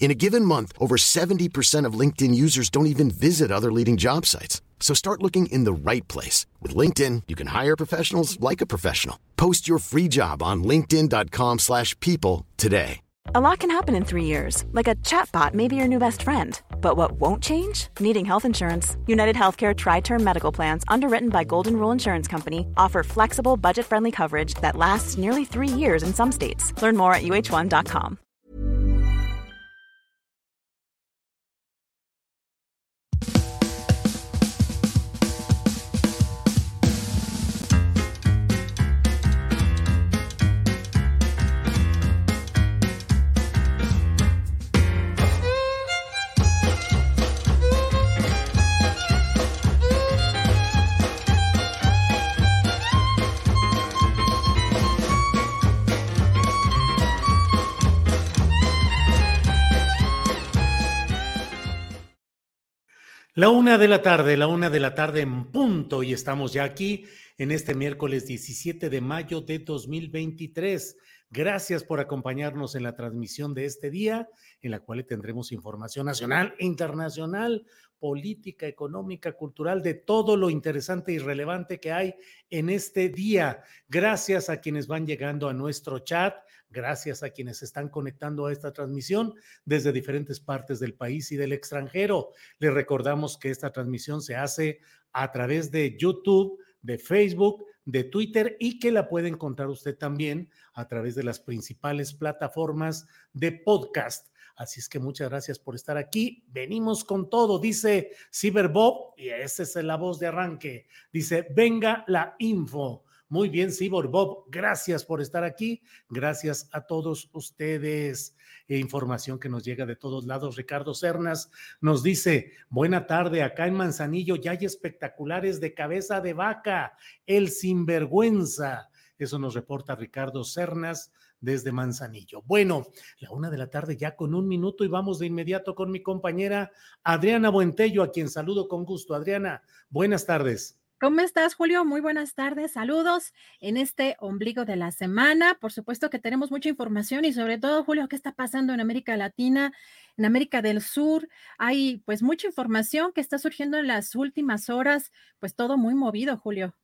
In a given month, over 70% of LinkedIn users don't even visit other leading job sites. So start looking in the right place. With LinkedIn, you can hire professionals like a professional. Post your free job on linkedin.com slash people today. A lot can happen in three years. Like a chatbot may be your new best friend. But what won't change? Needing health insurance. United Healthcare Tri-Term Medical Plans, underwritten by Golden Rule Insurance Company, offer flexible, budget-friendly coverage that lasts nearly three years in some states. Learn more at uh1.com. La una de la tarde, la una de la tarde en punto, y estamos ya aquí en este miércoles 17 de mayo de 2023. Gracias por acompañarnos en la transmisión de este día, en la cual tendremos información nacional internacional, política, económica, cultural, de todo lo interesante y relevante que hay en este día. Gracias a quienes van llegando a nuestro chat gracias a quienes están conectando a esta transmisión desde diferentes partes del país y del extranjero. Les recordamos que esta transmisión se hace a través de YouTube, de Facebook, de Twitter y que la puede encontrar usted también a través de las principales plataformas de podcast. Así es que muchas gracias por estar aquí. Venimos con todo, dice Cyberbob, y esa es la voz de arranque. Dice, venga la info. Muy bien, Cibor Bob, gracias por estar aquí. Gracias a todos ustedes. E información que nos llega de todos lados. Ricardo Cernas nos dice, buena tarde, acá en Manzanillo ya hay espectaculares de cabeza de vaca, el sinvergüenza. Eso nos reporta Ricardo Cernas desde Manzanillo. Bueno, la una de la tarde ya con un minuto y vamos de inmediato con mi compañera Adriana Buentello, a quien saludo con gusto. Adriana, buenas tardes. ¿Cómo estás, Julio? Muy buenas tardes, saludos en este ombligo de la semana. Por supuesto que tenemos mucha información y sobre todo, Julio, qué está pasando en América Latina, en América del Sur. Hay pues mucha información que está surgiendo en las últimas horas, pues todo muy movido, Julio.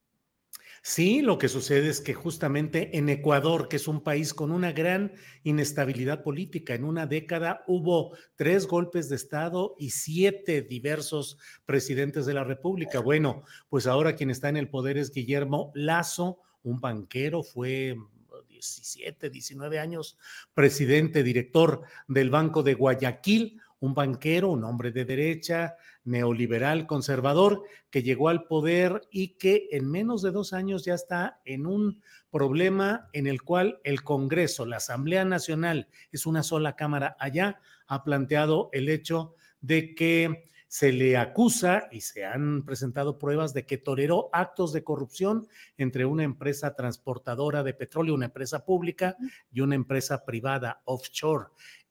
Sí, lo que sucede es que justamente en Ecuador, que es un país con una gran inestabilidad política, en una década hubo tres golpes de Estado y siete diversos presidentes de la República. Bueno, pues ahora quien está en el poder es Guillermo Lazo, un banquero, fue 17, 19 años presidente, director del Banco de Guayaquil, un banquero, un hombre de derecha, neoliberal, conservador, que llegó al poder y que en menos de dos años ya está en un problema en el cual el Congreso, la Asamblea Nacional, es una sola cámara allá, ha planteado el hecho de que se le acusa y se han presentado pruebas de que toleró actos de corrupción entre una empresa transportadora de petróleo, una empresa pública y una empresa privada offshore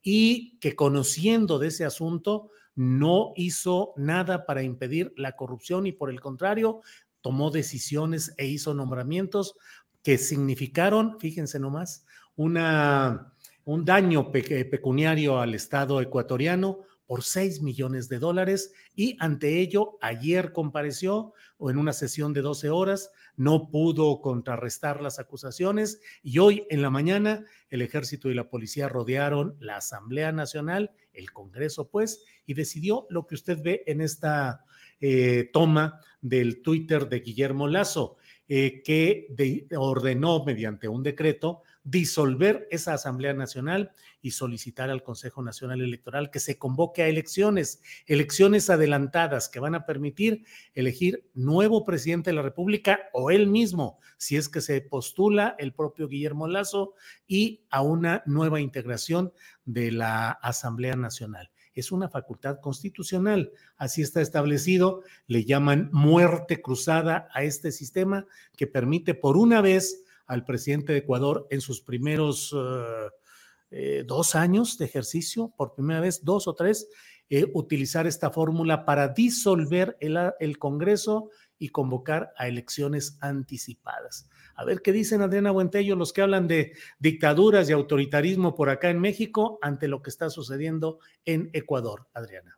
y que conociendo de ese asunto no hizo nada para impedir la corrupción y por el contrario tomó decisiones e hizo nombramientos que significaron, fíjense nomás, una, un daño pecuniario al Estado ecuatoriano por 6 millones de dólares y ante ello ayer compareció o en una sesión de 12 horas, no pudo contrarrestar las acusaciones y hoy en la mañana el ejército y la policía rodearon la Asamblea Nacional, el Congreso pues, y decidió lo que usted ve en esta eh, toma del Twitter de Guillermo Lazo, eh, que ordenó mediante un decreto disolver esa Asamblea Nacional y solicitar al Consejo Nacional Electoral que se convoque a elecciones, elecciones adelantadas que van a permitir elegir nuevo presidente de la República o él mismo, si es que se postula el propio Guillermo Lazo y a una nueva integración de la Asamblea Nacional. es una facultad constitucional. Así está establecido. Le llaman muerte cruzada a este sistema que permite por una vez al presidente de Ecuador en sus primeros uh, eh, dos años de ejercicio, por primera vez, dos o tres, eh, utilizar esta fórmula para disolver el, el Congreso y convocar a elecciones anticipadas. A ver qué dicen Adriana Buentello, los que hablan de dictaduras y autoritarismo por acá en México ante lo que está sucediendo en Ecuador, Adriana.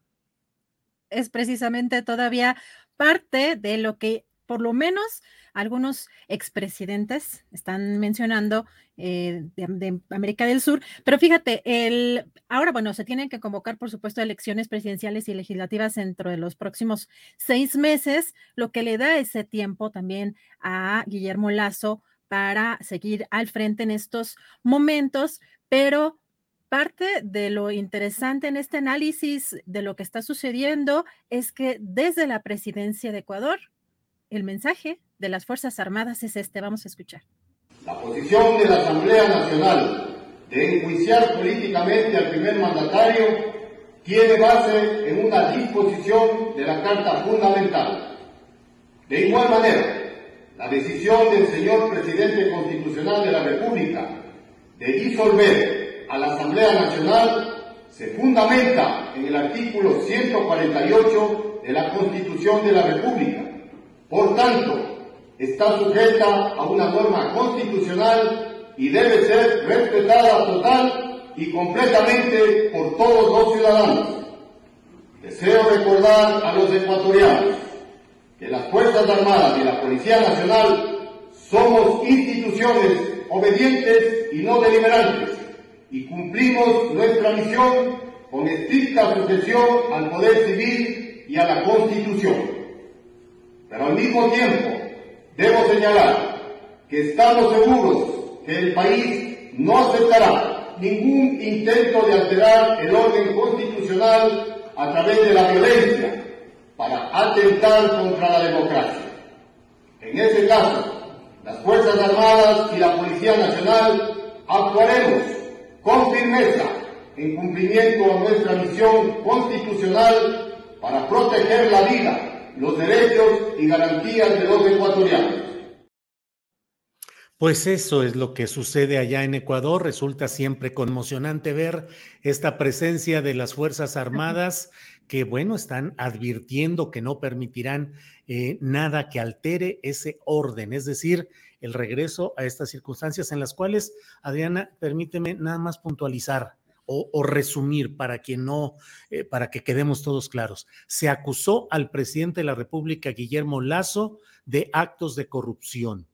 Es precisamente todavía parte de lo que por lo menos algunos expresidentes están mencionando eh, de, América del Sur, pero fíjate, el, ahora, bueno, se tienen que convocar, por supuesto, elecciones presidenciales y legislativas dentro de los próximos seis meses, lo que le da ese tiempo también a Guillermo Lazo para seguir al frente en estos momentos, pero parte de lo interesante en este análisis de lo que está sucediendo es que desde la presidencia de Ecuador, el mensaje de las Fuerzas Armadas es este, vamos a escuchar. La posición de la Asamblea Nacional de enjuiciar políticamente al primer mandatario tiene base en una disposición de la Carta Fundamental. De igual manera, la decisión del señor presidente constitucional de la República de disolver a la Asamblea Nacional se fundamenta en el artículo 148 de la Constitución de la República por tanto, está sujeta a una norma constitucional y debe ser respetada total y completamente por todos los ciudadanos. Deseo recordar a los ecuatorianos que las Fuerzas Armadas y la Policía Nacional somos instituciones obedientes y no deliberantes y cumplimos nuestra misión con estricta sujeción al poder civil y a la Constitución. Pero al mismo tiempo, debo señalar que estamos seguros que el país no aceptará ningún intento de alterar el orden constitucional a través de la violencia para atentar contra la democracia. En ese caso, las Fuerzas Armadas y la Policía Nacional actuaremos con firmeza en cumplimiento a nuestra misión constitucional para proteger la vida, los derechos y garantías de los ecuatorianos. Pues eso es lo que sucede allá en Ecuador. Resulta siempre conmocionante ver esta presencia de las Fuerzas Armadas que, bueno, están advirtiendo que no permitirán eh, nada que altere ese orden, es decir, el regreso a estas circunstancias en las cuales, Adriana, permíteme nada más puntualizar o, resumir para que no, eh, para que quedemos todos claros. Se acusó al presidente de la República, Guillermo Lazo, de actos de corrupción.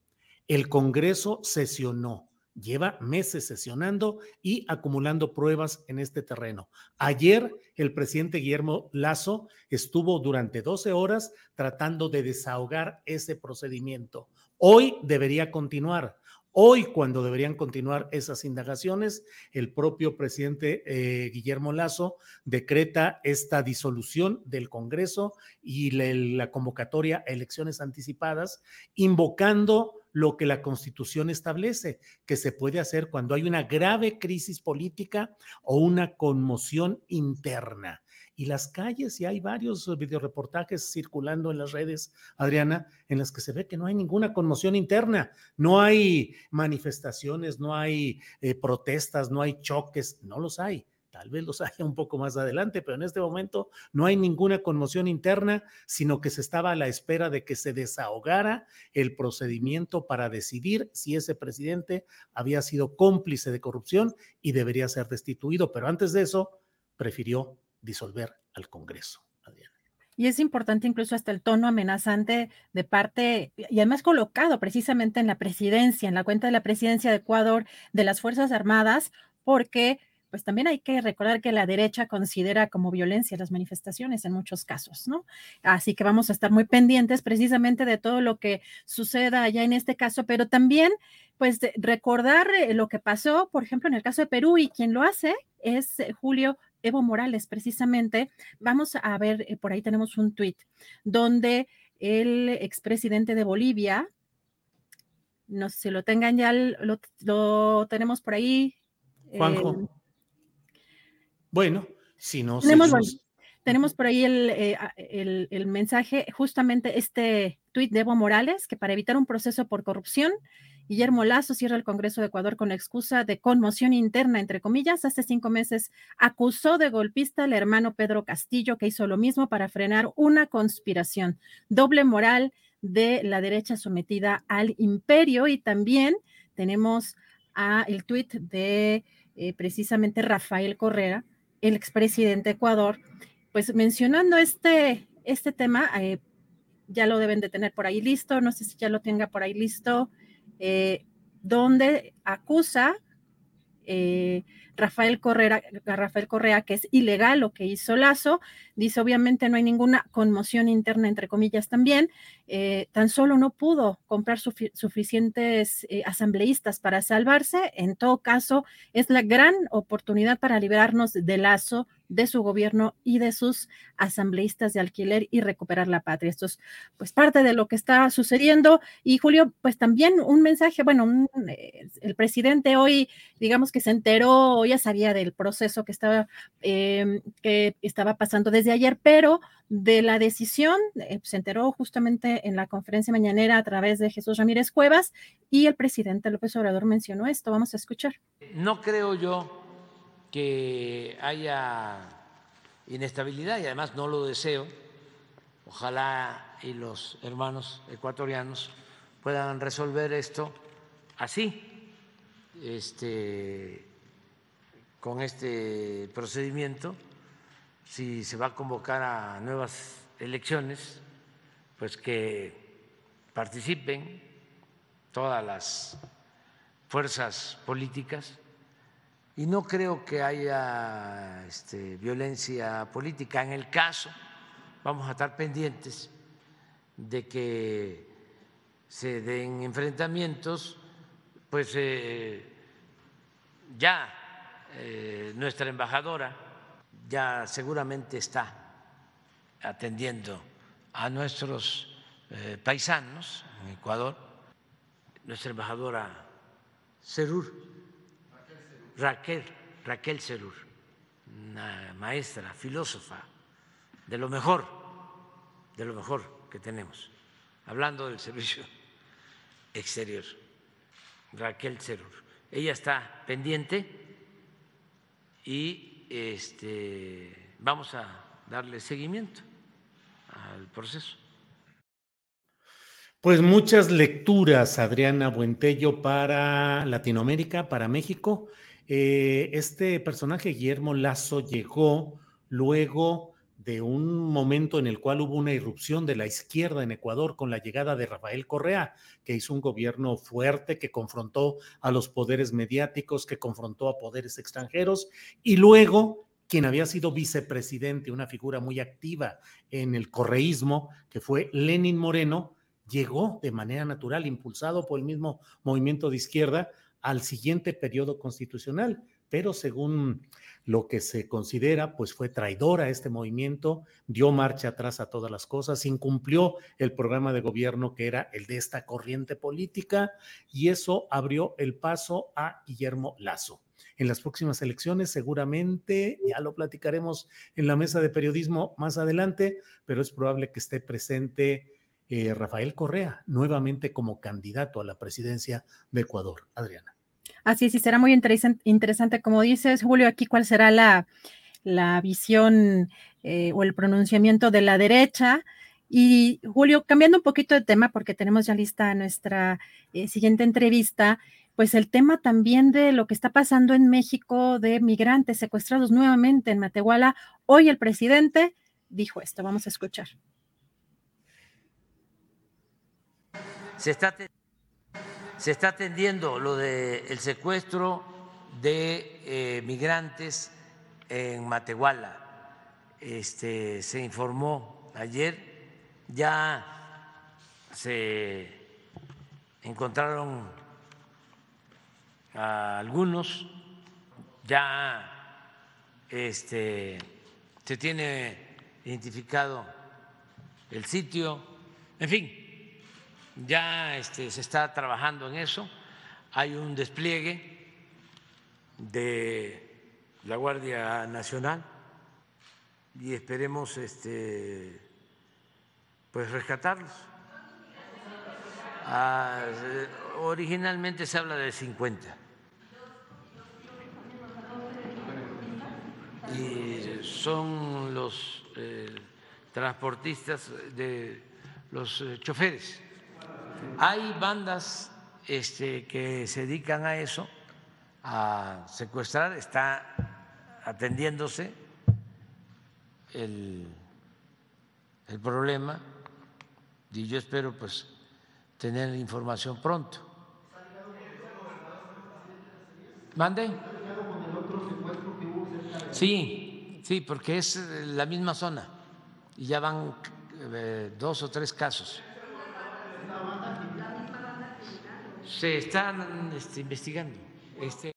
El Congreso sesionó. Lleva meses sesionando y acumulando pruebas en este terreno. Ayer el presidente Guillermo Lazo estuvo durante 12 horas tratando de desahogar ese procedimiento. Hoy debería continuar. Hoy, cuando deberían continuar esas indagaciones, el propio presidente eh, Guillermo Lazo decreta esta disolución del Congreso y la, convocatoria a elecciones anticipadas, invocando lo que la Constitución establece, que se puede hacer cuando hay una grave crisis política o una conmoción interna y las calles, y hay varios eh, videoreportajes circulando en las redes, Adriana, en las que se ve que no hay ninguna conmoción interna, no hay manifestaciones, no hay eh, protestas, no hay choques, no los hay. Tal vez los haya un poco más adelante, pero en este momento no hay ninguna conmoción interna, sino que se estaba a la espera de que se desahogara el procedimiento para decidir si ese presidente había sido cómplice de corrupción y debería ser destituido. Pero antes de eso, prefirió disolver al Congreso. Y es importante incluso hasta el tono amenazante de parte, y además colocado precisamente en la presidencia, en la cuenta de la presidencia de Ecuador de las Fuerzas Armadas, porque pues también hay que recordar que la derecha considera como violencia las manifestaciones en muchos casos, ¿no? Así que vamos a estar muy pendientes precisamente de todo lo que suceda allá en este caso, pero también pues recordar eh, lo que pasó, por ejemplo, en el caso de Perú y quien lo hace es eh, Julio Evo Morales, precisamente, vamos a ver, eh, por ahí tenemos un tuit donde el expresidente de Bolivia, no sé si lo tengan ya, lo, tenemos por ahí. Juanjo. Eh, bueno, Si no, tenemos, tenemos por ahí eh, el, el, mensaje, justamente este tuit de Evo Morales, que para evitar un proceso por corrupción, Guillermo Lazo cierra el Congreso de Ecuador con excusa de conmoción interna, entre comillas. Hace cinco meses acusó de golpista al hermano Pedro Castillo, que hizo lo mismo para frenar una conspiración. Doble moral de la derecha sometida al imperio. Y también tenemos a el tuit de eh, precisamente Rafael Correa, el expresidente de Ecuador, pues mencionando este, este tema, eh, ya lo deben de tener por ahí listo, no sé si ya lo tenga por ahí listo, eh, donde acusa eh, Rafael, Correa, Rafael Correa que es ilegal lo que hizo Lazo. Dice, obviamente no hay ninguna conmoción interna, entre comillas, también. Eh, tan solo no pudo comprar suficientes asambleístas para salvarse. En todo caso, es la gran oportunidad para liberarnos de Lazo, de su gobierno y de sus asambleístas de alquiler y recuperar la patria. Esto es pues parte de lo que está sucediendo. Y Julio, pues también un mensaje, bueno, eh, el presidente hoy, digamos que se enteró, ya sabía del proceso que estaba, em, que estaba pasando desde ayer, pero de la decisión, eh, se enteró justamente en la conferencia mañanera a través de Jesús Ramírez Cuevas y el presidente López Obrador mencionó esto. Vamos a escuchar. No creo yo que haya inestabilidad y además no lo deseo. Ojalá y los hermanos ecuatorianos puedan resolver esto así, este, con este procedimiento. Si se va a convocar a nuevas elecciones, pues que participen todas las fuerzas políticas y no creo que haya este, violencia política. En el caso, vamos a estar pendientes de que se den enfrentamientos, pues eh, ya eh, nuestra embajadora ya seguramente está atendiendo a nuestros eh, paisanos en Ecuador, nuestra embajadora Cerur Raquel, Raquel Cerur, maestra, filósofa, de lo mejor, de lo mejor que tenemos, hablando del servicio exterior, Raquel Cerur. Ella está pendiente y este, vamos a darle seguimiento al proceso. Pues muchas lecturas, Adriana Buentello, para Latinoamérica, para México eh, este personaje, Guillermo Lazo, llegó luego de un momento en el cual hubo una irrupción de la izquierda en Ecuador con la llegada de Rafael Correa, que hizo un gobierno fuerte, que confrontó a los poderes mediáticos, que confrontó a poderes extranjeros, y luego quien había sido vicepresidente, una figura muy activa en el correísmo, que fue Lenin Moreno, llegó de manera natural, impulsado por el mismo movimiento de izquierda, al siguiente periodo constitucional, pero según lo que se considera, pues fue traidora a este movimiento, dio marcha atrás a todas las cosas, incumplió el programa de gobierno que era el de esta corriente política y eso abrió el paso a Guillermo Lazo. En las próximas elecciones seguramente, ya lo platicaremos en la mesa de periodismo más adelante, pero es probable que esté presente eh, Rafael Correa nuevamente como candidato a la presidencia de Ecuador. Adriana. Así es, y será muy interesante, como dices, Julio, aquí cuál será la, visión eh, o el pronunciamiento de la derecha. Y Julio, cambiando un poquito de tema, porque tenemos ya lista nuestra eh, siguiente entrevista, pues el tema también de lo que está pasando en México de migrantes secuestrados nuevamente en Matehuala. Hoy el presidente dijo esto, vamos a escuchar. Se está se está atendiendo lo del secuestro de eh, migrantes en Matehuala. Este, se informó ayer, ya se encontraron a algunos, ya este, se tiene identificado el sitio, en fin, ya este, se está trabajando en eso. Hay un despliegue de la Guardia Nacional y esperemos este, pues rescatarlos. Ah, originalmente se habla de 50. Y son los eh, transportistas de los eh, choferes. Hay bandas este, que se dedican a eso, a secuestrar, está atendiéndose el, el problema y yo espero pues tener información pronto. ¿Mande? Sí, sí, porque es la misma zona y ya van eh, dos o tres casos. Se están este, investigando. Este...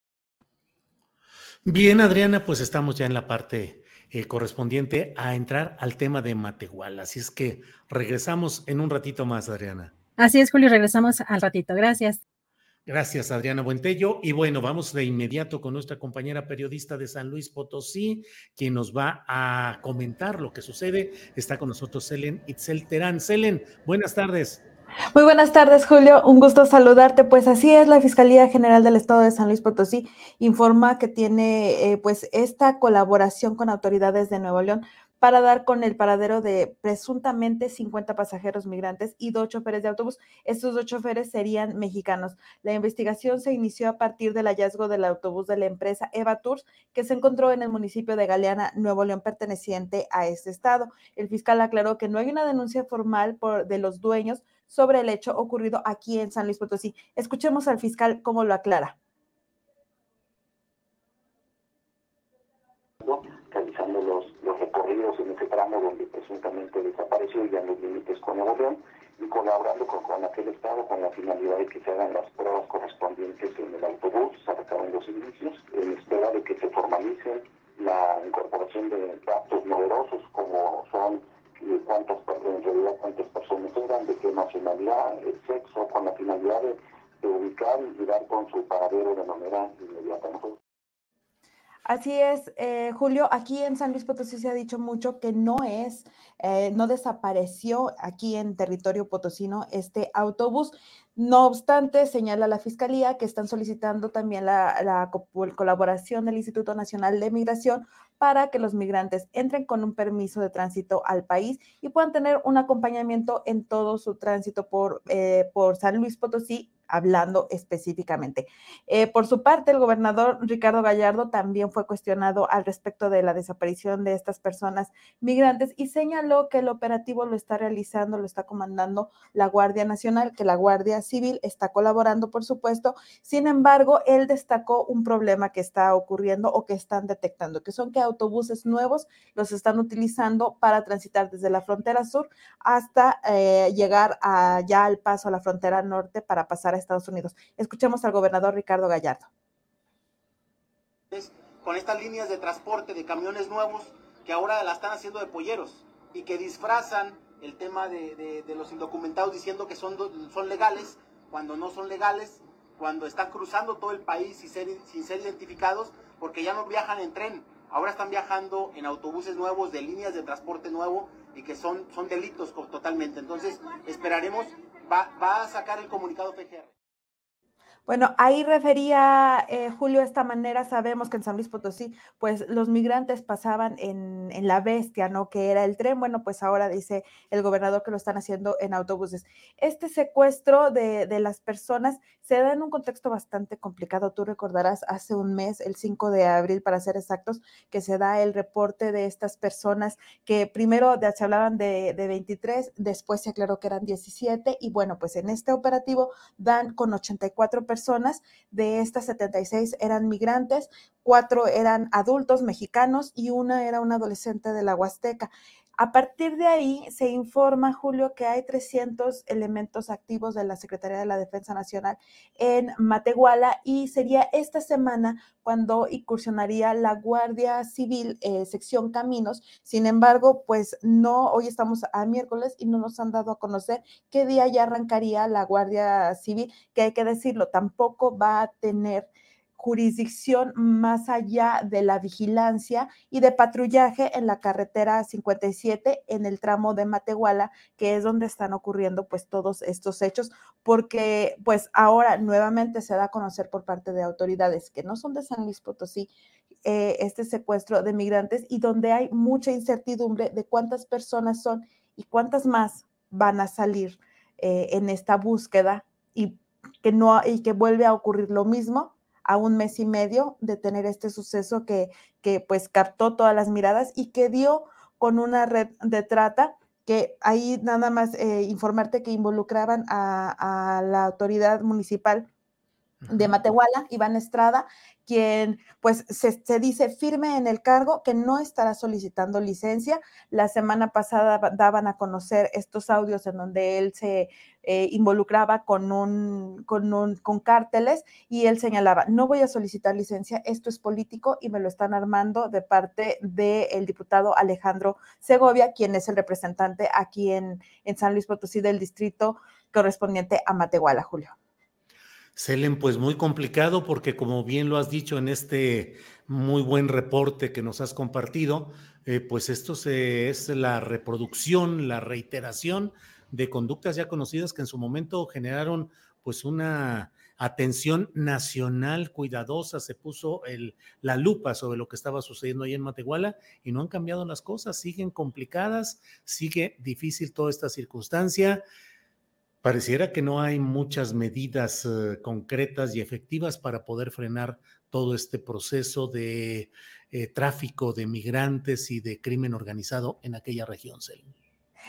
Bien, Adriana, pues estamos ya en la parte eh, correspondiente a entrar al tema de Matehuala. Así es que regresamos en un ratito más, Adriana. Así es, Julio, regresamos al ratito. Gracias. Gracias, Adriana Buentello. Y bueno, vamos de inmediato con nuestra compañera periodista de San Luis Potosí, quien nos va a comentar lo que sucede. Está con nosotros Selen Itzel Terán. Selen, buenas tardes. Muy buenas tardes, Julio. Un gusto saludarte. Pues así es, la Fiscalía General del Estado de San Luis Potosí informa que tiene eh, pues esta colaboración con autoridades de Nuevo León para dar con el paradero de presuntamente 50 pasajeros migrantes y dos choferes de autobús. Estos dos choferes serían mexicanos. La investigación se inició a partir del hallazgo del autobús de la empresa Eva Tours, que se encontró en el municipio de Galeana, Nuevo León, perteneciente a este estado. El fiscal aclaró que no hay una denuncia formal por, de los dueños sobre el hecho ocurrido aquí en San Luis Potosí. Escuchemos al fiscal cómo lo aclara. realizando los, los recorridos en ese tramo donde presuntamente desapareció ya en los límites con Nuevo León y colaborando con, con, aquel estado con la finalidad de que se hagan las pruebas correspondientes en el autobús, se sacaron los indicios, en espera de que se formalice la incorporación de datos novedosos como son eh, cuántas en realidad cuántas personas eran, de qué nacionalidad, el sexo, con la finalidad de, ubicar y dar con su paradero de manera inmediata. Así es, eh, Julio, aquí en San Luis Potosí se ha dicho mucho que no es, eh, no desapareció aquí en territorio potosino este autobús. No obstante, señala la Fiscalía que están solicitando también la, la colaboración del Instituto Nacional de Migración para que los migrantes entren con un permiso de tránsito al país y puedan tener un acompañamiento en todo su tránsito por, eh, por San Luis Potosí hablando específicamente. Eh, por su parte, el gobernador Ricardo Gallardo también fue cuestionado al respecto de la desaparición de estas personas migrantes y señaló que el operativo lo está realizando, lo está comandando la Guardia Nacional, que la Guardia Civil está colaborando, por supuesto. Sin embargo, él destacó un problema que está ocurriendo o que están detectando, que son que autobuses nuevos los están utilizando para transitar desde la frontera sur hasta eh, llegar allá al paso a la frontera norte para pasar a Estados Unidos. Escuchemos al gobernador Ricardo Gallardo. Con estas líneas de transporte de camiones nuevos que ahora la están haciendo de polleros y que disfrazan el tema de, de, los indocumentados diciendo que son, son legales cuando no son legales, cuando están cruzando todo el país sin ser, sin ser identificados porque ya no viajan en tren, ahora están viajando en autobuses nuevos de líneas de transporte nuevo y que son, son delitos totalmente. Entonces esperaremos, va, a sacar el comunicado PGR. Bueno, ahí refería eh, Julio esta manera, sabemos que en San Luis Potosí, pues los migrantes pasaban en, la bestia, ¿no? Que era el tren, bueno, pues ahora dice el gobernador que lo están haciendo en autobuses. Este secuestro de, de las personas se da en un contexto bastante complicado. Tú recordarás hace un mes, el 5 de abril, para ser exactos, que se da el reporte de estas personas que primero se hablaban de, de 23, después se aclaró que eran 17 y bueno, pues en este operativo dan con 84 personas personas, de estas 76 eran migrantes, cuatro eran adultos mexicanos y una era una adolescente de la Huasteca. A partir de ahí se informa, Julio, que hay 300 elementos activos de la Secretaría de la Defensa Nacional en Matehuala y sería esta semana cuando incursionaría la Guardia Civil, eh, sección Caminos. Sin embargo, pues no, hoy estamos a miércoles y no nos han dado a conocer qué día ya arrancaría la Guardia Civil, que hay que decirlo, tampoco va a tener jurisdicción más allá de la vigilancia y de patrullaje en la carretera 57 en el tramo de Matehuala, que es donde están ocurriendo pues todos estos hechos, porque pues ahora nuevamente se da a conocer por parte de autoridades que no son de San Luis Potosí eh, este secuestro de migrantes y donde hay mucha incertidumbre de cuántas personas son y cuántas más van a salir eh, en esta búsqueda y que no y que vuelve a ocurrir lo mismo a un mes y medio de tener este suceso que, que pues captó todas las miradas y que dio con una red de trata que ahí nada más eh, informarte que involucraban a, a, la autoridad municipal de Matehuala, Iván Estrada, quien pues se, se, dice firme en el cargo que no estará solicitando licencia. La semana pasada daban a conocer estos audios en donde él se eh, involucraba con un, con un, con cárteles y él señalaba, no voy a solicitar licencia, esto es político y me lo están armando de parte del diputado Alejandro Segovia, quien es el representante aquí en, en San Luis Potosí del distrito correspondiente a Matehuala, Julio. Selen, pues muy complicado porque como bien lo has dicho en este muy buen reporte que nos has compartido, eh, pues esto se, es la reproducción, la reiteración de conductas ya conocidas que en su momento generaron pues una atención nacional cuidadosa, se puso el, la lupa sobre lo que estaba sucediendo ahí en Matehuala y no han cambiado las cosas, siguen complicadas, sigue difícil toda esta circunstancia. Pareciera que no hay muchas medidas uh, concretas y efectivas para poder frenar todo este proceso de eh, tráfico de migrantes y de crimen organizado en aquella región, Selim.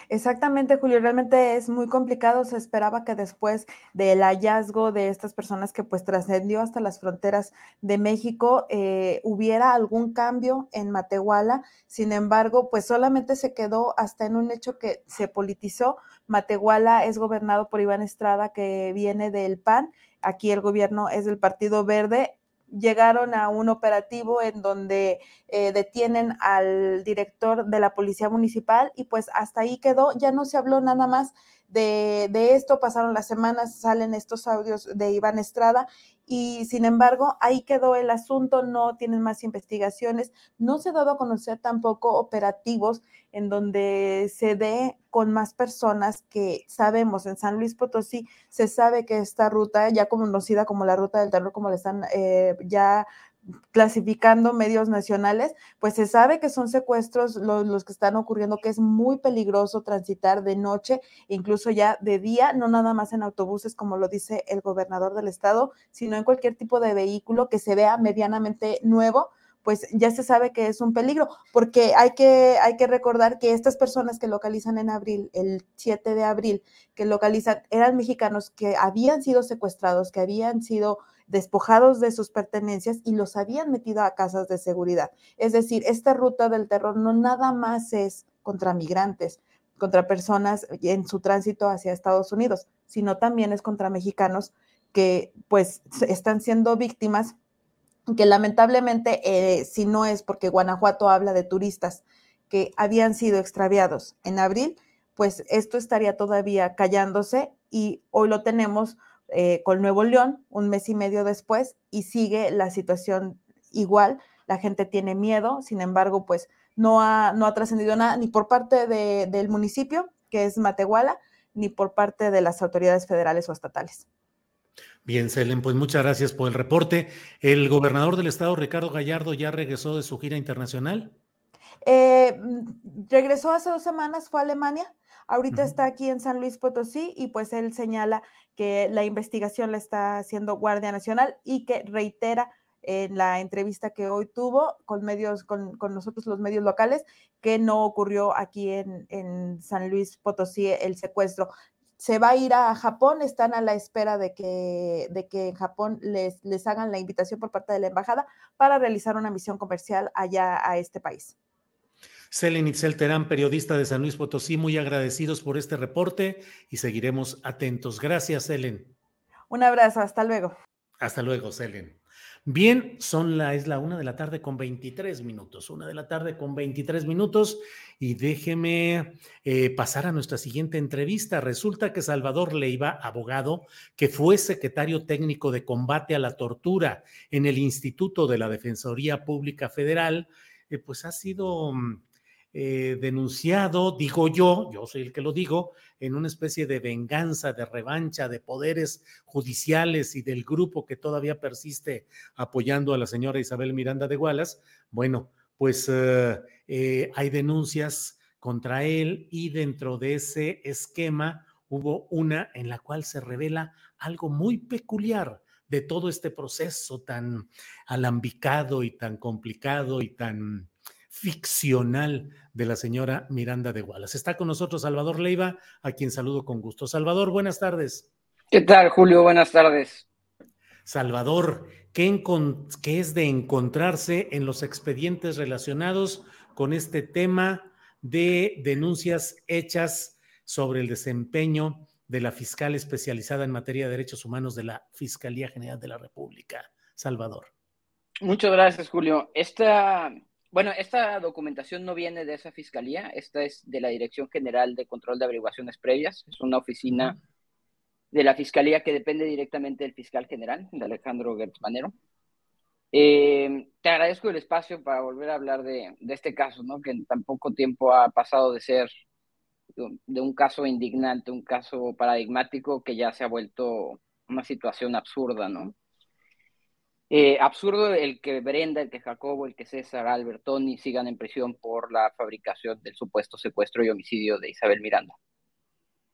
Exactamente, Julio, realmente es muy complicado. Se esperaba que después del hallazgo de estas personas que pues trascendió hasta las fronteras de México, eh, hubiera algún cambio en Matehuala. Sin embargo, pues solamente se quedó hasta en un hecho que se politizó. Matehuala es gobernado por Iván Estrada, que viene del PAN. Aquí el gobierno es del Partido Verde llegaron a un operativo en donde eh, detienen al director de la policía municipal y pues hasta ahí quedó, ya no se habló nada más de, de, esto, pasaron las semanas, salen estos audios de Iván Estrada y sin embargo ahí quedó el asunto, no tienen más investigaciones, no se ha dado a conocer tampoco operativos en donde se dé con más personas que sabemos. En San Luis Potosí, se sabe que esta ruta, ya conocida como la ruta del terror, como le están eh, ya clasificando medios nacionales, pues se sabe que son secuestros los, que están ocurriendo, que es muy peligroso transitar de noche, incluso ya de día, no nada más en autobuses, como lo dice el gobernador del estado, sino en cualquier tipo de vehículo que se vea medianamente nuevo, pues ya se sabe que es un peligro, porque hay que, hay que recordar que estas personas que localizan en abril, el 7 de abril, que localizan, eran mexicanos que habían sido secuestrados, que habían sido despojados de sus pertenencias y los habían metido a casas de seguridad. Es decir, esta ruta del terror no nada más es contra migrantes, contra personas en su tránsito hacia Estados Unidos, sino también es contra mexicanos que pues están siendo víctimas que lamentablemente, eh, si no es porque Guanajuato habla de turistas que habían sido extraviados en abril, pues esto estaría todavía callándose y hoy lo tenemos eh, con Nuevo León un mes y medio después y sigue la situación igual. La gente tiene miedo, sin embargo, pues no ha, no ha trascendido nada ni por parte de, del municipio, que es Matehuala, ni por parte de las autoridades federales o estatales. Bien, Selen, pues muchas gracias por el reporte. ¿El gobernador del estado, Ricardo Gallardo, ya regresó de su gira internacional? Eh, regresó hace dos semanas, fue a Alemania, ahorita uh -huh. está aquí en San Luis Potosí y pues él señala que la investigación la está haciendo Guardia Nacional y que reitera en la entrevista que hoy tuvo con medios, con, con nosotros los medios locales, que no ocurrió aquí en, en San Luis Potosí el secuestro se va a ir a Japón, están a la espera de que, de que en Japón les, les hagan la invitación por parte de la embajada para realizar una misión comercial allá a este país. Selen Itzel Terán, periodista de San Luis Potosí, muy agradecidos por este reporte y seguiremos atentos. Gracias, Selen. Un abrazo, hasta luego. Hasta luego, Selen. Bien, son la, es la una de la tarde con 23 minutos, una de la tarde con 23 minutos y déjeme eh, pasar a nuestra siguiente entrevista. Resulta que Salvador Leiva, abogado, que fue secretario técnico de combate a la tortura en el Instituto de la Defensoría Pública Federal, eh, pues ha sido mm, eh, denunciado, digo yo, yo soy el que lo digo, en una especie de venganza, de revancha de poderes judiciales y del grupo que todavía persiste apoyando a la señora Isabel Miranda de Gualas. Bueno, pues eh, eh, hay denuncias contra él y dentro de ese esquema hubo una en la cual se revela algo muy peculiar de todo este proceso tan alambicado y tan complicado y tan ficcional de la señora Miranda de Wallace. Está con nosotros Salvador Leiva, a quien saludo con gusto. Salvador, buenas tardes. ¿Qué tal, Julio? Buenas tardes. Salvador, ¿qué, ¿qué, es de encontrarse en los expedientes relacionados con este tema de denuncias hechas sobre el desempeño de la fiscal especializada en materia de derechos humanos de la Fiscalía General de la República? Salvador. Muchas gracias, Julio. Esta bueno, esta documentación no viene de esa fiscalía, esta es de la Dirección General de Control de Averiguaciones Previas, es una oficina de la fiscalía que depende directamente del fiscal general, de Alejandro Gertz Manero. Eh, te agradezco el espacio para volver a hablar de, de, este caso, ¿no? que en tan poco tiempo ha pasado de ser de un caso indignante, un caso paradigmático, que ya se ha vuelto una situación absurda, ¿no? Eh, absurdo el que Brenda, el que Jacobo, el que César, Albert, Tony sigan en prisión por la fabricación del supuesto secuestro y homicidio de Isabel Miranda.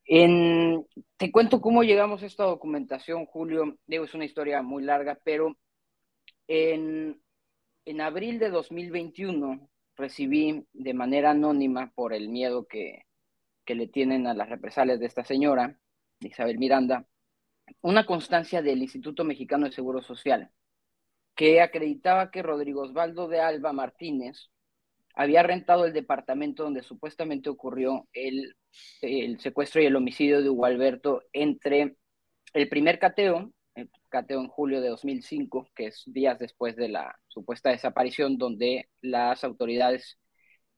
En, te cuento cómo llegamos a esta documentación, Julio. Digo, es una historia muy larga, pero en, en abril de 2021 recibí de manera anónima por el miedo que, que le tienen a las represalias de esta señora, Isabel Miranda, una constancia del Instituto Mexicano de Seguro Social que acreditaba que Rodrigo Osvaldo de Alba Martínez había rentado el departamento donde supuestamente ocurrió el, secuestro y el homicidio de Hugo Alberto entre el primer cateo, el cateo en julio de 2005, que es días después de la supuesta desaparición, donde las autoridades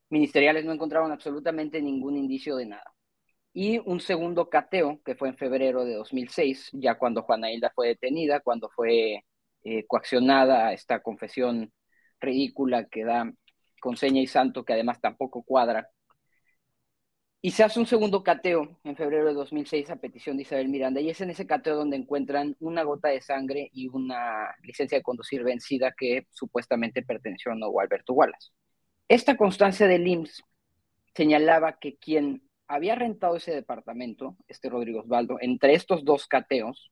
ministeriales no encontraron absolutamente ningún indicio de nada. Y un segundo cateo, que fue en febrero de 2006, ya cuando Juana Hilda fue detenida, cuando fue eh, coaccionada esta confesión ridícula que da con seña y santo, que además tampoco cuadra. Y se hace un segundo cateo en febrero de 2006 a petición de Isabel Miranda, y es en ese cateo donde encuentran una gota de sangre y una licencia de conducir vencida que supuestamente perteneció a Nuevo Alberto Wallace. Esta constancia del IMSS señalaba que quien había rentado ese departamento, este Rodrigo Osvaldo, entre estos dos cateos,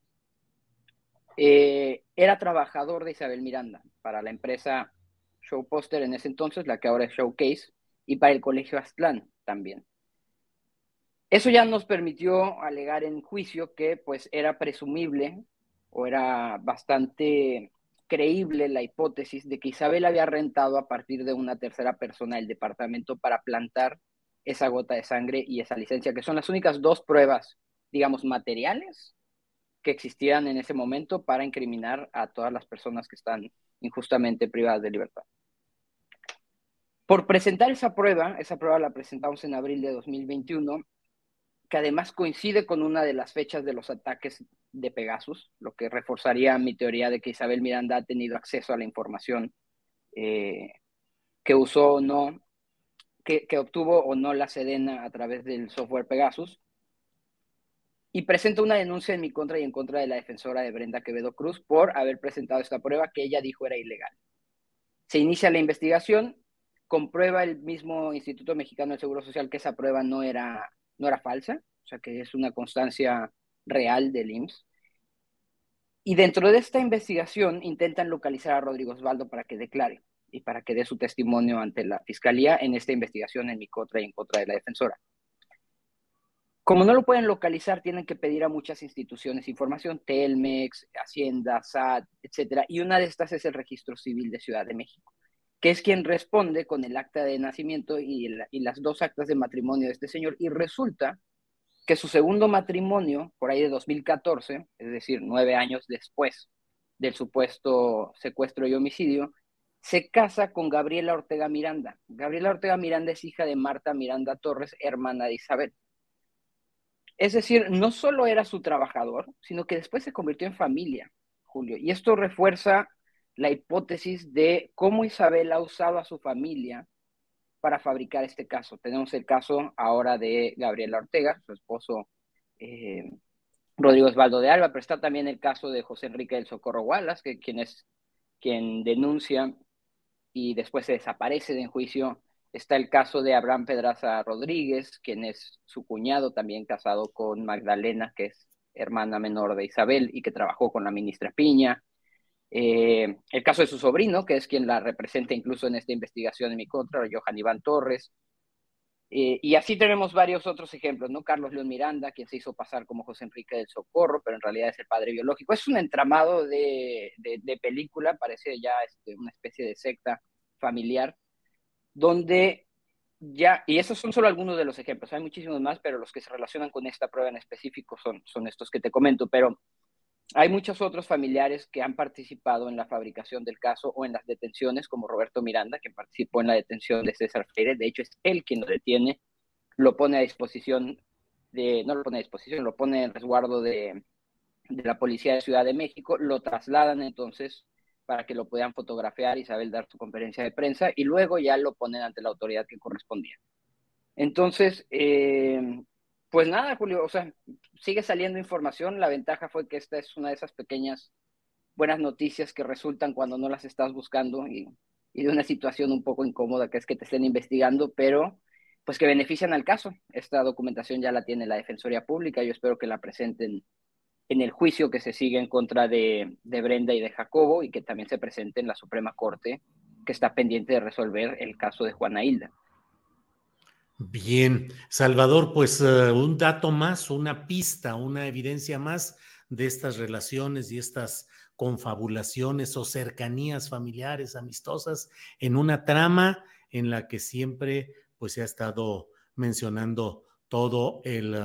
eh, era trabajador de Isabel Miranda para la empresa Show Poster en ese entonces, la que ahora es Showcase, y para el Colegio Aztlán también. Eso ya nos permitió alegar en juicio que pues era presumible o era bastante creíble la hipótesis de que Isabel había rentado a partir de una tercera persona el departamento para plantar esa gota de sangre y esa licencia, que son las únicas dos pruebas, digamos, materiales que existían en ese momento para incriminar a todas las personas que están injustamente privadas de libertad. Por presentar esa prueba, esa prueba la presentamos en abril de 2021, que además coincide con una de las fechas de los ataques de Pegasus, lo que reforzaría mi teoría de que Isabel Miranda ha tenido acceso a la información eh, que usó o no, que, que obtuvo o no la Sedena a través del software Pegasus y presento una denuncia en mi contra y en contra de la defensora de Brenda Quevedo Cruz por haber presentado esta prueba que ella dijo era ilegal. Se inicia la investigación, comprueba el mismo Instituto Mexicano del Seguro Social que esa prueba no era, no era falsa, o sea que es una constancia real del IMSS. Y dentro de esta investigación intentan localizar a Rodrigo Osvaldo para que declare y para que dé su testimonio ante la fiscalía en esta investigación en mi contra y en contra de la defensora. Como no lo pueden localizar, tienen que pedir a muchas instituciones información, Telmex, Hacienda, SAT, etcétera, y una de estas es el Registro Civil de Ciudad de México, que es quien responde con el acta de nacimiento y, las dos actas de matrimonio de este señor, y resulta que su segundo matrimonio, por ahí de 2014, es decir, nueve años después del supuesto secuestro y homicidio, se casa con Gabriela Ortega Miranda. Gabriela Ortega Miranda es hija de Marta Miranda Torres, hermana de Isabel. Es decir, no solo era su trabajador, sino que después se convirtió en familia, Julio. Y esto refuerza la hipótesis de cómo Isabel ha usado a su familia para fabricar este caso. Tenemos el caso ahora de Gabriela Ortega, su esposo eh, Rodrigo Osvaldo de Alba, pero está también el caso de José Enrique del Socorro Wallace, que, quien es quien denuncia y después se desaparece de juicio. Está el caso de Abraham Pedraza Rodríguez, quien es su cuñado, también casado con Magdalena, que es hermana menor de Isabel y que trabajó con la ministra Piña. Eh, el caso de su sobrino, que es quien la representa incluso en esta investigación en mi contra, Johan Iván Torres. Eh, y así tenemos varios otros ejemplos, ¿no? Carlos León Miranda, quien se hizo pasar como José Enrique del Socorro, pero en realidad es el padre biológico. Es un entramado de, de, película, parece ya este, una especie de secta familiar, donde ya, y esos son solo algunos de los ejemplos, hay muchísimos más, pero los que se relacionan con esta prueba en específico son, son estos que te comento, pero hay muchos otros familiares que han participado en la fabricación del caso o en las detenciones, como Roberto Miranda, que participó en la detención de César Freire, de hecho es él quien lo detiene, lo pone a disposición de, no lo pone a disposición, lo pone en resguardo de, de la Policía de Ciudad de México, lo trasladan entonces para que lo puedan fotografiar y saber dar su conferencia de prensa y luego ya lo ponen ante la autoridad que correspondía. Entonces, eh, pues nada, Julio, o sea, sigue saliendo información. La ventaja fue que esta es una de esas pequeñas buenas noticias que resultan cuando no las estás buscando y, y de una situación un poco incómoda que es que te estén investigando, pero pues que benefician al caso. Esta documentación ya la tiene la Defensoría Pública, yo espero que la presenten en el juicio que se sigue en contra de, Brenda y de Jacobo y que también se presente en la Suprema Corte que está pendiente de resolver el caso de Juana Hilda. Bien, Salvador, pues eh, un dato más, una pista, una evidencia más de estas relaciones y estas confabulaciones o cercanías familiares, amistosas, en una trama en la que siempre pues se ha estado mencionando todo el,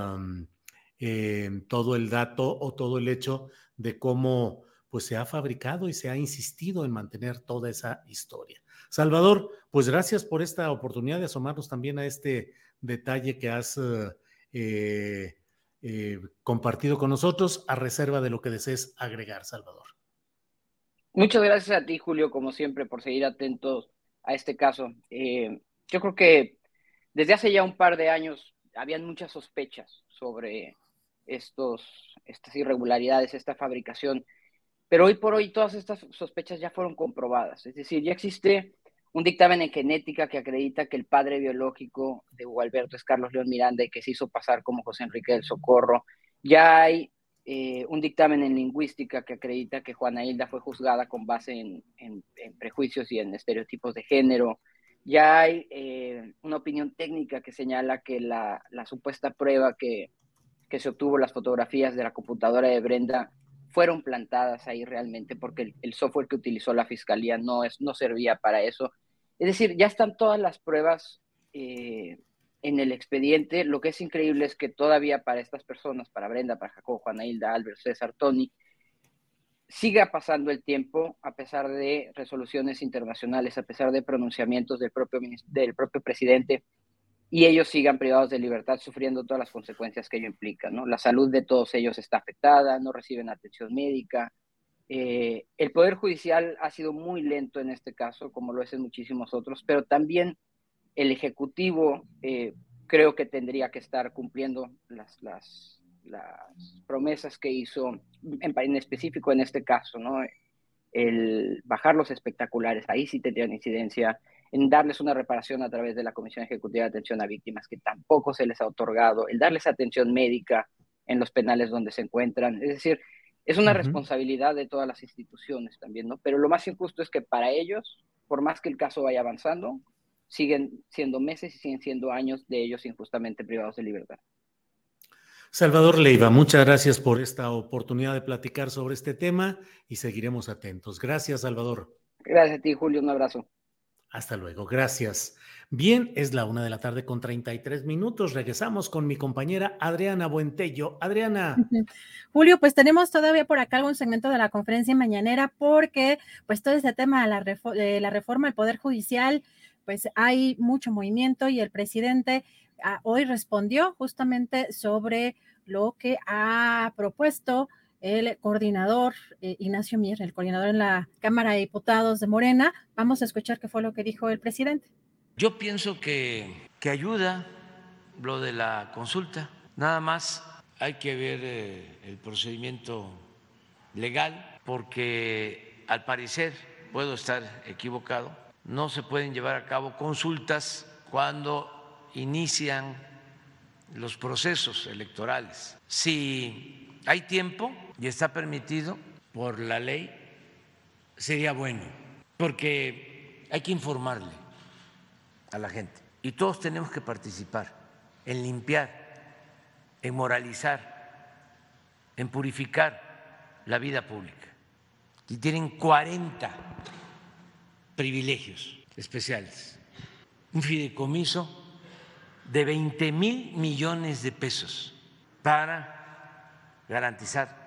todo el dato o todo el hecho de cómo pues se ha fabricado y se ha insistido en mantener toda esa historia. Salvador, pues gracias por esta oportunidad de asomarnos también a este detalle que has eh, eh, compartido con nosotros, a reserva de lo que desees agregar, Salvador. Muchas gracias a ti, Julio, como siempre, por seguir atentos a este caso. Eh, yo creo que desde hace ya un par de años habían muchas sospechas sobre estas irregularidades, esta fabricación. Pero hoy por hoy todas estas sospechas ya fueron comprobadas. Es decir, ya existe un dictamen en genética que acredita que el padre biológico de Hugo Alberto es Carlos León Miranda y que se hizo pasar como José Enrique del Socorro. Ya hay eh, un dictamen en lingüística que acredita que Juana Hilda fue juzgada con base en, prejuicios y en estereotipos de género. Ya hay eh, una opinión técnica que señala que la supuesta prueba que que se obtuvo las fotografías de la computadora de Brenda fueron plantadas ahí realmente porque el, software que utilizó la fiscalía no, es, no servía para eso. Es decir, ya están todas las pruebas eh, en el expediente. Lo que es increíble es que todavía para estas personas, para Brenda, para Jacobo, Juana Hilda, Albert, César, Tony, siga pasando el tiempo a pesar de resoluciones internacionales, a pesar de pronunciamientos del propio, del propio presidente y ellos sigan privados de libertad sufriendo todas las consecuencias que ello implica. ¿no? La salud de todos ellos está afectada, no reciben atención médica. Eh, el Poder Judicial ha sido muy lento en este caso, como lo es en muchísimos otros, pero también el Ejecutivo eh, creo que tendría que estar cumpliendo las, las, las promesas que hizo, en, en, específico en este caso, ¿no? el bajar los espectaculares, ahí sí tendrían incidencia, en darles una reparación a través de la Comisión Ejecutiva de Atención a Víctimas, que tampoco se les ha otorgado, el darles atención médica en los penales donde se encuentran. Es decir, es una responsabilidad de todas las instituciones también, ¿no? Pero lo más injusto es que para ellos, por más que el caso vaya avanzando, siguen siendo meses y siguen siendo años de ellos injustamente privados de libertad. Salvador Leiva, muchas gracias por esta oportunidad de platicar sobre este tema y seguiremos atentos. Gracias, Salvador. Gracias a ti, Julio. Un abrazo. Hasta luego, gracias. Bien, es la una de la tarde con 33 minutos. Regresamos con mi compañera Adriana Buentello. Adriana. Julio, pues tenemos todavía por acá algún segmento de la conferencia mañanera porque pues todo ese tema de la, de la reforma del Poder Judicial, pues hay mucho movimiento y el presidente ah, hoy respondió justamente sobre lo que ha propuesto el coordinador eh, Ignacio Mier, el coordinador en la Cámara de Diputados de Morena. Vamos a escuchar qué fue lo que dijo el presidente. Yo pienso que, que ayuda lo de la consulta. Nada más hay que ver eh, el procedimiento legal porque al parecer, puedo estar equivocado, no se pueden llevar a cabo consultas cuando inician los procesos electorales. Si hay tiempo y está permitido por la ley, sería bueno, porque hay que informarle a la gente. Y todos tenemos que participar en limpiar, en moralizar, en purificar la vida pública. Y tienen 40 privilegios especiales. Un fideicomiso de 20 mil millones de pesos para garantizar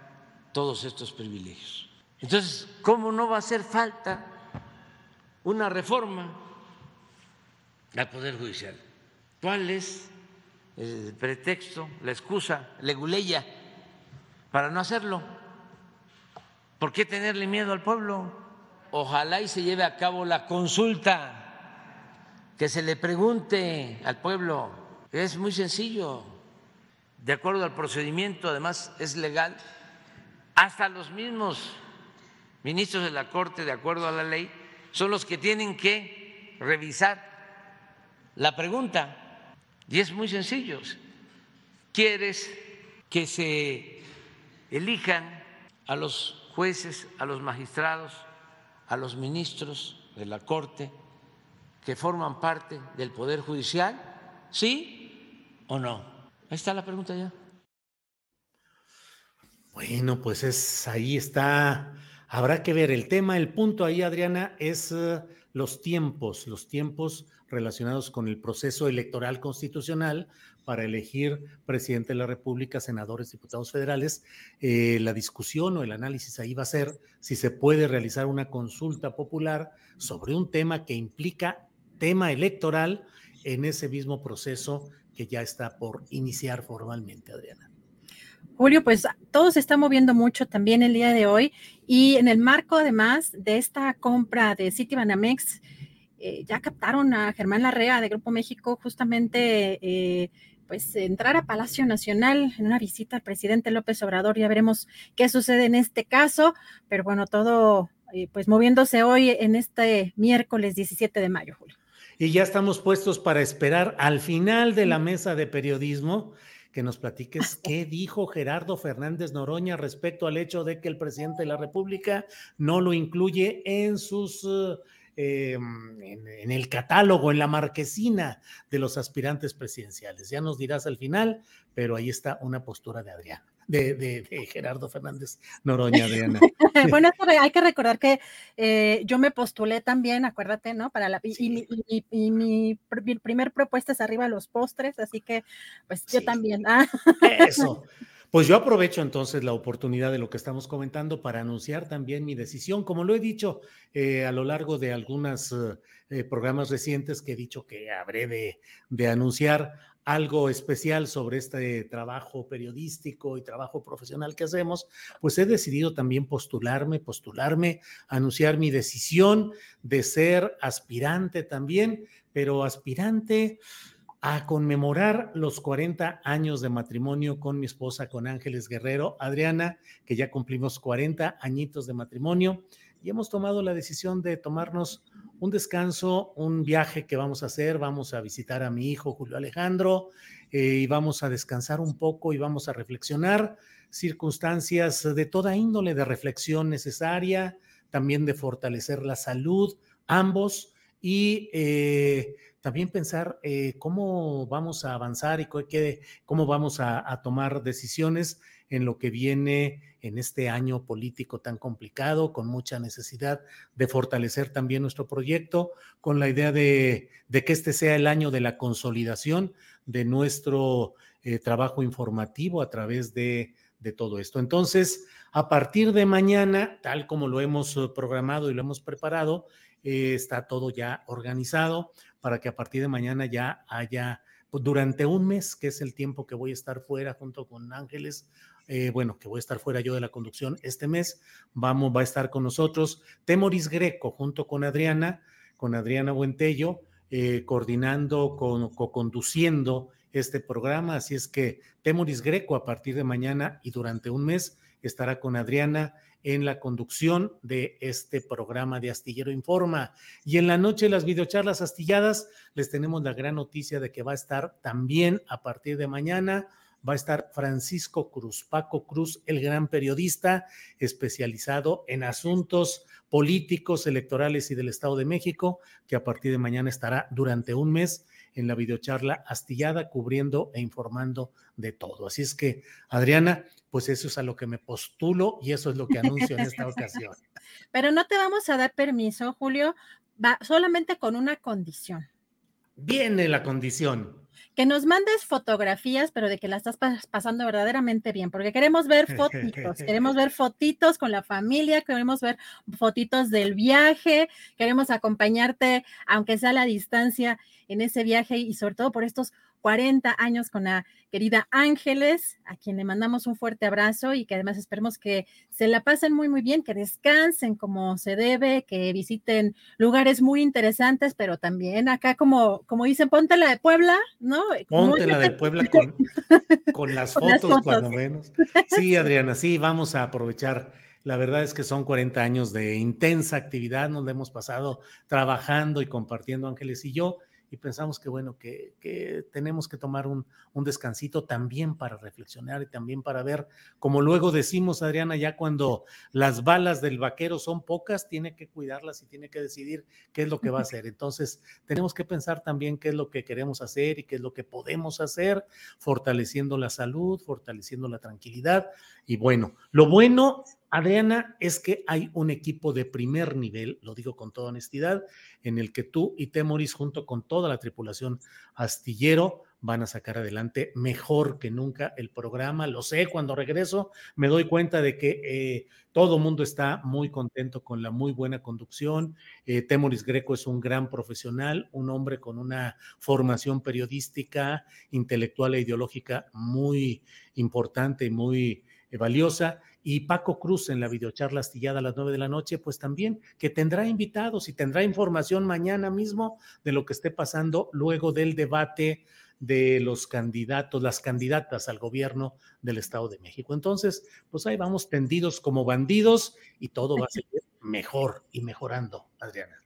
todos estos privilegios. Entonces, ¿cómo no va a hacer falta una reforma al Poder Judicial. ¿Cuál es el pretexto, la excusa, la leguleya para no hacerlo? ¿Por qué tenerle miedo al pueblo? Ojalá y se lleve a cabo la consulta, que se le pregunte al pueblo. Es muy sencillo, de acuerdo al procedimiento, además es legal. Hasta los mismos ministros de la Corte, de acuerdo a la ley, son los que tienen que revisar la pregunta. Y es muy sencillo. ¿Quieres que se elijan a los jueces, a los magistrados, a los ministros de la Corte que forman parte del Poder Judicial? ¿Sí o no? Ahí está la pregunta ya. Bueno, pues es ahí está. Habrá que ver el tema, el punto ahí, Adriana, es eh, los tiempos, los tiempos relacionados con el proceso electoral constitucional para elegir presidente de la República, senadores, diputados federales. Eh, la discusión o el análisis ahí va a ser si se puede realizar una consulta popular sobre un tema que implica tema electoral en ese mismo proceso que ya está por iniciar formalmente, Adriana. Julio, pues todo se está moviendo mucho también el día de hoy y en el marco además de esta compra de Citibanamex, eh, ya captaron a Germán Larrea de Grupo México justamente eh, pues entrar a Palacio Nacional en una visita al presidente López Obrador. Ya veremos qué sucede en este caso, pero bueno, todo eh, pues moviéndose hoy en este miércoles 17 de mayo, Julio. Y ya estamos puestos para esperar al final de la mesa de periodismo que nos platiques qué dijo Gerardo Fernández Noroña respecto al hecho de que el presidente de la República no lo incluye en sus eh, en, el catálogo, en la marquesina de los aspirantes presidenciales. Ya nos dirás al final, pero ahí está una postura de Adrián. De, Gerardo Fernández Noroña, Adriana. bueno, hay que recordar que eh, yo me postulé también, acuérdate, ¿no? Para la, y, mi, primer propuesta es arriba los postres, así que pues yo también. Ah. Eso. Pues yo aprovecho entonces la oportunidad de lo que estamos comentando para anunciar también mi decisión. Como lo he dicho eh, a lo largo de algunos eh, programas recientes que he dicho que habré de, de anunciar algo especial sobre este trabajo periodístico y trabajo profesional que hacemos, pues he decidido también postularme, postularme, anunciar mi decisión de ser aspirante también, pero aspirante a conmemorar los 40 años de matrimonio con mi esposa, con Ángeles Guerrero, Adriana, que ya cumplimos 40 añitos de matrimonio y hemos tomado la decisión de tomarnos un descanso, un viaje que vamos a hacer. Vamos a visitar a mi hijo Julio Alejandro eh, y vamos a descansar un poco y vamos a reflexionar circunstancias de toda índole de reflexión necesaria, también de fortalecer la salud, ambos, y eh, también pensar eh, cómo vamos a avanzar y cómo vamos a, a tomar decisiones en lo que viene en este año político tan complicado, con mucha necesidad de fortalecer también nuestro proyecto, con la idea de, que este sea el año de la consolidación de nuestro eh, trabajo informativo a través de, todo esto. Entonces, a partir de mañana, tal como lo hemos eh, programado y lo hemos preparado, eh, está todo ya organizado para que a partir de mañana ya haya pues, durante un mes, que es el tiempo que voy a estar fuera junto con Ángeles, eh, bueno, que voy a estar fuera yo de la conducción este mes, vamos, va a estar con nosotros Temoris Greco junto con Adriana, con Adriana Buentello, eh, coordinando, con, co-conduciendo este programa. Así es que Temoris Greco a partir de mañana y durante un mes estará con Adriana en la conducción de este programa de Astillero Informa. Y en la noche las videocharlas astilladas les tenemos la gran noticia de que va a estar también a partir de mañana va a estar Francisco Cruz, Paco Cruz, el gran periodista especializado en asuntos políticos, electorales y del Estado de México, que a partir de mañana estará durante un mes en la videocharla astillada, cubriendo e informando de todo. Así es que, Adriana, pues eso es a lo que me postulo y eso es lo que anuncio en esta ocasión. Pero no te vamos a dar permiso, Julio, va solamente con una condición. Viene la condición que nos mandes fotografías, pero de que la estás pasando verdaderamente bien, porque queremos ver fotitos, queremos ver fotitos con la familia, queremos ver fotitos del viaje, queremos acompañarte, aunque sea a la distancia, en ese viaje y sobre todo por estos 40 años con la querida Ángeles, a quien le mandamos un fuerte abrazo y que además esperemos que se la pasen muy, muy bien, que descansen como se debe, que visiten lugares muy interesantes, pero también acá, como, como dicen, ponte la de Puebla, ¿no? Ponte la de Puebla con, las fotos, cuando menos. Sí, Adriana, sí, vamos a aprovechar. La verdad es que son 40 años de intensa actividad, nos la hemos pasado trabajando y compartiendo Ángeles y yo y pensamos que, bueno, que, tenemos que tomar un, un, descansito también para reflexionar y también para ver, como luego decimos, Adriana, ya cuando las balas del vaquero son pocas, tiene que cuidarlas y tiene que decidir qué es lo que va a hacer. Entonces, tenemos que pensar también qué es lo que queremos hacer y qué es lo que podemos hacer, fortaleciendo la salud, fortaleciendo la tranquilidad. Y bueno, lo bueno Adriana, es que hay un equipo de primer nivel, lo digo con toda honestidad, en el que tú y Temoris, junto con toda la tripulación astillero, van a sacar adelante mejor que nunca el programa. Lo sé, cuando regreso me doy cuenta de que eh, todo mundo está muy contento con la muy buena conducción. Eh, Temoris Greco es un gran profesional, un hombre con una formación periodística, intelectual e ideológica muy importante y muy valiosa y Paco Cruz en la videocharla astillada a las nueve de la noche, pues también que tendrá invitados y tendrá información mañana mismo de lo que esté pasando luego del debate de los candidatos, las candidatas al gobierno del Estado de México. Entonces, pues ahí vamos tendidos como bandidos y todo va a seguir mejor y mejorando, Adriana.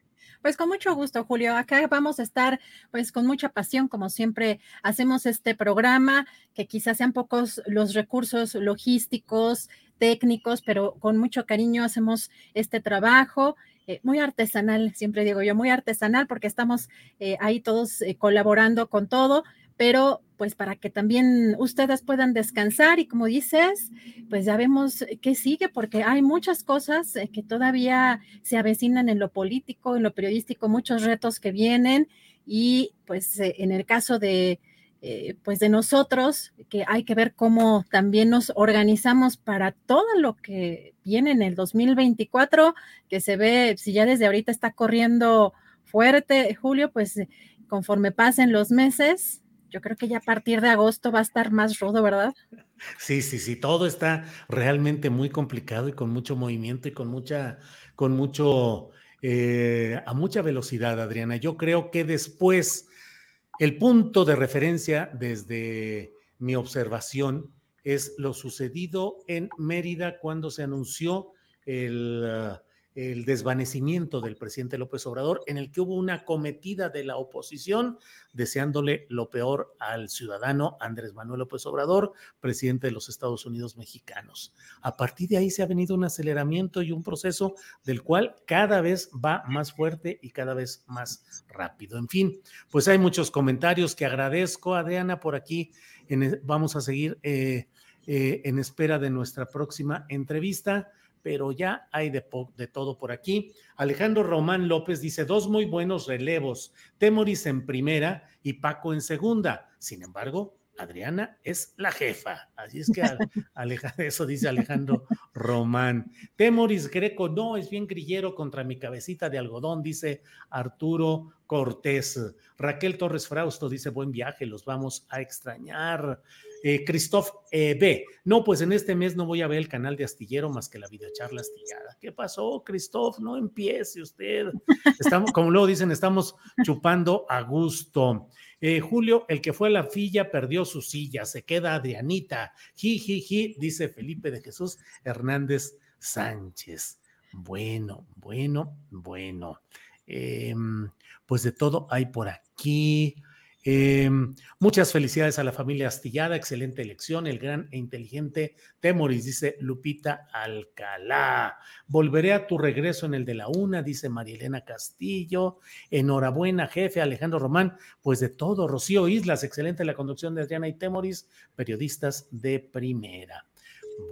Pues con mucho gusto, Julio. Acá vamos a estar pues con mucha pasión, como siempre hacemos este programa, que quizás sean pocos los recursos logísticos, técnicos, pero con mucho cariño hacemos este trabajo. Eh, muy artesanal, siempre digo yo, muy artesanal porque estamos eh, ahí todos eh, colaborando con todo, pero pues para que también ustedes puedan descansar y como dices, pues ya vemos qué sigue porque hay muchas cosas que todavía se avecinan en lo político, en lo periodístico, muchos retos que vienen y pues en el caso de eh, pues de nosotros, que hay que ver cómo también nos organizamos para todo lo que viene en el 2024, que se ve, si ya desde ahorita está corriendo fuerte, Julio, pues conforme pasen los meses, yo creo que ya a partir de agosto va a estar más rudo, ¿verdad? Sí, sí, sí, todo está realmente muy complicado y con mucho movimiento y con mucha, con mucho, eh, a mucha velocidad, Adriana. Yo creo que después el punto de referencia desde mi observación es lo sucedido en Mérida cuando se anunció el, el desvanecimiento del presidente López Obrador, en el que hubo una cometida de la oposición deseándole lo peor al ciudadano Andrés Manuel López Obrador, presidente de los Estados Unidos mexicanos. A partir de ahí se ha venido un aceleramiento y un proceso del cual cada vez va más fuerte y cada vez más rápido. En fin, pues hay muchos comentarios que agradezco, Adriana, por aquí. En, vamos a seguir eh, eh, en espera de nuestra próxima entrevista pero ya hay de, de, todo por aquí. Alejandro Román López dice, dos muy buenos relevos, Temoris en primera y Paco en segunda. Sin embargo, Adriana es la jefa. Así es que eso dice Alejandro Román. Temoris Greco, no, es bien grillero contra mi cabecita de algodón, dice Arturo Cortés. Raquel Torres Frausto dice, buen viaje, los vamos a extrañar. Eh, Christoph eh, B. No, pues en este mes no voy a ver el canal de Astillero más que la videocharla astillada. ¿Qué pasó, Christoph? No empiece usted. Estamos, como luego dicen, estamos chupando a gusto. Eh, Julio, el que fue a la filla perdió su silla, se queda Adrianita. Ji, ji, ji, dice Felipe de Jesús Hernández Sánchez. Bueno, bueno, bueno. Em, pues de todo hay por aquí. Em, muchas felicidades a la familia Astillada, excelente elección, el gran e inteligente Temoris, dice Lupita Alcalá. Volveré a tu regreso en el de la una, dice Marielena Castillo. Enhorabuena, jefe Alejandro Román. Pues de todo, Rocío Islas, excelente la conducción de Adriana y Temoris, periodistas de primera.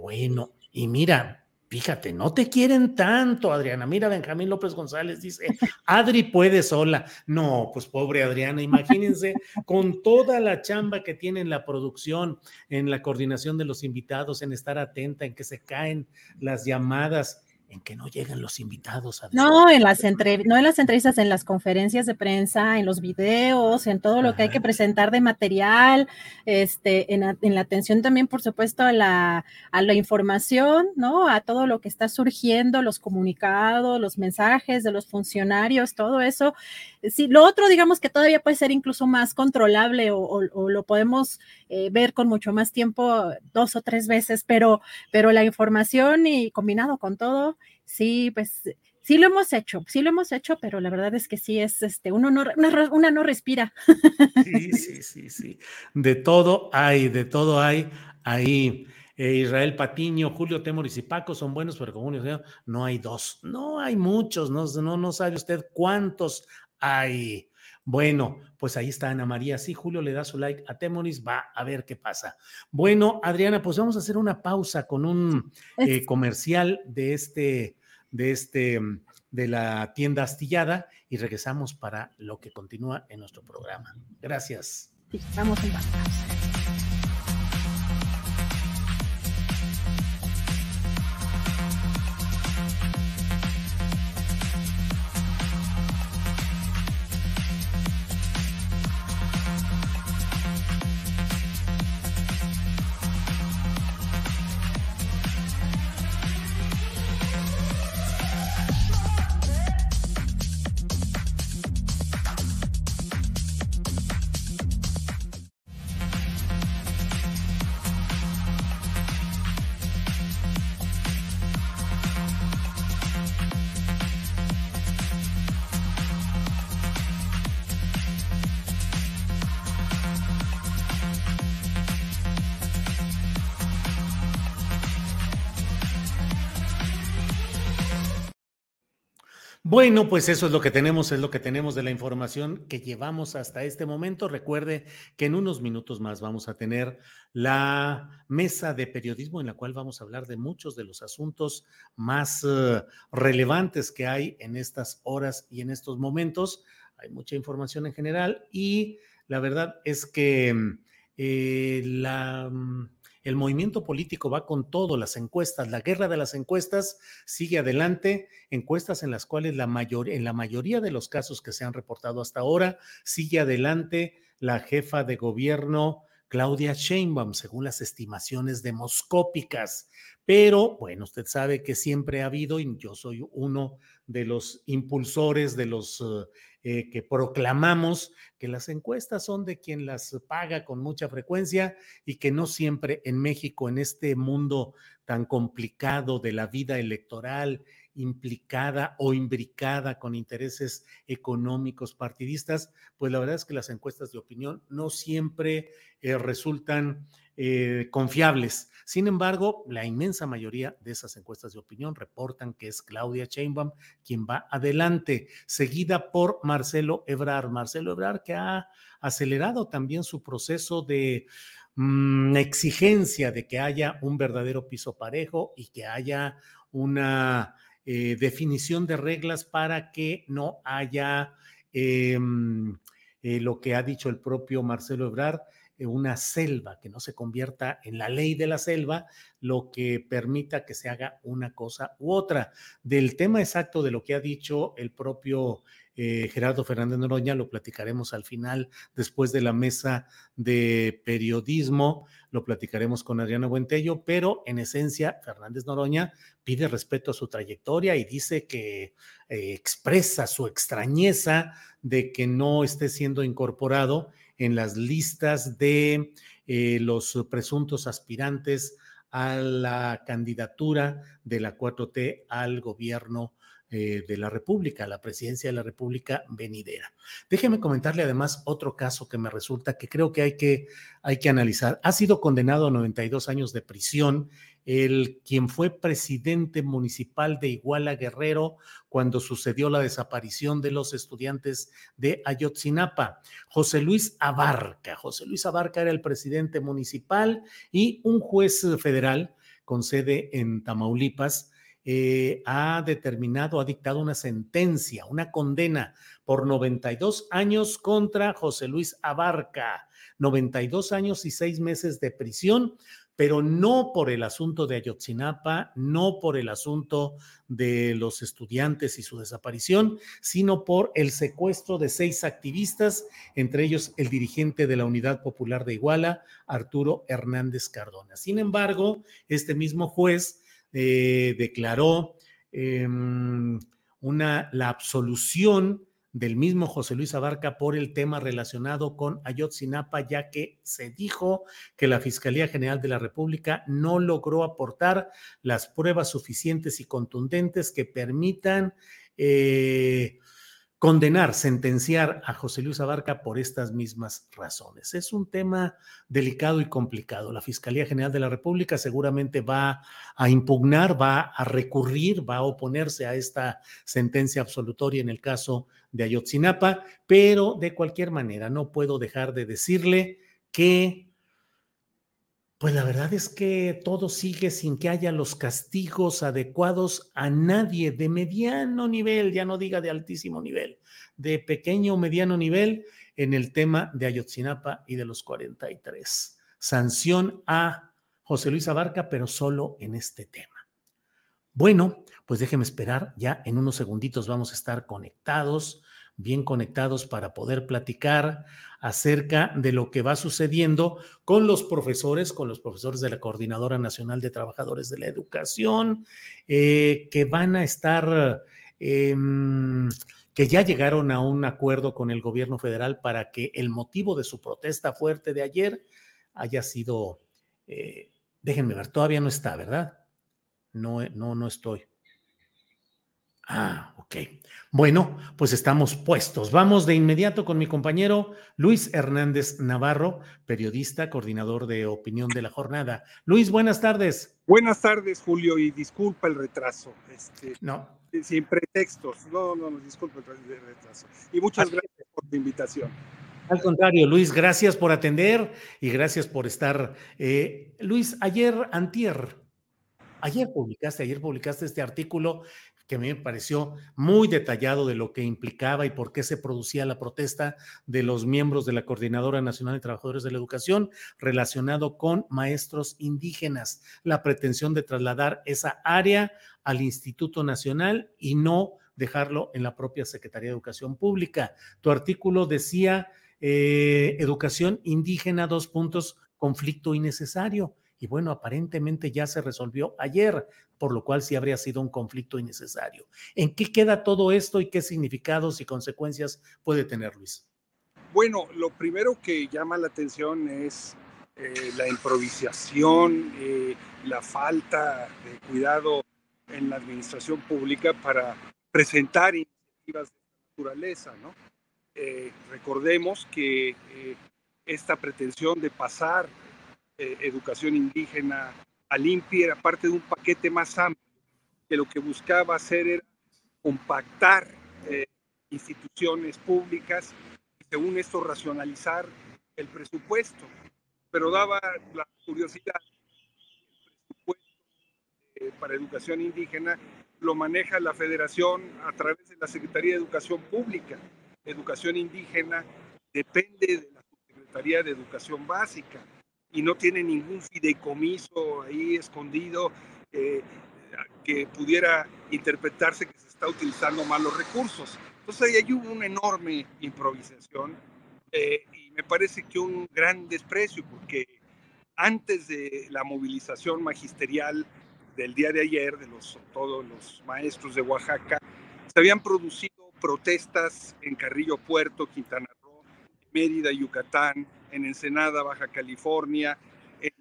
Bueno, y mira, Fíjate, no te quieren tanto, Adriana. Mira, Benjamín López González dice, Adri puede sola. No, pues pobre Adriana, imagínense con toda la chamba que tiene en la producción, en la coordinación de los invitados, en estar atenta, en que se caen las llamadas en que no llegan los invitados a no en las no en las entrevistas en las conferencias de prensa en los videos en todo lo que hay que presentar de material este en, la atención también por supuesto a la, a la información no a todo lo que está surgiendo los comunicados los mensajes de los funcionarios todo eso sí lo otro digamos que todavía puede ser incluso más controlable o, lo podemos eh, ver con mucho más tiempo dos o tres veces pero pero la información y combinado con todo sí, pues sí lo hemos hecho, sí lo hemos hecho, pero la verdad es que sí es, este, uno no, una, no respira. Sí, sí, sí, sí. De todo hay, de todo hay ahí. Eh, Israel Patiño, Julio Temoris y Paco son buenos, pero como no hay dos, no hay muchos, no, no, no sabe usted cuántos hay. Bueno, pues ahí está Ana María. Sí, Julio le da su like a Temoris, va a ver qué pasa. Bueno, Adriana, pues vamos a hacer una pausa con un eh, comercial de este, de este, de la tienda astillada y regresamos para lo que continúa en nuestro programa. Gracias. Estamos en pausa. Bueno, pues eso es lo que tenemos, es lo que tenemos de la información que llevamos hasta este momento. Recuerde que en unos minutos más vamos a tener la mesa de periodismo en la cual vamos a hablar de muchos de los asuntos más eh, relevantes que hay en estas horas y en estos momentos. Hay mucha información en general y la verdad es que eh, la mm, el movimiento político va con todo, las encuestas, la guerra de las encuestas sigue adelante, encuestas en las cuales la en la mayoría de los casos que se han reportado hasta ahora, sigue adelante la jefa de gobierno Claudia Sheinbaum, según las estimaciones demoscópicas. Pero, bueno, usted sabe que siempre ha habido, y yo soy uno de los impulsores, de los eh, eh, que proclamamos que las encuestas son de quien las paga con mucha frecuencia y que no siempre en México, en este mundo tan complicado de la vida electoral implicada o imbricada con intereses económicos partidistas, pues la verdad es que las encuestas de opinión no siempre eh, resultan eh, confiables. Sin embargo, la inmensa mayoría de esas encuestas de opinión reportan que es Claudia Sheinbaum quien va adelante, seguida por Marcelo Ebrard. Marcelo Ebrard que ha acelerado también su proceso de mm, exigencia de que haya un verdadero piso parejo y que haya una eh, definición de reglas para que no haya em, eh, lo que ha dicho el propio Marcelo Ebrard, una selva, que no se convierta en la ley de la selva, lo que permita que se haga una cosa u otra. Del tema exacto de lo que ha dicho el propio eh, Gerardo Fernández Noroña, lo platicaremos al final, después de la mesa de periodismo, lo platicaremos con Adriana Buentello, pero en esencia, Fernández Noroña pide respeto a su trayectoria y dice que eh, expresa su extrañeza de que no esté siendo incorporado en las listas de eh, los presuntos aspirantes a la candidatura de la 4T al gobierno eh, de la República, la presidencia de la República venidera. Déjeme comentarle además otro caso que me resulta que creo que hay que, hay que analizar. Ha sido condenado a 92 años de prisión el quien fue presidente municipal de Iguala Guerrero cuando sucedió la desaparición de los estudiantes de Ayotzinapa, José Luis Abarca. José Luis Abarca era el presidente municipal y un juez federal con sede en Tamaulipas eh, ha determinado, ha dictado una sentencia, una condena por 92 años contra José Luis Abarca, 92 años y seis meses de prisión pero no por el asunto de Ayotzinapa, no por el asunto de los estudiantes y su desaparición, sino por el secuestro de seis activistas, entre ellos el dirigente de la Unidad Popular de Iguala, Arturo Hernández Cardona. Sin embargo, este mismo juez eh, declaró em, una, la absolución del mismo José Luis Abarca por el tema relacionado con Ayotzinapa, ya que se dijo que la Fiscalía General de la República no logró aportar las pruebas suficientes y contundentes que permitan eh, condenar, sentenciar a José Luis Abarca por estas mismas razones. Es un tema delicado y complicado. La Fiscalía General de la República seguramente va a impugnar, va a recurrir, va a oponerse a esta sentencia absolutoria en el caso de Ayotzinapa, pero de cualquier manera no puedo dejar de decirle que pues la verdad es que todo sigue sin que haya los castigos adecuados a nadie de mediano nivel, ya no diga de altísimo nivel, de pequeño o mediano nivel en el tema de Ayotzinapa y de los 43. Sanción a José Luis Abarca, pero solo en este tema. Bueno, pues déjeme esperar, ya en unos segunditos vamos a estar conectados bien conectados para poder platicar acerca de lo que va sucediendo con los profesores, con los profesores de la Coordinadora Nacional de Trabajadores de la Educación, eh, que van a estar, em, que ya llegaron a un acuerdo con el gobierno federal para que el motivo de su protesta fuerte de ayer haya sido, eh, déjenme ver, todavía no está, ¿verdad? No, no, no estoy. Ah, ok. Bueno, pues estamos puestos. Vamos de inmediato con mi compañero Luis Hernández Navarro, periodista, coordinador de opinión de la jornada. Luis, buenas tardes. Buenas tardes, Julio, y disculpa el retraso. Este, no. Sin pretextos. No, no, no, disculpa el retraso. Y muchas gracias por tu invitación. Al contrario, Luis, gracias por atender y gracias por estar. Eh, Luis, ayer, antier, ayer publicaste, ayer publicaste este artículo que a mí me pareció muy detallado de lo que implicaba y por qué se producía la protesta de los miembros de la Coordinadora Nacional de Trabajadores de la Educación relacionado con maestros indígenas, la pretensión de trasladar esa área al Instituto Nacional y no dejarlo en la propia Secretaría de Educación Pública. Tu artículo decía eh, educación indígena, dos puntos, conflicto innecesario y bueno, aparentemente ya se resolvió ayer, por lo cual sí habría sido un conflicto innecesario. ¿En qué queda todo esto y qué significados y consecuencias puede tener, Luis? Bueno, lo primero que llama la atención es eh, la improvisación, eh, la falta de cuidado en la administración pública para presentar iniciativas de naturaleza, ¿no? Eh, recordemos que eh, esta pretensión de pasar eh, educación indígena a limpia era parte de un paquete más amplio, que lo que buscaba hacer era compactar instituciones públicas y según esto racionalizar el presupuesto. Pero daba la curiosidad, el presupuesto para educación indígena lo maneja la federación a través de la Secretaría de Educación Pública educación indígena depende de la Secretaría de Educación Básica y no tiene ningún fideicomiso ahí escondido eh, que pudiera interpretarse que se está utilizando mal los recursos. Entonces ahí hubo una enorme improvisación eh, y me parece que un gran desprecio porque antes de la movilización magisterial del día de ayer de los, todos los maestros de Oaxaca, se habían producido protestas en Carrillo Puerto, Quintana Roo, Mérida, Yucatán, en Ensenada, Baja California, en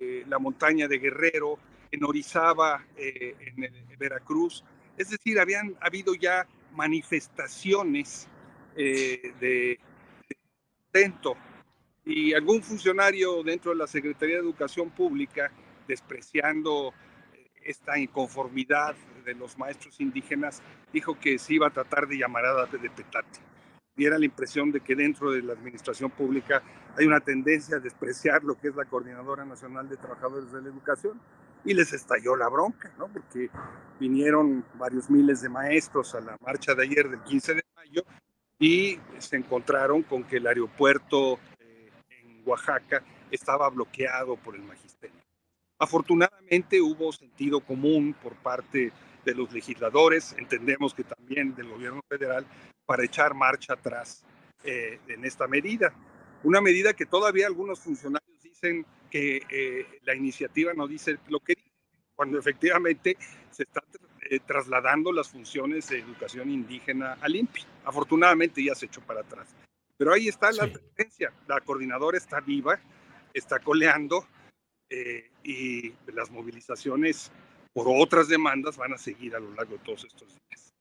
eh, la montaña de Guerrero, en Orizaba, eh, en, Veracruz. Es decir, habían habido ya manifestaciones eh, de, de y algún funcionario dentro de la Secretaría de Educación Pública despreciando esta inconformidad de los maestros indígenas, dijo que se iba a tratar de llamarada de petate. Diera la impresión de que dentro de la administración pública hay una tendencia a despreciar lo que es la Coordinadora Nacional de Trabajadores de la Educación y les estalló la bronca, ¿no? Porque vinieron varios miles de maestros a la marcha de ayer del 15 de mayo y se encontraron con que el aeropuerto eh, en Oaxaca estaba bloqueado por el magisterio. Afortunadamente hubo sentido común por parte de los legisladores, entendemos que también del gobierno federal, para echar marcha atrás eh, en esta medida. Una medida que todavía algunos funcionarios dicen que eh, la iniciativa no dice lo que dice, cuando efectivamente se están eh, trasladando las funciones de educación indígena al INPI. Afortunadamente ya se echó para atrás. Pero ahí está la presencia, la coordinadora está viva, está coleando, eh, y las movilizaciones por otras demandas van a seguir a lo largo de todos estos días.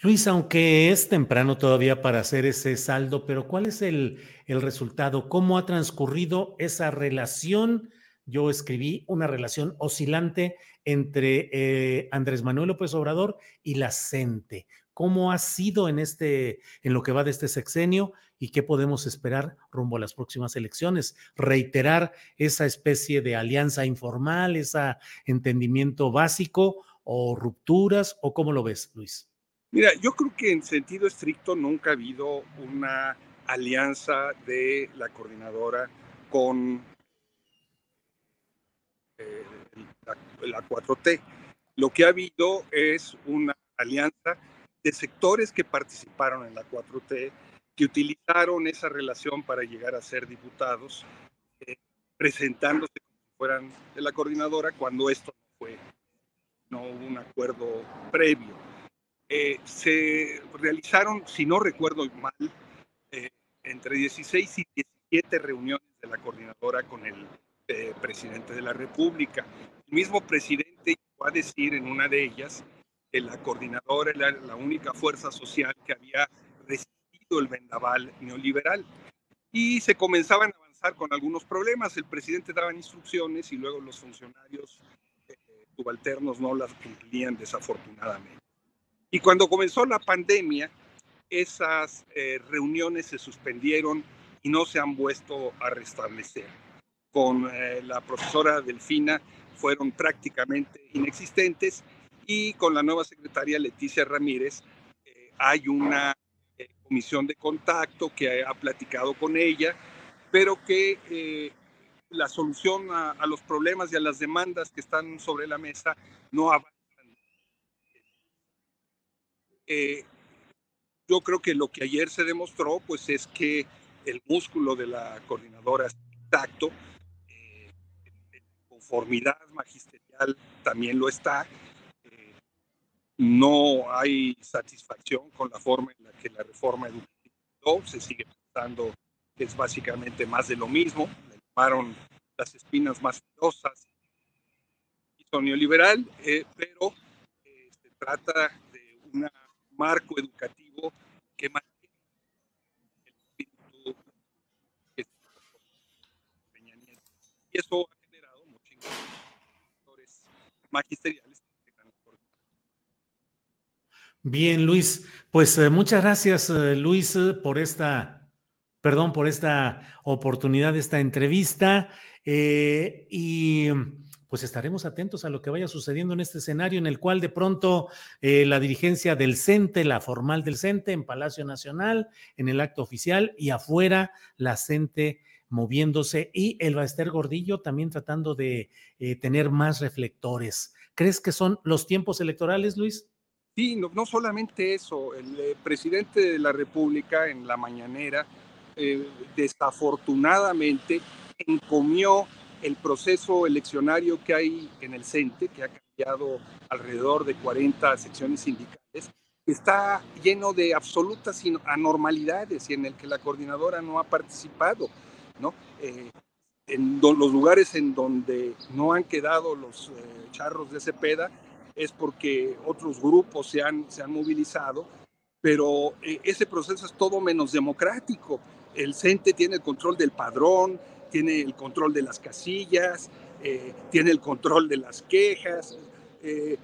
Luis, aunque es temprano todavía para hacer ese saldo, pero ¿cuál es el, el resultado? ¿Cómo ha transcurrido esa relación? Yo escribí una relación oscilante entre eh, Andrés Manuel López Obrador y la CENTE. ¿Cómo ha sido en este, en lo que va de este sexenio y qué podemos esperar rumbo a las próximas elecciones? Reiterar esa especie de alianza informal, ese entendimiento básico o rupturas o cómo lo ves, Luis? Mira, yo creo que en sentido estricto nunca ha habido una alianza de la coordinadora con eh, la, la 4T. Lo que ha habido es una alianza de sectores que participaron en la 4T, que utilizaron esa relación para llegar a ser diputados, eh, presentándose como si fueran de la coordinadora cuando esto no fue, no hubo un acuerdo previo. Eh, se realizaron, si no recuerdo mal, eh, entre 16 y 17 reuniones de la coordinadora con el presidente de la República. El mismo presidente llegó a decir en una de ellas la coordinadora era la única fuerza social que había resistido el vendaval neoliberal. Y se comenzaban a avanzar con algunos problemas. El presidente daba instrucciones y luego los funcionarios eh, subalternos no las cumplían desafortunadamente. Y cuando comenzó la pandemia, esas eh, reuniones se suspendieron y no se han vuelto a restablecer. Con eh, la profesora Delfina fueron prácticamente inexistentes y con la nueva secretaria Leticia Ramírez eh, hay una eh, comisión de contacto que ha platicado con ella, pero que eh, la solución a, los problemas y a las demandas que están sobre la mesa no avanzan. yo creo que lo que ayer se demostró pues es que el músculo de la coordinadora es intacto, conformidad magisterial también lo está, no hay satisfacción con la forma en la que la reforma educativa se sigue pensando que es básicamente más de lo mismo, le llamaron las espinas más filosas y neoliberal, eh, pero eh, se trata de un marco educativo que mantiene el espíritu que Nieto. Y eso ha generado muchos magisteriales. Bien, Luis, pues eh, muchas gracias, eh, Luis, eh, por esta, perdón, por esta oportunidad, esta entrevista. y pues estaremos atentos a lo que vaya sucediendo en este escenario en el cual de pronto la dirigencia del CENTE, la formal del CENTE en Palacio Nacional, en el acto oficial y afuera la CENTE moviéndose y el Baester Gordillo también tratando de tener más reflectores. ¿Crees que son los tiempos electorales, Luis? Sí, no, solamente eso, el eh, presidente de la República en la mañanera eh, desafortunadamente encomió el proceso eleccionario que hay en el CENTE, que ha cambiado alrededor de 40 secciones sindicales, está lleno de absolutas anormalidades y en el que la coordinadora no ha participado, ¿no? Eh, en los lugares en donde no han quedado los charros de Cepeda, es porque otros grupos se han, se han movilizado, pero eh, ese proceso es todo menos democrático. El CENTE tiene el control del padrón, tiene el control de las casillas, eh, tiene el control de las quejas, eh,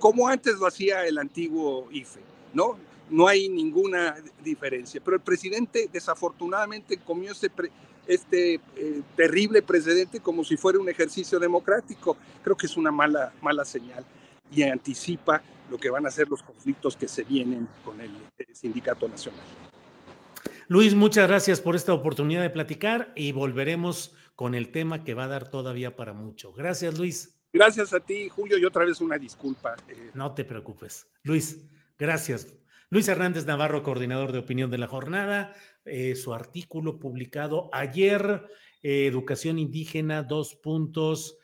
como antes lo hacía el antiguo IFE, ¿no? No hay ninguna diferencia. Pero el presidente desafortunadamente comió este, terrible precedente como si fuera un ejercicio democrático. Creo que es una mala, mala señal y anticipa lo que van a ser los conflictos que se vienen con el eh, Sindicato Nacional. Luis, muchas gracias por esta oportunidad de platicar y volveremos con el tema que va a dar todavía para mucho. Gracias, Luis. Gracias a ti, Julio, y otra vez una disculpa. Eh. No te preocupes. Luis, gracias. Luis Hernández Navarro, coordinador de opinión de la jornada, eh, su artículo publicado ayer, Educación Indígena, dos puntos.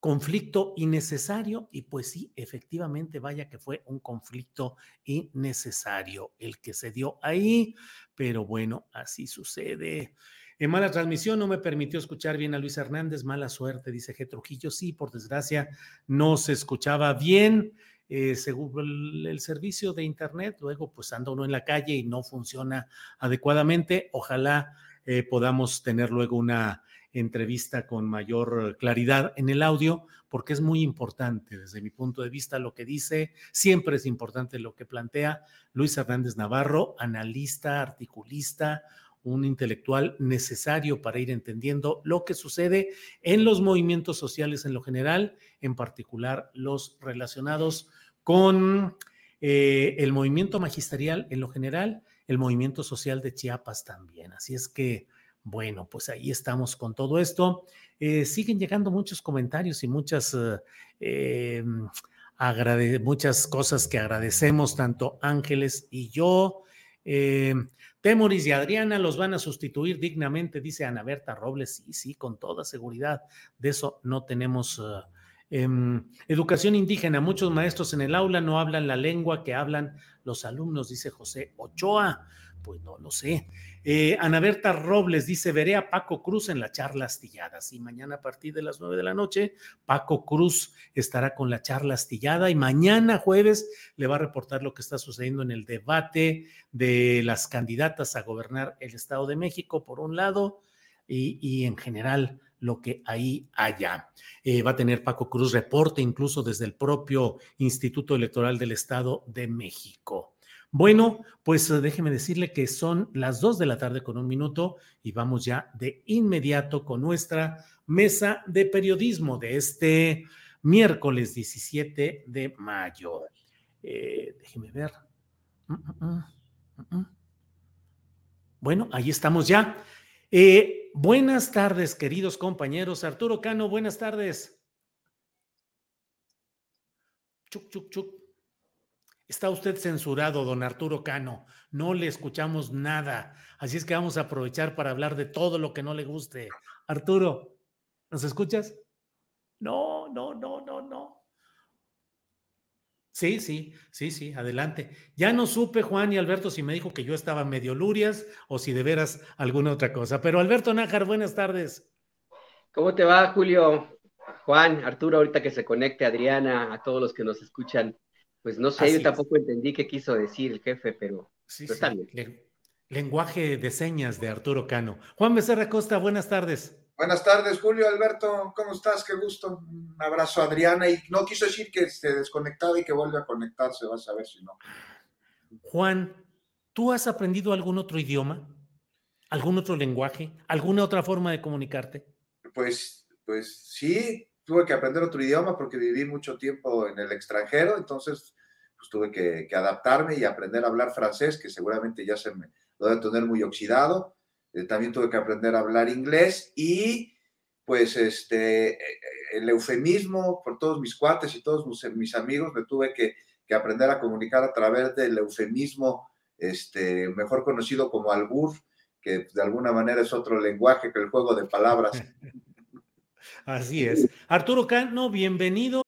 Conflicto innecesario y pues sí, efectivamente, vaya que fue un conflicto innecesario el que se dio ahí, pero bueno, así sucede. En mala transmisión no me permitió escuchar bien a Luis Hernández, mala suerte, dice G. Trujillo. Sí, por desgracia, no se escuchaba bien. Eh, según el, servicio de Internet, luego pues anda uno en la calle y no funciona adecuadamente. Ojalá eh, podamos tener luego una entrevista con mayor claridad en el audio, porque es muy importante desde mi punto de vista lo que dice, siempre es importante lo que plantea Luis Hernández Navarro, analista, articulista, un intelectual necesario para ir entendiendo lo que sucede en los movimientos sociales en lo general, en particular los relacionados con eh, el movimiento magisterial en lo general, el movimiento social de Chiapas también. Así es que bueno, pues ahí estamos con todo esto. Eh, siguen llegando muchos comentarios y muchas, eh, muchas cosas que agradecemos, tanto Ángeles y yo. Eh, Temoris y Adriana los van a sustituir dignamente, dice Ana Berta Robles. Sí, sí, con toda seguridad. De eso no tenemos em, educación indígena. Muchos maestros en el aula no hablan la lengua que hablan los alumnos, dice José Ochoa. Pues no lo sé. Eh, Ana Berta Robles dice, veré a Paco Cruz en la charla astillada. Sí, mañana a partir de las nueve de la noche, Paco Cruz estará con la charla astillada y mañana jueves le va a reportar lo que está sucediendo en el debate de las candidatas a gobernar el Estado de México, por un lado, y, en general lo que ahí haya. Eh, va a tener Paco Cruz reporte incluso desde el propio Instituto Electoral del Estado de México. Bueno, pues eh, déjeme decirle que son las dos de la tarde con un minuto y vamos ya de inmediato con nuestra mesa de periodismo de este miércoles 17 de mayo. Eh, déjeme ver. Mm, mm, mm, bueno, ahí estamos ya. Eh, buenas tardes, queridos compañeros. Arturo Cano, buenas tardes. Chuc, chuc, chuc. Está usted censurado, don Arturo Cano. No le escuchamos nada. Así es que vamos a aprovechar para hablar de todo lo que no le guste. Arturo, ¿nos escuchas? No, no, no, no, no. Sí, sí, sí, sí, adelante. Ya no supe, Juan y Alberto, si me dijo que yo estaba medio lurias o si de veras alguna otra cosa. Pero Alberto Nájar, buenas tardes. ¿Cómo te va, Julio? Juan, Arturo, ahorita que se conecte, Adriana, a todos los que nos escuchan, pues no sé, yo tampoco entendí qué quiso decir el jefe, pero, está bien. lenguaje de señas de Arturo Cano. Juan Becerra Costa, buenas tardes. Buenas tardes, Julio, Alberto, ¿cómo estás? Qué gusto. Un abrazo, Adriana. Y no quiso decir que esté desconectado y que vuelve a conectarse, vas a ver si no. Juan, ¿tú has aprendido algún otro idioma? ¿Algún otro lenguaje? ¿Alguna otra forma de comunicarte? Pues, pues sí, tuve que aprender otro idioma porque viví mucho tiempo en el extranjero, entonces pues tuve que, adaptarme y aprender a hablar francés, que seguramente ya se me lo debe tener muy oxidado eh, también tuve que aprender a hablar inglés y pues este, eh, el eufemismo por todos mis cuates y todos mis, amigos, me tuve que, aprender a comunicar a través del eufemismo, este, mejor conocido como albur, que de alguna manera es otro lenguaje que el juego de palabras. Así es. Arturo Cano, bienvenido.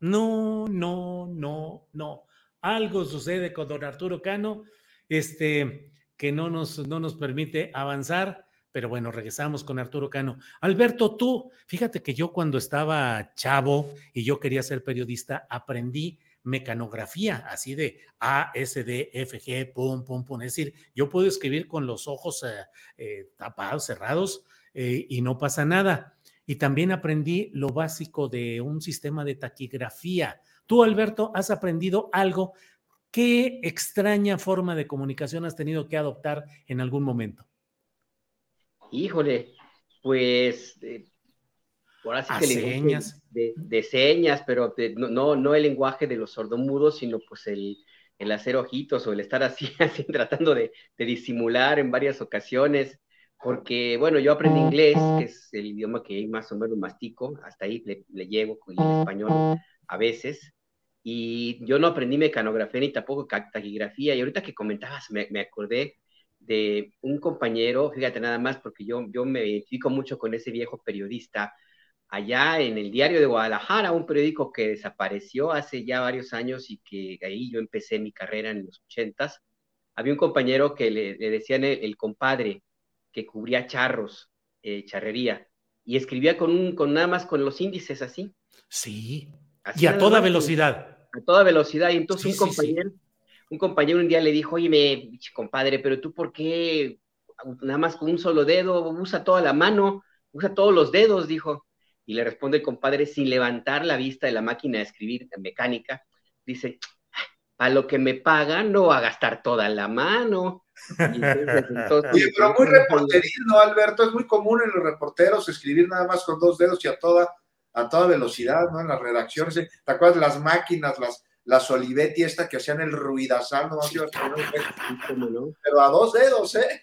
No, no, no, no. Algo sucede con don Arturo Cano, este, que no nos, no nos permite avanzar. Pero bueno, regresamos con Arturo Cano. Alberto, tú, fíjate que yo cuando estaba chavo y yo quería ser periodista, aprendí mecanografía, así de A, S, D, F, G, pum, pum, pum. Es decir, yo puedo escribir con los ojos eh, eh, tapados, cerrados, eh, y no pasa nada. Y también aprendí lo básico de un sistema de taquigrafía. Tú, Alberto, has aprendido algo. ¿Qué extraña forma de comunicación has tenido que adoptar en algún momento? Híjole, pues eh, que señas. De, señas, pero no, no el lenguaje de los sordomudos, sino pues el, el hacer ojitos o el estar así, así tratando de, de, disimular en varias ocasiones porque, bueno, yo aprendí inglés, que es el idioma que más o menos mastico, hasta ahí le, llego con el español a veces, y yo no aprendí mecanografía ni tampoco taquigrafía, y ahorita que comentabas me, acordé de un compañero, fíjate nada más, porque yo, yo me identifico mucho con ese viejo periodista, allá en el diario de Guadalajara, un periódico que desapareció hace ya varios años y que ahí yo empecé mi carrera en los ochentas, había un compañero que le, decían el compadre, que cubría charros, eh, charrería, y escribía con, un, con nada más con los índices así. Sí, y a toda velocidad. A toda velocidad, y entonces un, compañero, un compañero un día le dijo, oye, me, compadre, pero tú por qué nada más con un solo dedo, usa toda la mano, usa todos los dedos, dijo. Y le responde el compadre sin levantar la vista de la máquina de escribir mecánica, dice, a lo que me pagan no va a gastar toda la mano. Oye, pero muy reporteril, ¿no, Alberto? Es muy común en los reporteros escribir nada más con dos dedos y a toda, a toda velocidad, ¿no? En las redacciones. ¿eh? ¿Te acuerdas las máquinas, las, las Olivetti esta que hacían el ruidazal, ¿no? Pero a dos dedos, ¿eh?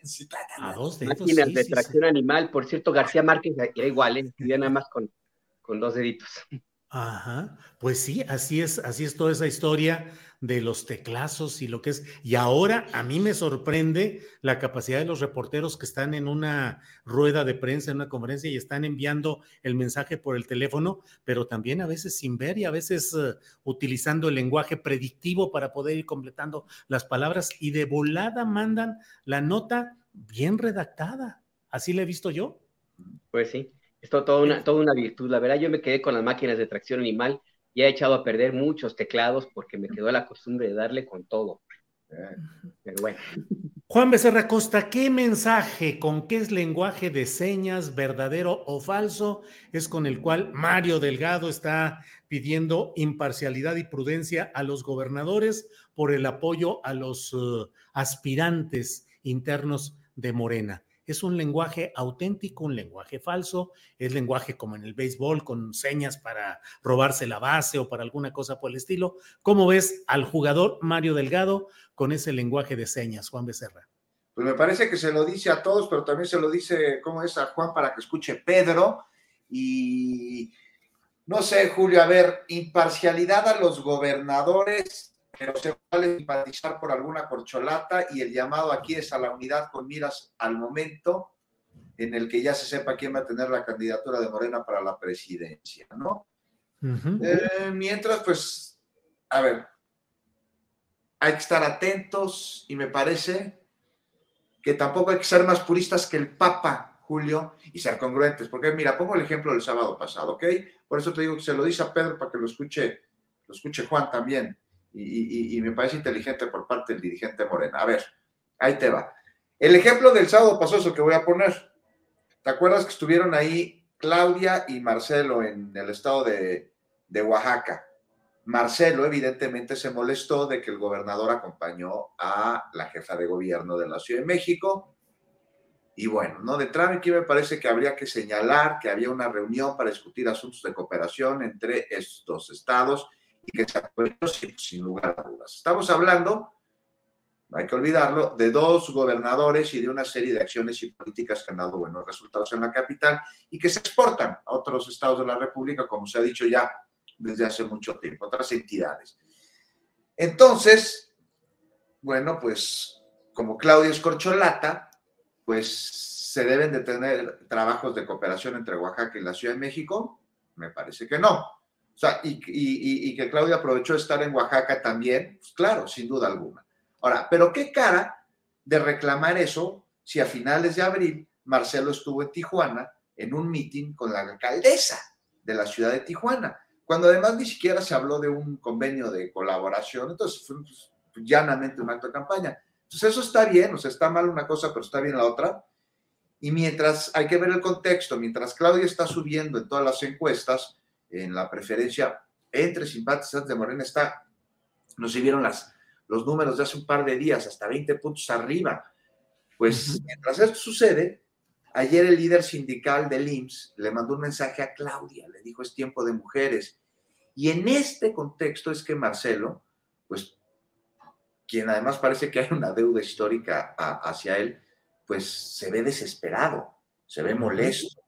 a dos dedos. Máquinas de tracción animal. Por cierto, García Márquez era igual, ¿eh? Escribía nada más con, con dos deditos. Ajá, pues sí, así es, así es toda esa historia de los teclazos y lo que es. Y ahora a mí me sorprende la capacidad de los reporteros que están en una rueda de prensa, en una conferencia y están enviando el mensaje por el teléfono, pero también a veces sin ver y a veces eh, utilizando el lenguaje predictivo para poder ir completando las palabras y de volada mandan la nota bien redactada. Así la he visto yo. Pues sí. Esto toda una, toda una virtud. La verdad, yo me quedé con las máquinas de tracción animal y he echado a perder muchos teclados porque me quedó la costumbre de darle con todo. Pero bueno. Juan Becerra Costa, ¿qué mensaje, con qué es lenguaje de señas, verdadero o falso, es con el cual Mario Delgado está pidiendo imparcialidad y prudencia a los gobernadores por el apoyo a los uh, aspirantes internos de Morena? ¿Es un lenguaje auténtico, un lenguaje falso? ¿Es lenguaje como en el béisbol con señas para robarse la base o para alguna cosa por el estilo? ¿Cómo ves al jugador Mario Delgado con ese lenguaje de señas, Juan Becerra? Pues me parece que se lo dice a todos, pero también se lo dice, ¿cómo es? A Juan para que escuche Pedro. Y no sé, Julio, a ver, imparcialidad a los gobernadores, pero se vale simpatizar por alguna corcholata y el llamado aquí es a la unidad con miras al momento en el que ya se sepa quién va a tener la candidatura de Morena para la presidencia, ¿no? Eh, mientras, pues, a ver, hay que estar atentos y me parece que tampoco hay que ser más puristas que el Papa, Julio, y ser congruentes. Porque mira, pongo el ejemplo del sábado pasado, ¿ok? Por eso te digo que se lo dice a Pedro para que lo escuche, lo escuche Juan también. Y, me parece inteligente por parte del dirigente Morena. A ver, ahí te va. El ejemplo del sábado el que voy a poner. ¿Te acuerdas que estuvieron ahí Claudia y Marcelo en el estado de, de Oaxaca? Marcelo evidentemente se molestó de que el gobernador acompañó a la jefa de gobierno de la Ciudad de México. Y bueno, ¿no? De trámite me parece que habría que señalar que había una reunión para discutir asuntos de cooperación entre estos estados y que se apoyó sin, lugar a dudas. Estamos hablando, no hay que olvidarlo, de dos gobernadores y de una serie de acciones y políticas que han dado buenos resultados en la capital y que se exportan a otros estados de la República, como se ha dicho ya desde hace mucho tiempo, otras entidades. Entonces, bueno, pues como Claudia es corcholata, pues se deben de tener trabajos de cooperación entre Oaxaca y la Ciudad de México, me parece que no. O sea, y, que Claudia aprovechó estar en Oaxaca también, pues claro, sin duda alguna. Ahora, pero qué cara de reclamar eso si a finales de abril Marcelo estuvo en Tijuana en un mitin con la alcaldesa de la ciudad de Tijuana cuando además ni siquiera se habló de un convenio de colaboración, entonces fue pues, llanamente un acto de campaña. Entonces eso está bien, o sea, está mal una cosa, pero está bien la otra. Y mientras hay que ver el contexto, mientras Claudia está subiendo en todas las encuestas, en la preferencia entre simpatizantes de Morena está, nos vieron las, los números de hace un par de días, hasta 20 puntos arriba. Pues mientras esto sucede, Ayer el líder sindical del IMSS le mandó un mensaje a Claudia, le dijo es tiempo de mujeres. Y en este contexto es que Marcelo, pues, quien además parece que hay una deuda histórica hacia él, pues se ve desesperado, se ve molesto.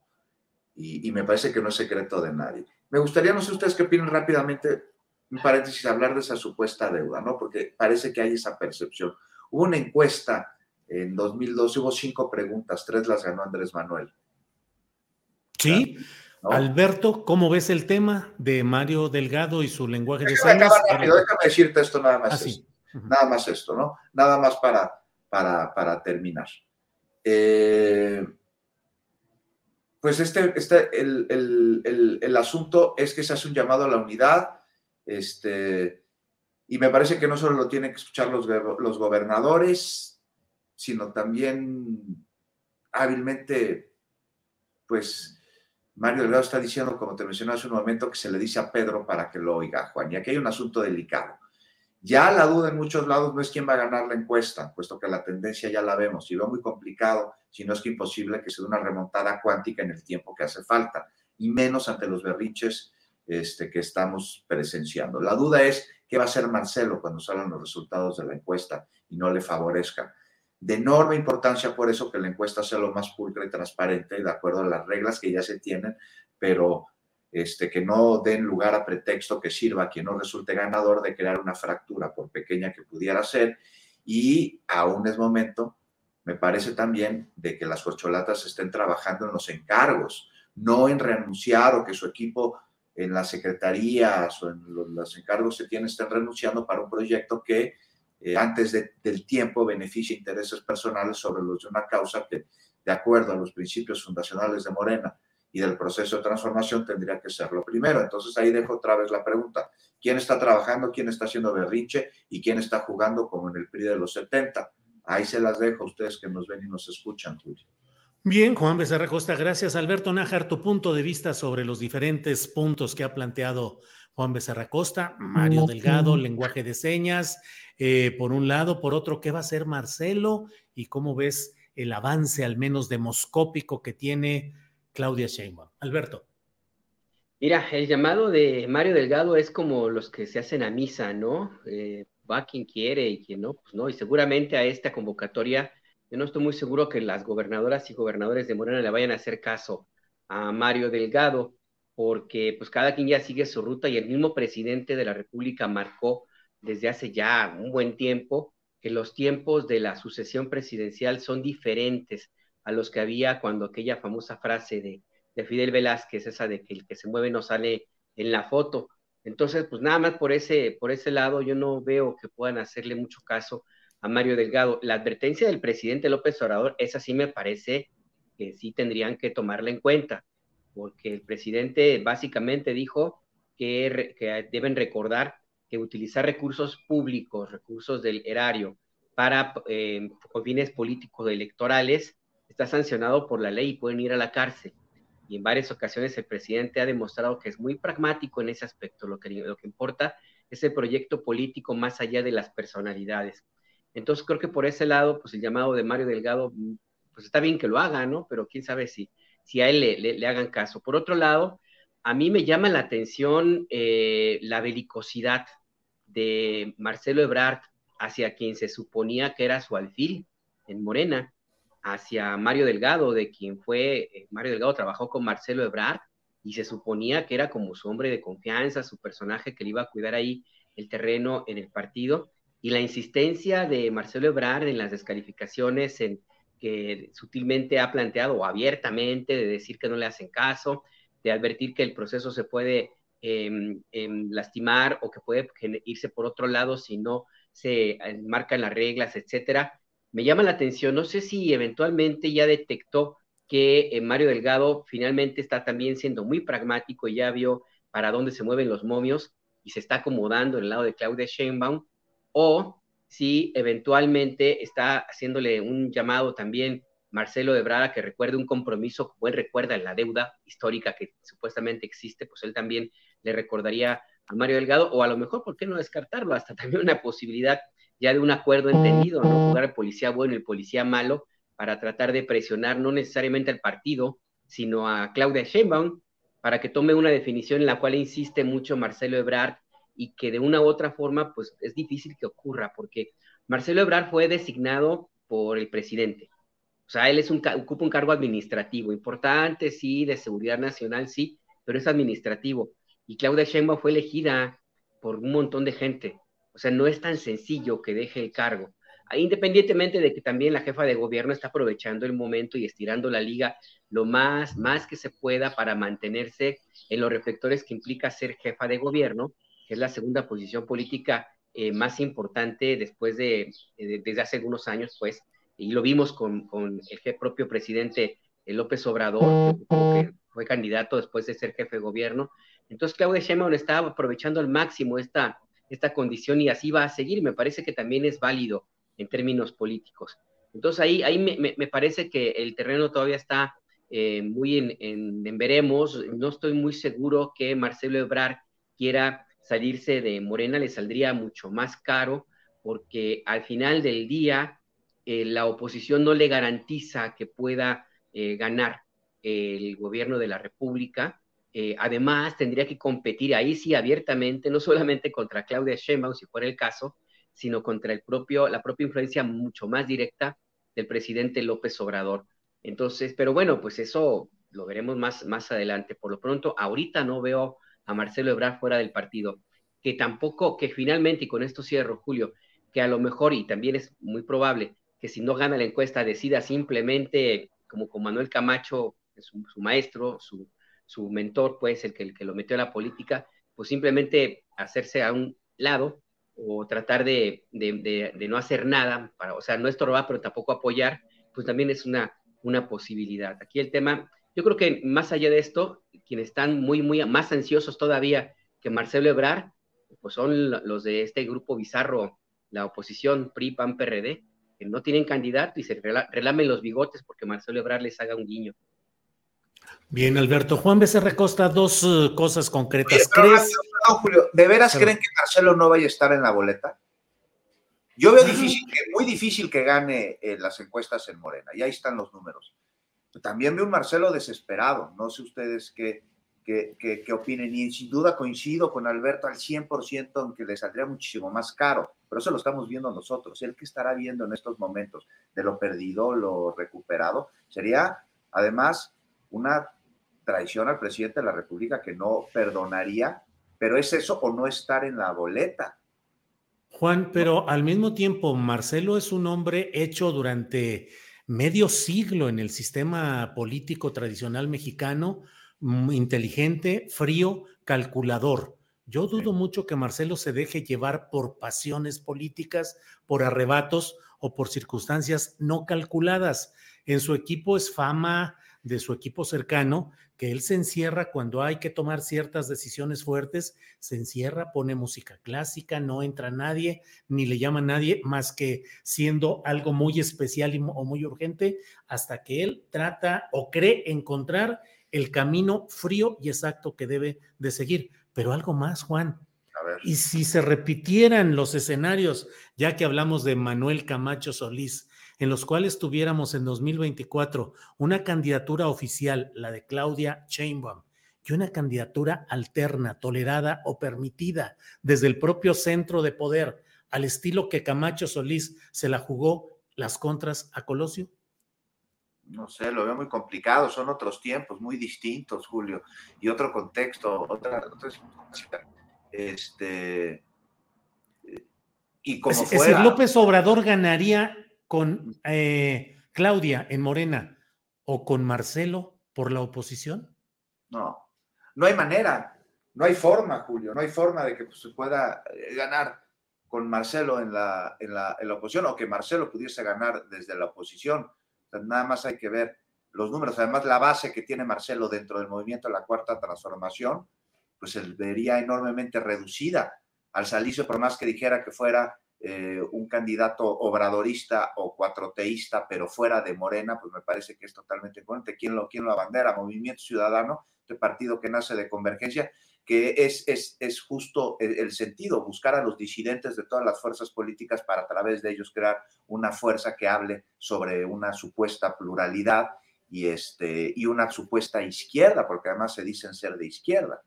Y, me parece que no es secreto de nadie. Me gustaría, no sé ustedes qué opinan rápidamente, un paréntesis, hablar de esa supuesta deuda, ¿no? Porque parece que hay esa percepción. Hubo una encuesta en 2012 hubo cinco preguntas, tres las ganó Andrés Manuel. Sí. Alberto, ¿cómo ves el tema de Mario Delgado y su lenguaje de señas? Rápido, déjame decirte esto nada más. Ah, nada más esto, ¿no? Nada más para, para, para terminar. Eh, pues este, este el, el, el, asunto es que se hace un llamado a la unidad, este, y me parece que no solo lo tienen que escuchar los, los gobernadores, sino también hábilmente, pues Mario Delgado está diciendo, como te mencioné hace un momento, que se le dice a Pedro para que lo oiga, Juan. Y aquí hay un asunto delicado. Ya la duda en muchos lados no es quién va a ganar la encuesta, puesto que la tendencia ya la vemos y veo muy complicado, si no es que imposible que se dé una remontada cuántica en el tiempo que hace falta, y menos ante los berriches este, que estamos presenciando. La duda es qué va a hacer Marcelo cuando salgan los resultados de la encuesta y no le favorezca de enorme importancia por eso que la encuesta sea lo más pulcra y transparente, de acuerdo a las reglas que ya se tienen, pero este, que no den lugar a pretexto que sirva a quien no resulte ganador de crear una fractura, por pequeña que pudiera ser. Y aún es momento, me parece también, de que las corcholatas estén trabajando en los encargos, no en renunciar o que su equipo en las secretarías o en los, encargos que tienen estén renunciando para un proyecto que eh, antes del tiempo beneficia intereses personales sobre los de una causa que, de acuerdo a los principios fundacionales de Morena y del proceso de transformación, tendría que ser lo primero. Entonces ahí dejo otra vez la pregunta. ¿Quién está trabajando, quién está haciendo berrinche y quién está jugando como en el PRI de los 70? Ahí se las dejo a ustedes que nos ven y nos escuchan, Julio. Bien, Juan Becerra Costa, gracias. Alberto Nájar, tu punto de vista sobre los diferentes puntos que ha planteado Juan Becerra Costa, Mario Delgado, lenguaje de señas, eh, por un lado, por otro, ¿qué va a hacer Marcelo? Y cómo ves el avance, al menos demoscópico, que tiene Claudia Sheinbaum. Alberto. Mira, el llamado de Mario Delgado es como los que se hacen a misa, ¿no? Eh, va quien quiere y quien no, pues no. Y seguramente a esta convocatoria, yo no estoy muy seguro que las gobernadoras y gobernadores de Morena le vayan a hacer caso a Mario Delgado, porque pues cada quien ya sigue su ruta y el mismo presidente de la República marcó desde hace ya un buen tiempo que los tiempos de la sucesión presidencial son diferentes a los que había cuando aquella famosa frase de de Fidel Velázquez, esa de que el que se mueve no sale en la foto. Entonces, pues nada más por ese, por ese lado, yo no veo que puedan hacerle mucho caso a Mario Delgado. La advertencia del presidente López Obrador, esa sí me parece que sí tendrían que tomarla en cuenta, porque el presidente básicamente dijo que, deben recordar que utilizar recursos públicos, recursos del erario, para eh, fines políticos electorales, está sancionado por la ley y pueden ir a la cárcel y en varias ocasiones el presidente ha demostrado que es muy pragmático en ese aspecto. Lo que, lo que importa es el proyecto político más allá de las personalidades. Entonces creo que por ese lado, pues el llamado de Mario Delgado, pues está bien que lo haga, ¿no? Pero quién sabe si, si a él le, hagan caso. Por otro lado, a mí me llama la atención eh, la belicosidad de Marcelo Ebrard hacia quien se suponía que era su alfil en Morena hacia Mario Delgado, de quien fue, eh, Mario Delgado trabajó con Marcelo Ebrard y se suponía que era como su hombre de confianza, su personaje que le iba a cuidar ahí el terreno en el partido. Y la insistencia de Marcelo Ebrard en las descalificaciones, en que sutilmente ha planteado o abiertamente de decir que no le hacen caso, de advertir que el proceso se puede em, em, lastimar o que puede irse por otro lado si no se eh, marcan las reglas, etcétera me llama la atención, no sé si eventualmente ya detectó que eh, Mario Delgado finalmente está también siendo muy pragmático y ya vio para dónde se mueven los momios y se está acomodando en el lado de Claudia Sheinbaum, o si eventualmente está haciéndole un llamado también Marcelo Ebrard que recuerde un compromiso, como él recuerda en la deuda histórica que supuestamente existe, pues él también le recordaría a Mario Delgado, o a lo mejor, ¿por qué no descartarlo? Hasta también una posibilidad ya de un acuerdo entendido, no jugar el policía bueno y el policía malo para tratar de presionar no necesariamente al partido, sino a Claudia Sheinbaum para que tome una definición en la cual insiste mucho Marcelo Ebrard y que de una u otra forma pues es difícil que ocurra porque Marcelo Ebrard fue designado por el presidente. O sea, él es un, ocupa un cargo administrativo, importante, sí, de seguridad nacional, sí, pero es administrativo. Y Claudia Sheinbaum fue elegida por un montón de gente. O sea, no es tan sencillo que deje el cargo. Independientemente de que también la jefa de gobierno está aprovechando el momento y estirando la liga lo más, más que se pueda para mantenerse en los reflectores que implica ser jefa de gobierno, que es la segunda posición política eh, más importante después de, desde hace algunos años, pues, y lo vimos con, con el propio presidente eh, López Obrador, que fue candidato después de ser jefe de gobierno. Entonces, Claudia Sheinbaum está aprovechando al máximo esta, esta condición y así va a seguir. Me parece que también es válido en términos políticos. Entonces ahí, ahí me, parece que el terreno todavía está eh, muy en, veremos. No estoy muy seguro que Marcelo Ebrard quiera salirse de Morena, le saldría mucho más caro porque al final del día eh, la oposición no le garantiza que pueda eh, ganar el gobierno de la República eh, además, tendría que competir ahí sí abiertamente, no solamente contra Claudia Sheinbaum, si fuera el caso, sino contra el propio, la propia influencia mucho más directa del presidente López Obrador. Entonces, pero bueno, pues eso lo veremos más, más adelante. Por lo pronto, ahorita no veo a Marcelo Ebrard fuera del partido, que tampoco, que finalmente, y con esto cierro, Julio, que a lo mejor, y también es muy probable, que si no gana la encuesta decida simplemente, como con Manuel Camacho, su, su maestro, su, su mentor, pues, el que, el que lo metió a la política, pues simplemente hacerse a un lado o tratar de, no hacer nada, para, o sea, no estorbar, pero tampoco apoyar, pues también es una, una posibilidad. Aquí el tema, yo creo que más allá de esto, quienes están muy, muy más ansiosos todavía que Marcelo Ebrar, pues son los de este grupo bizarro, la oposición PRI, PAN, PRD, que no tienen candidato y se relamen los bigotes porque Marcelo Ebrard les haga un guiño. Bien, Alberto. Juan Becerra Costa, dos eh, cosas concretas. ¿Crees? Julio, ¿de veras creen que Marcelo no vaya a estar en la boleta? Yo veo difícil, muy difícil que gane eh, las encuestas en Morena, y ahí están los números. También veo un Marcelo desesperado, no sé ustedes qué, qué, qué, opinen, y sin duda coincido con Alberto al 100% en que le saldría muchísimo más caro, pero eso lo estamos viendo nosotros. El que estará viendo en estos momentos de lo perdido, lo recuperado, sería además una traición al presidente de la República que no perdonaría, pero es eso o no estar en la boleta. Juan, pero al mismo tiempo, Marcelo es un hombre hecho durante medio siglo en el sistema político tradicional mexicano, mm, inteligente, frío, calculador. Yo dudo mucho que Marcelo se deje llevar por pasiones políticas, por arrebatos o por circunstancias no calculadas. En su equipo es fama de su equipo cercano que él se encierra cuando hay que tomar ciertas decisiones fuertes, se encierra, pone música clásica, no entra nadie, ni le llama a nadie más que siendo algo muy especial o muy urgente, hasta que él trata o cree encontrar el camino frío y exacto que debe de seguir. Pero algo más, Juan. Y si se repitieran los escenarios, ya que hablamos de Manuel Camacho Solís, en los cuales tuviéramos en 2024 una candidatura oficial, la de Claudia Sheinbaum, y una candidatura alterna, tolerada o permitida desde el propio centro de poder, al estilo que Camacho Solís se la jugó las contras a Colosio? No sé, lo veo muy complicado, son otros tiempos muy distintos, Julio, y otro contexto, otra, este y como es, fuera, López Obrador ganaría con eh, Claudia en Morena o con Marcelo por la oposición? No, no hay manera, no hay forma, Julio, no hay forma de que pues, se pueda eh, ganar con Marcelo en la, en, la, en la, oposición o que Marcelo pudiese ganar desde la oposición. nada más hay que ver los números. Además, la base que tiene Marcelo dentro del movimiento de la Cuarta Transformación, pues se vería enormemente reducida al salicio, por más que dijera que fuera eh, un candidato obradorista o cuatroteísta, pero fuera de Morena, pues me parece que es totalmente incoherente. ¿Quién lo, quién lo abandera? Movimiento Ciudadano, este partido que nace de convergencia, que es, es, es justo el, el, sentido, buscar a los disidentes de todas las fuerzas políticas para a través de ellos crear una fuerza que hable sobre una supuesta pluralidad y, este, y una supuesta izquierda, porque además se dicen ser de izquierda.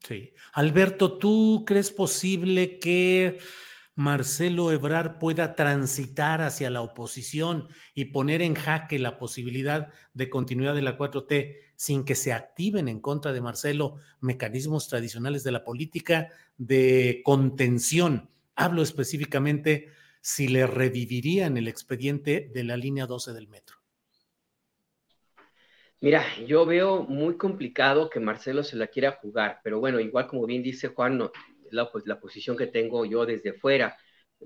Sí. Alberto, ¿tú crees posible que Marcelo Ebrar pueda transitar hacia la oposición y poner en jaque la posibilidad de continuidad de la 4T sin que se activen en contra de Marcelo mecanismos tradicionales de la política de contención. Hablo específicamente si le revivirían el expediente de la línea 12 del metro. Mira, yo veo muy complicado que Marcelo se la quiera jugar, pero bueno, igual como bien dice Juan, no, la, pues, la posición que tengo yo desde fuera.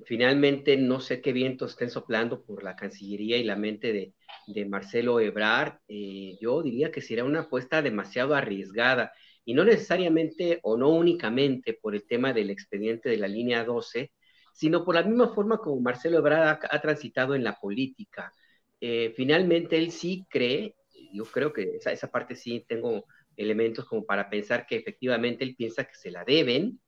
Finalmente, no sé qué vientos estén soplando por la Cancillería y la mente de, de Marcelo Ebrard. Eh, yo diría que sería una apuesta demasiado arriesgada y no necesariamente o no únicamente por el tema del expediente de la línea 12, sino por la misma forma como Marcelo Ebrard ha, transitado en la política. Eh, finalmente, él sí cree, yo creo que esa, esa parte sí tengo elementos como para pensar que efectivamente él piensa que se la deben,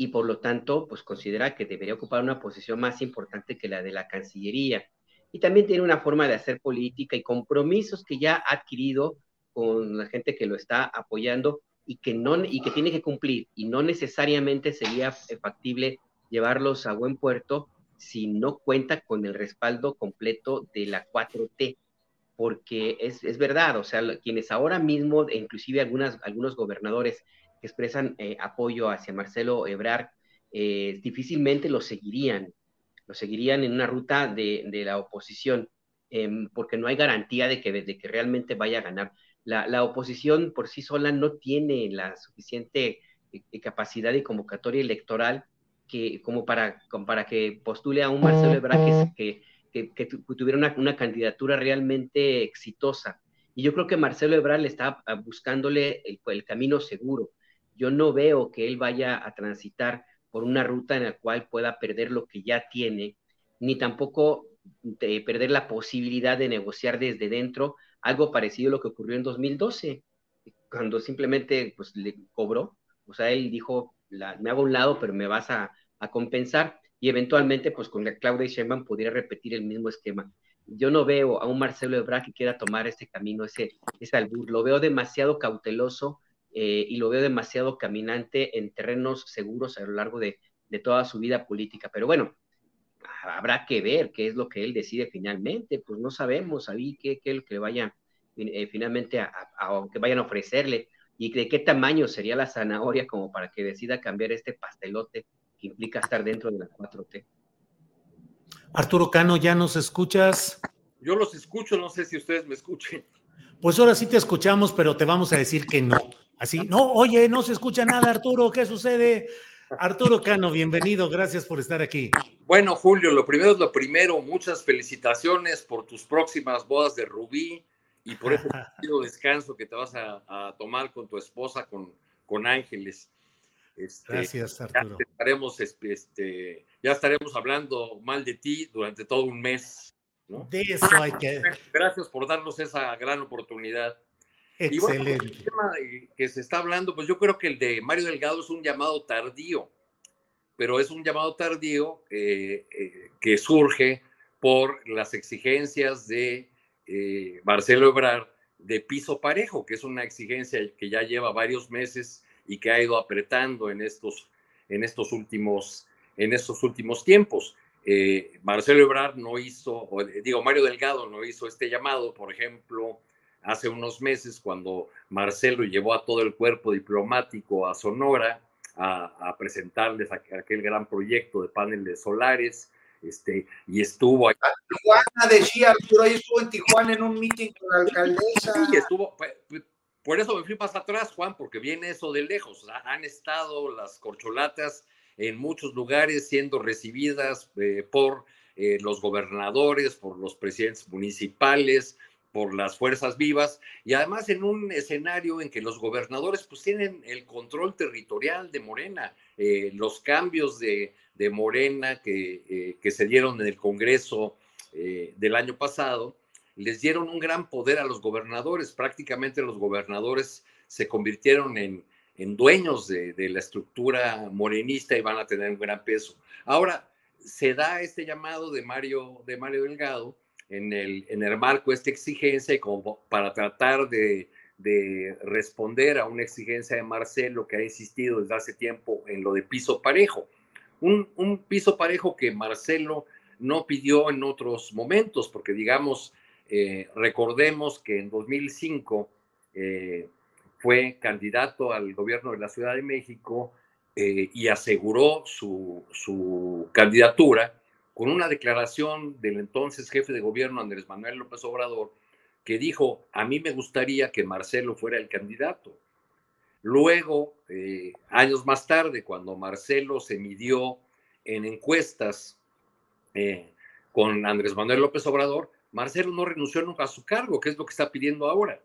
y por lo tanto, pues considera que debería ocupar una posición más importante que la de la Cancillería. Y también tiene una forma de hacer política y compromisos que ya ha adquirido con la gente que lo está apoyando y que, no, y que tiene que cumplir. Y no necesariamente sería factible llevarlos a buen puerto si no cuenta con el respaldo completo de la 4T. Porque es, es verdad, o sea, quienes ahora mismo, inclusive algunas, algunos gobernadores, que expresan eh, apoyo hacia Marcelo Ebrard, eh, difícilmente lo seguirían, lo seguirían en una ruta de, la oposición, em, porque no hay garantía de que, de que realmente vaya a ganar. La, oposición por sí sola no tiene la suficiente eh, capacidad de convocatoria electoral que, como para, para que postule a un Marcelo Ebrard que, que, tuviera una, una, candidatura realmente exitosa. Y yo creo que Marcelo Ebrard le está ah, buscándole el, el camino seguro yo no veo que él vaya a transitar por una ruta en la cual pueda perder lo que ya tiene, ni tampoco perder la posibilidad de negociar desde dentro algo parecido a lo que ocurrió en 2012, cuando simplemente pues, le cobró. O sea, él dijo, me hago un lado, pero me vas a, compensar. Y eventualmente, pues con la Claudia Sheinbaum podría repetir el mismo esquema. Yo no veo a un Marcelo Ebrard que quiera tomar ese camino, ese, ese albur. Lo veo demasiado cauteloso eh, y lo veo demasiado caminante en terrenos seguros a lo largo de, de toda su vida política. Pero bueno, habrá que ver qué es lo que él decide finalmente, pues no sabemos ahí qué, qué es lo que le vaya eh, finalmente a, que vayan a ofrecerle y de qué tamaño sería la zanahoria como para que decida cambiar este pastelote que implica estar dentro de la 4T. Arturo Cano, ¿ya nos escuchas? Yo los escucho, no sé si ustedes me escuchen. Pues ahora sí te escuchamos, pero te vamos a decir que no. Así, no, oye, no se escucha nada, Arturo, ¿qué sucede? Arturo Cano, bienvenido, gracias por estar aquí. Bueno, Julio, lo primero es lo primero, muchas felicitaciones por tus próximas bodas de Rubí y por ese descanso que te vas a, tomar con tu esposa, con, con Ángeles. Este, gracias, Arturo. Ya estaremos, este, ya estaremos hablando mal de ti durante todo un mes. De eso hay que. Gracias por darnos esa gran oportunidad. Excelente. el tema que se está hablando, pues yo creo que el de Mario Delgado es un llamado tardío, pero es un llamado tardío eh, eh, que surge por las exigencias de eh, Marcelo Ebrard de piso parejo, que es una exigencia que ya lleva varios meses y que ha ido apretando en estos, en estos, últimos, en estos últimos tiempos. Marcelo Ebrard no hizo, digo, Mario Delgado no hizo este llamado, por ejemplo, hace unos meses cuando Marcelo llevó a todo el cuerpo diplomático a Sonora a, presentarles aquel gran proyecto de paneles solares. Este, y estuvo ahí. Tijuana decía Arturo, ahí estuvo en Tijuana en un meeting con la alcaldesa. Sí, estuvo, por eso me fui más atrás, Juan, porque viene eso de lejos. Han estado las corcholatas en muchos lugares siendo recibidas eh, por eh, los gobernadores, por los presidentes municipales, por las fuerzas vivas y además en un escenario en que los gobernadores pues tienen el control territorial de Morena. Eh, los cambios de, Morena que, eh, que, se dieron en el Congreso eh, del año pasado les dieron un gran poder a los gobernadores. Prácticamente los gobernadores se convirtieron en, en dueños de, de la estructura morenista y van a tener un gran peso. Ahora, se da este llamado de Mario, de Mario Delgado en el, en el marco de esta exigencia y como para tratar de, de responder a una exigencia de Marcelo que ha insistido desde hace tiempo en lo de piso parejo. Un, un, piso parejo que Marcelo no pidió en otros momentos, porque digamos, eh, recordemos que en 2005 eh, fue candidato al gobierno de la Ciudad de México eh, y aseguró su, su candidatura con una declaración del entonces jefe de gobierno Andrés Manuel López Obrador, que dijo, a mí me gustaría que Marcelo fuera el candidato. Luego, eh, años más tarde, cuando Marcelo se midió en encuestas eh, con Andrés Manuel López Obrador, Marcelo no renunció nunca a su cargo, que es lo que está pidiendo ahora.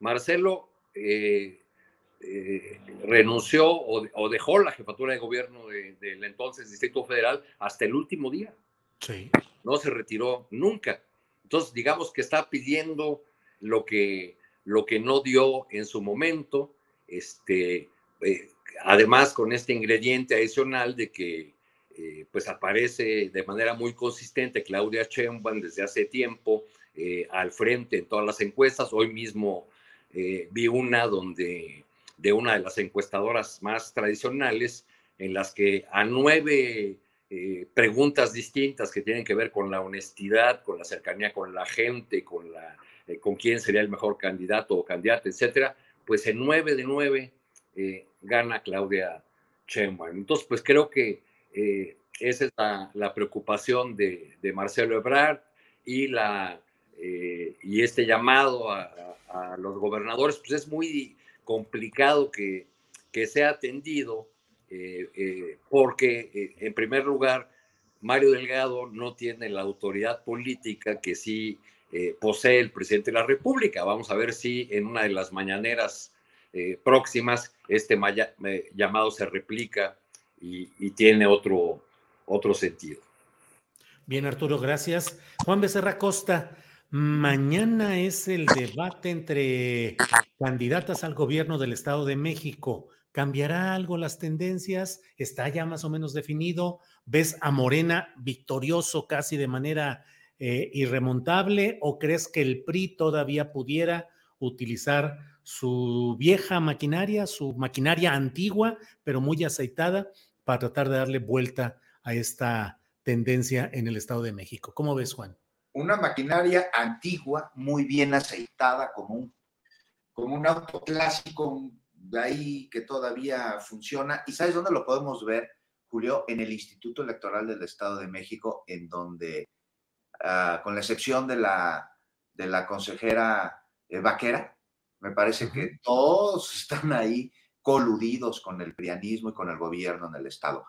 Marcelo eh, renunció o, dejó la jefatura de gobierno del entonces Distrito Federal hasta el último día. Sí. No se retiró nunca. Entonces, digamos que está pidiendo lo que, lo que no dio en su momento, este, eh, además con este ingrediente adicional de que eh, pues aparece de manera muy consistente Claudia Sheinbaum desde hace tiempo eh, al frente en todas las encuestas. Hoy mismo vi una donde de una de las encuestadoras más tradicionales, en las que a nueve eh, preguntas distintas que tienen que ver con la honestidad, con la cercanía con la gente, con, la, eh, con quién sería el mejor candidato o candidata, etcétera, pues en nueve de nueve eh, gana Claudia Sheinbaum. Entonces, pues creo que esa es la, preocupación de, Marcelo Ebrard y, la, y este llamado a, a, los gobernadores, pues es muy complicado que, que sea atendido, eh, eh, porque eh, en primer lugar, Mario Delgado no tiene la autoridad política que sí posee el presidente de la República. Vamos a ver si en una de las mañaneras próximas este llamado se replica y, tiene otro, otro sentido. Bien, Arturo, gracias. Juan Becerra Costa, mañana es el debate entre candidatas al gobierno del Estado de México. ¿Cambiará algo las tendencias? ¿Está ya más o menos definido? ¿Ves a Morena victorioso casi de manera eh, irremontable o crees que el PRI todavía pudiera utilizar su vieja maquinaria, su maquinaria antigua, pero muy aceitada, para tratar de darle vuelta a esta tendencia en el Estado de México? ¿Cómo ves, Juan? Una maquinaria antigua, muy bien aceitada, como un, como un auto clásico, de ahí que todavía funciona. ¿Y sabes dónde lo podemos ver, Julio? En el Instituto Electoral del Estado de México, en donde, ah, con la excepción de la, de la consejera eh, Vaquera, me parece que todos están ahí coludidos con el prianismo y con el gobierno en el Estado.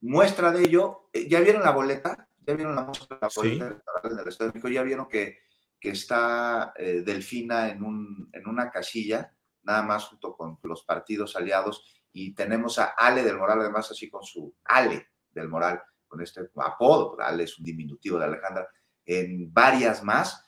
Muestra de ello, eh, ¿ya vieron la boleta? ¿Ya vieron la, boleta electoral del Estado de México? ¿Ya vieron que, que está eh, Delfina en, un, en una casilla? nada más junto con los partidos aliados, y tenemos a Ale del Moral, además así con su Ale del Moral, con este apodo, Ale es un diminutivo de Alejandra, en varias más,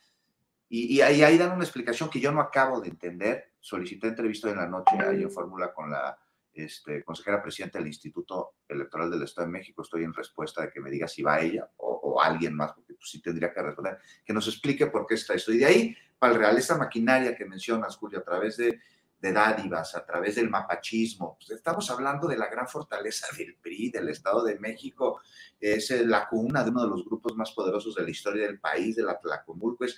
y, ahí, ahí, dan una explicación que yo no acabo de entender, solicité entrevista en la noche ahí en Fórmula con la este, consejera presidenta del Instituto Electoral del Estado de México, estoy en respuesta de que me diga si va ella o, alguien más, porque pues, sí tendría que responder, que nos explique por qué está esto. Y de ahí, para el real, esta maquinaria que mencionas, Julio, a través de de dádivas, a través del mapachismo. Pues, estamos hablando de la gran fortaleza del PRI, del Estado de México, es eh, la cuna de uno de los grupos más poderosos de la historia del país, de la Tlacomulco. Es,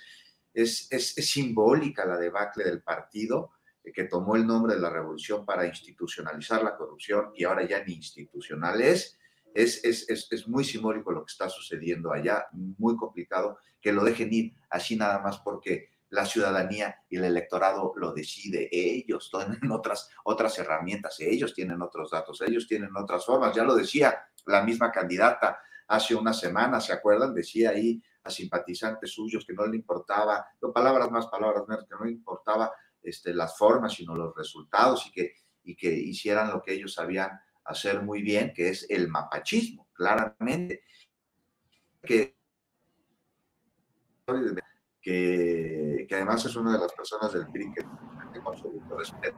es, es, simbólica la debacle del partido que tomó el nombre de la revolución para institucionalizar la corrupción y ahora ya ni institucional es. Es, es, es, muy simbólico lo que está sucediendo allá, muy complicado que lo dejen ir así nada más porque la ciudadanía y el electorado lo decide. Ellos tienen otras, otras herramientas, ellos tienen otros datos, ellos tienen otras formas. Ya lo decía la misma candidata hace una semana, ¿se acuerdan? Decía ahí a simpatizantes suyos que no le importaba, no, palabras más, palabras menos, que no le importaba este, las formas, sino los resultados y que, y que hicieran lo que ellos sabían hacer muy bien, que es el mapachismo, claramente. Que que, además es una de las personas del PRI que tengo absoluto respeto.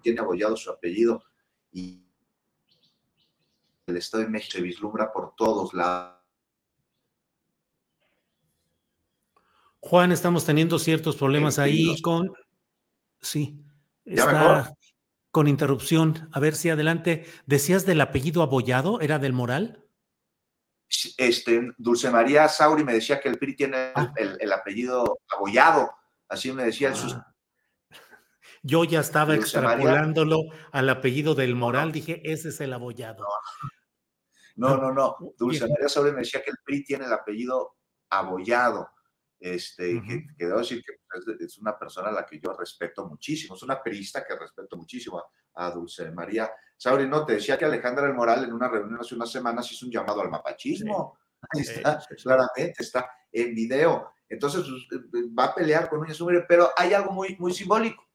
Tiene abollado su apellido y el Estado de México se vislumbra por todos lados. Juan, estamos teniendo ciertos problemas ahí con. Sí, está con interrupción. A ver si adelante. ¿Decías del apellido abollado? ¿Era del Moral? este, Dulce María Sauri me decía que el PRI tiene ah. el, apellido abollado, así me decía el ah. Yo ya estaba extrapolándolo al apellido del Moral, dije, ese es el abollado. No, no, no. Dulce María Sauri me decía que el PRI tiene el apellido abollado. Este, que, debo decir que es, una persona a la que yo respeto muchísimo, es una perista que respeto muchísimo a, Dulce María Sauri. No, te decía que Alejandra El Moral en una reunión hace unas semanas hizo un llamado al mapachismo. Ahí está, claramente, está en video. Entonces pues, eh, va a pelear con un Sumere, pero hay algo muy, muy simbólico.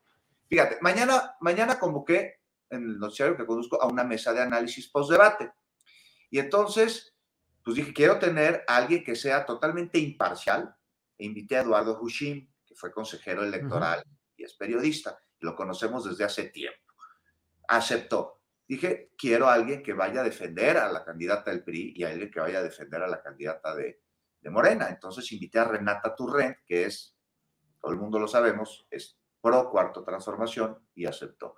Fíjate, mañana, mañana convoqué en el noticiario que conduzco a una mesa de análisis post-debate. Y entonces, pues dije, quiero tener a alguien que sea totalmente imparcial, e invité a Eduardo Hushim, que fue consejero electoral y es periodista, y lo conocemos desde hace tiempo. Aceptó. Dije, quiero a alguien que vaya a defender a la candidata del PRI y a alguien que vaya a defender a la candidata de, de Morena. Entonces invité a Renata Turrent, que es, todo el mundo lo sabemos, es pro cuarto transformación y aceptó.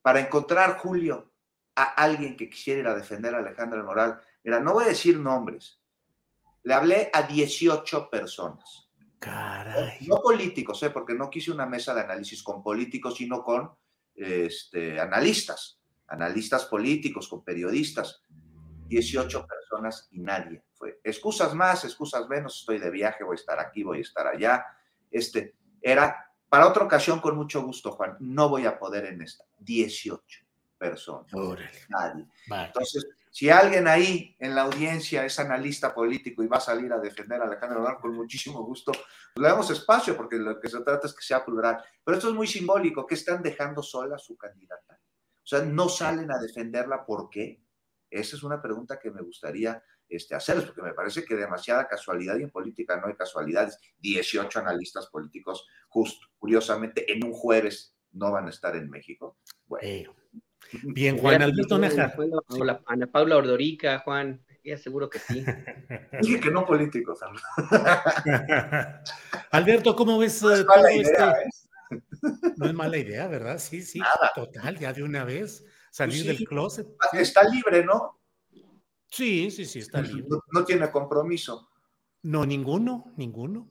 Para encontrar, Julio, a alguien que quisiera defender a Alejandra Moral, mira, no voy a decir nombres, le hablé a 18 personas. Caray. No políticos, ¿eh? porque no quise una mesa de análisis con políticos, sino con este, analistas, analistas políticos, con periodistas. 18 personas y nadie fue. Excusas más, excusas menos, estoy de viaje, voy a estar aquí, voy a estar allá. Este, era para otra ocasión con mucho gusto, Juan. No voy a poder en esta. 18 personas. Nadie. Entonces, si alguien ahí en la audiencia es analista político y va a salir a defender a Alejandro Blanco con muchísimo gusto, pues le damos espacio porque lo que se trata es que sea plural. Pero esto es muy simbólico, que están dejando sola a su candidata. O sea, no salen a defenderla, ¿por qué? Esa es una pregunta que me gustaría este, hacerlos, porque me parece que demasiada casualidad y en política no hay casualidades. 18 analistas políticos, justo, curiosamente, en un jueves no van a estar en México. Bueno. Bien, Juan Alberto Najar. Ana Paula Ordorica, Juan, ya seguro que sí. Dije que no políticos. Alberto, ¿cómo ves no es mala idea, ¿eh? No es mala idea, ¿verdad? Sí, sí, total, ya de una vez salir del closet. Está libre, ¿no? Sí, sí, sí, está libre. No, tiene compromiso. No, ninguno, ninguno.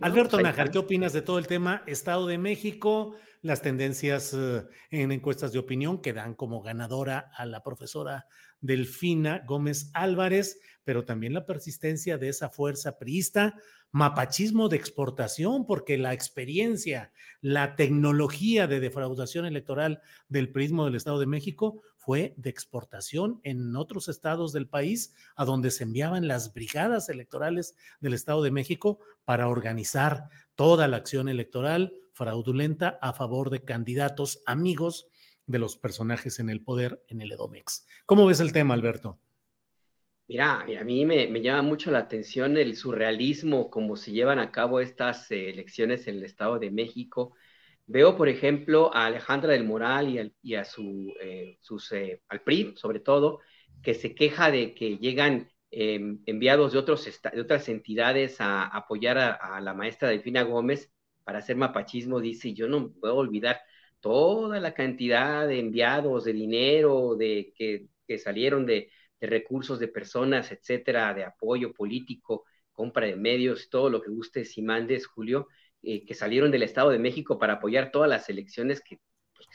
Alberto Najar, ¿qué opinas de todo el tema Estado de México, las tendencias eh, en encuestas de opinión que dan como ganadora a la profesora Delfina Gómez Álvarez, pero también la persistencia de esa fuerza priista, mapachismo de exportación, porque la experiencia, la tecnología de defraudación electoral del prismo del Estado de México fue de exportación en otros estados del país, a donde se enviaban las brigadas electorales del Estado de México para organizar toda la acción electoral fraudulenta a favor de candidatos amigos de los personajes en el poder en el Edomex. ¿Cómo ves el tema, Alberto? Mira, a mí me, llama mucho la atención el surrealismo, cómo se llevan a cabo estas eh, elecciones en el Estado de México Veo, por ejemplo, a Alejandra del Moral y, a su, eh, eh, al PRI, sobre todo, que se queja de que llegan em, enviados de, otros de otras entidades a, apoyar a, la maestra Delfina Gómez para hacer mapachismo. Dice, yo no puedo olvidar toda la cantidad de enviados, de dinero, de que, salieron de, recursos de personas, etcétera, de apoyo político, compra de medios, todo lo que gustes y mandes, Julio eh, que salieron del Estado de México para apoyar todas las elecciones que, pues,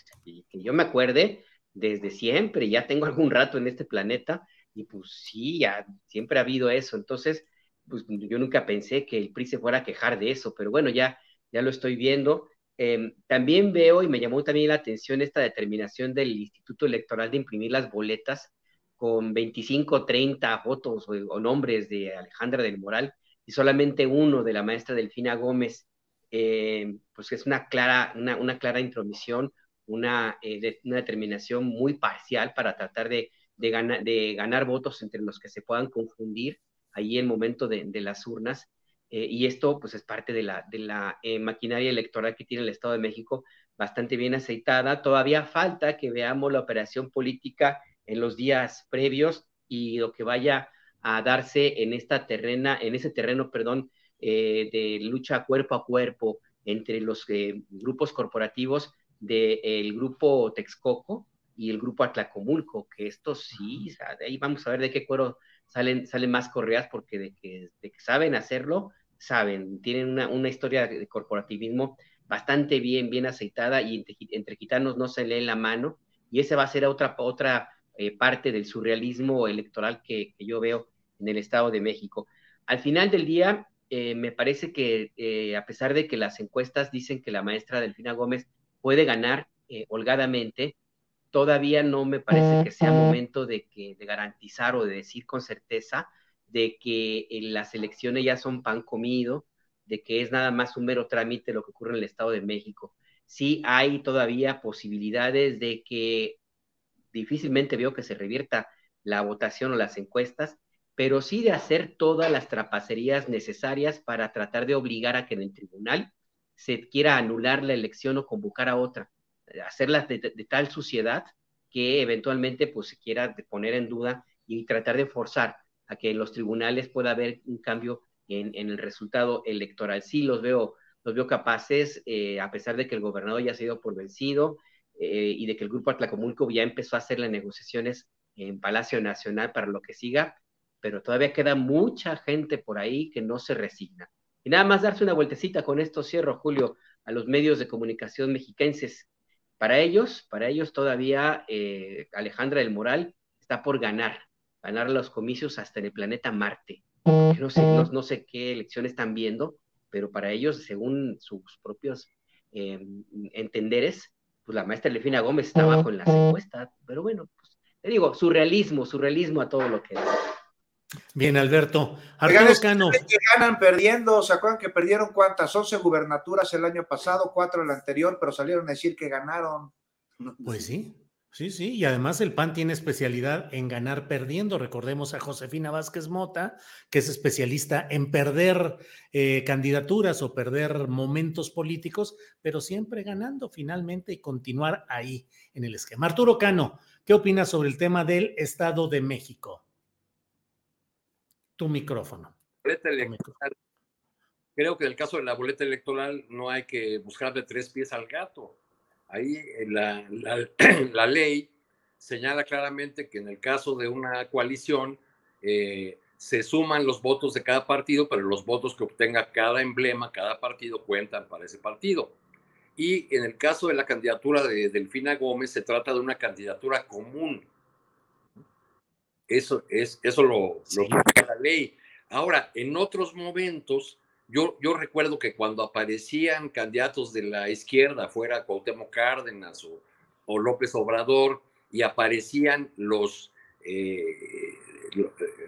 que yo me acuerde desde siempre, ya tengo algún rato en este planeta y pues sí, ya siempre ha habido eso. Entonces, pues yo nunca pensé que el PRI se fuera a quejar de eso, pero bueno, ya, ya lo estoy viendo. Em, también veo y me llamó también la atención esta determinación del Instituto Electoral de imprimir las boletas con 25, 30 fotos o, nombres de Alejandra del Moral y solamente uno de la maestra Delfina Gómez eh, pues es una clara, una, clara intromisión, una, eh, una, determinación muy parcial para tratar de, de, ganar votos entre los que se puedan confundir ahí en el momento de, las urnas. Eh, y esto pues es parte de la, de la maquinaria electoral que tiene el Estado de México bastante bien aceitada. Todavía falta que veamos la operación política en los días previos y lo que vaya a darse en esta terrena, en ese terreno, perdón, eh, de lucha cuerpo a cuerpo entre los eh, grupos corporativos del grupo Texcoco y el grupo Atlacomulco, que esto sí, de ahí vamos a ver de qué cuero salen, salen más correas, porque de que, de que saben hacerlo, saben, tienen una, una, historia de corporativismo bastante bien, bien aceitada y entre, gitanos no se lee la mano, y esa va a ser otra, otra eh, parte del surrealismo electoral que, que, yo veo en el Estado de México. Al final del día, eh, me parece que eh, a pesar de que las encuestas dicen que la maestra Delfina Gómez puede ganar eh, holgadamente, todavía no me parece que sea momento de, que, de garantizar o de decir con certeza de que las elecciones ya son pan comido, de que es nada más un mero trámite lo que ocurre en el Estado de México. Sí hay todavía posibilidades de que difícilmente veo que se revierta la votación o las encuestas, pero sí de hacer todas las trapacerías necesarias para tratar de obligar a que en el tribunal se quiera anular la elección o convocar a otra, hacerlas de, tal suciedad que eventualmente pues se quiera poner en duda y tratar de forzar a que los tribunales pueda haber un cambio en, el resultado electoral. Sí los veo, los veo capaces, eh, a pesar de que el gobernador ya se ha ido por vencido eh, y de que el grupo Atlacomulco ya empezó a hacer las negociaciones en Palacio Nacional para lo que siga, pero todavía queda mucha gente por ahí que no se resigna. Y nada más darse una vueltecita con esto, cierro, Julio, a los medios de comunicación mexiquenses. Para ellos, para ellos todavía eh, Alejandra del Moral está por ganar, ganar los comicios hasta en el planeta Marte. no sé, no, sé qué elecciones están viendo, pero para ellos, según sus propios em, entenderes, pues la maestra Lefina Gómez está abajo en las encuestas. Pero bueno, pues, te digo, surrealismo, surrealismo a todo lo que Bien, Alberto. Arturo Cano. Que ganan perdiendo, ¿se acuerdan que perdieron cuántas? 11 gubernaturas el año pasado, cuatro el anterior, pero salieron a decir que ganaron. Pues sí. Sí, sí, y además el PAN tiene especialidad en ganar perdiendo. Recordemos a Josefina Vázquez Mota, que es especialista en perder eh, candidaturas o perder momentos políticos, pero siempre ganando finalmente y continuar ahí en el esquema. Arturo Cano, ¿qué opinas sobre el tema del Estado de México? Tu micrófono. Creo que en el caso de la boleta electoral no hay que buscarle tres pies al gato Ahí eh, la, la, ley señala claramente que en el caso de una coalición eh, se suman los votos de cada partido, pero los votos que obtenga cada emblema, cada partido cuentan para ese partido. Y en el caso de la candidatura de Delfina Gómez, se trata de una candidatura común. Eso, es, eso lo, lo la ley. Ahora, en otros momentos, yo, recuerdo que cuando aparecían candidatos de la izquierda, fuera Cuauhtémoc Cárdenas o, López Obrador, y aparecían los, eh,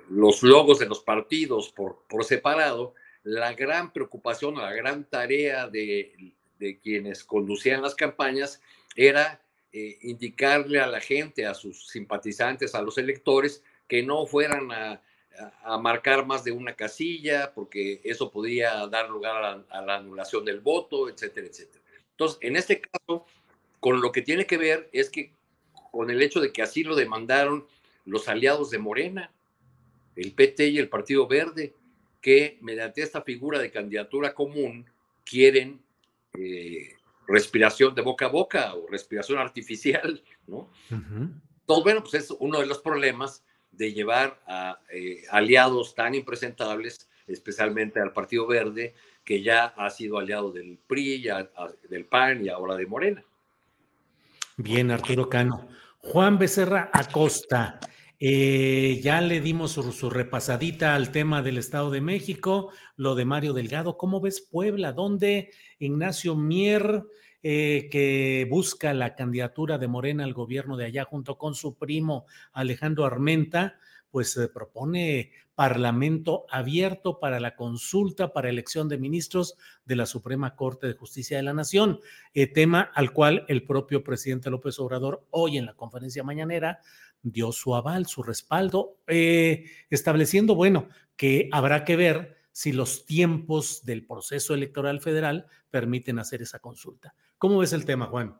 los logos de los partidos por, por separado, la gran preocupación la gran tarea de, quienes conducían las campañas era eh, indicarle a la gente, a sus simpatizantes, a los electores, que no fueran a, a marcar más de una casilla, porque eso podría dar lugar a la, anulación del voto, etcétera, etcétera. Entonces, en este caso, con lo que tiene que ver es que con el hecho de que así lo demandaron los aliados de Morena, el PT y el Partido Verde, que mediante esta figura de candidatura común quieren eh, respiración de boca a boca o respiración artificial, ¿no? Entonces, bueno, pues es uno de los problemas de llevar a eh, aliados tan impresentables, especialmente al Partido Verde, que ya ha sido aliado del PRI, ya, del PAN y ahora de Morena. Bien, Arturo Cano. Juan Becerra Acosta, eh, ya le dimos su, su, repasadita al tema del Estado de México, lo de Mario Delgado. ¿Cómo ves Puebla? ¿Dónde Ignacio Mier eh, que busca la candidatura de Morena al gobierno de allá junto con su primo Alejandro Armenta, pues se propone parlamento abierto para la consulta para elección de ministros de la Suprema Corte de Justicia de la Nación, eh, tema al cual el propio presidente López Obrador hoy en la conferencia mañanera dio su aval, su respaldo, eh, estableciendo, bueno, que habrá que ver si los tiempos del proceso electoral federal permiten hacer esa consulta. ¿Cómo ves el tema, Juan?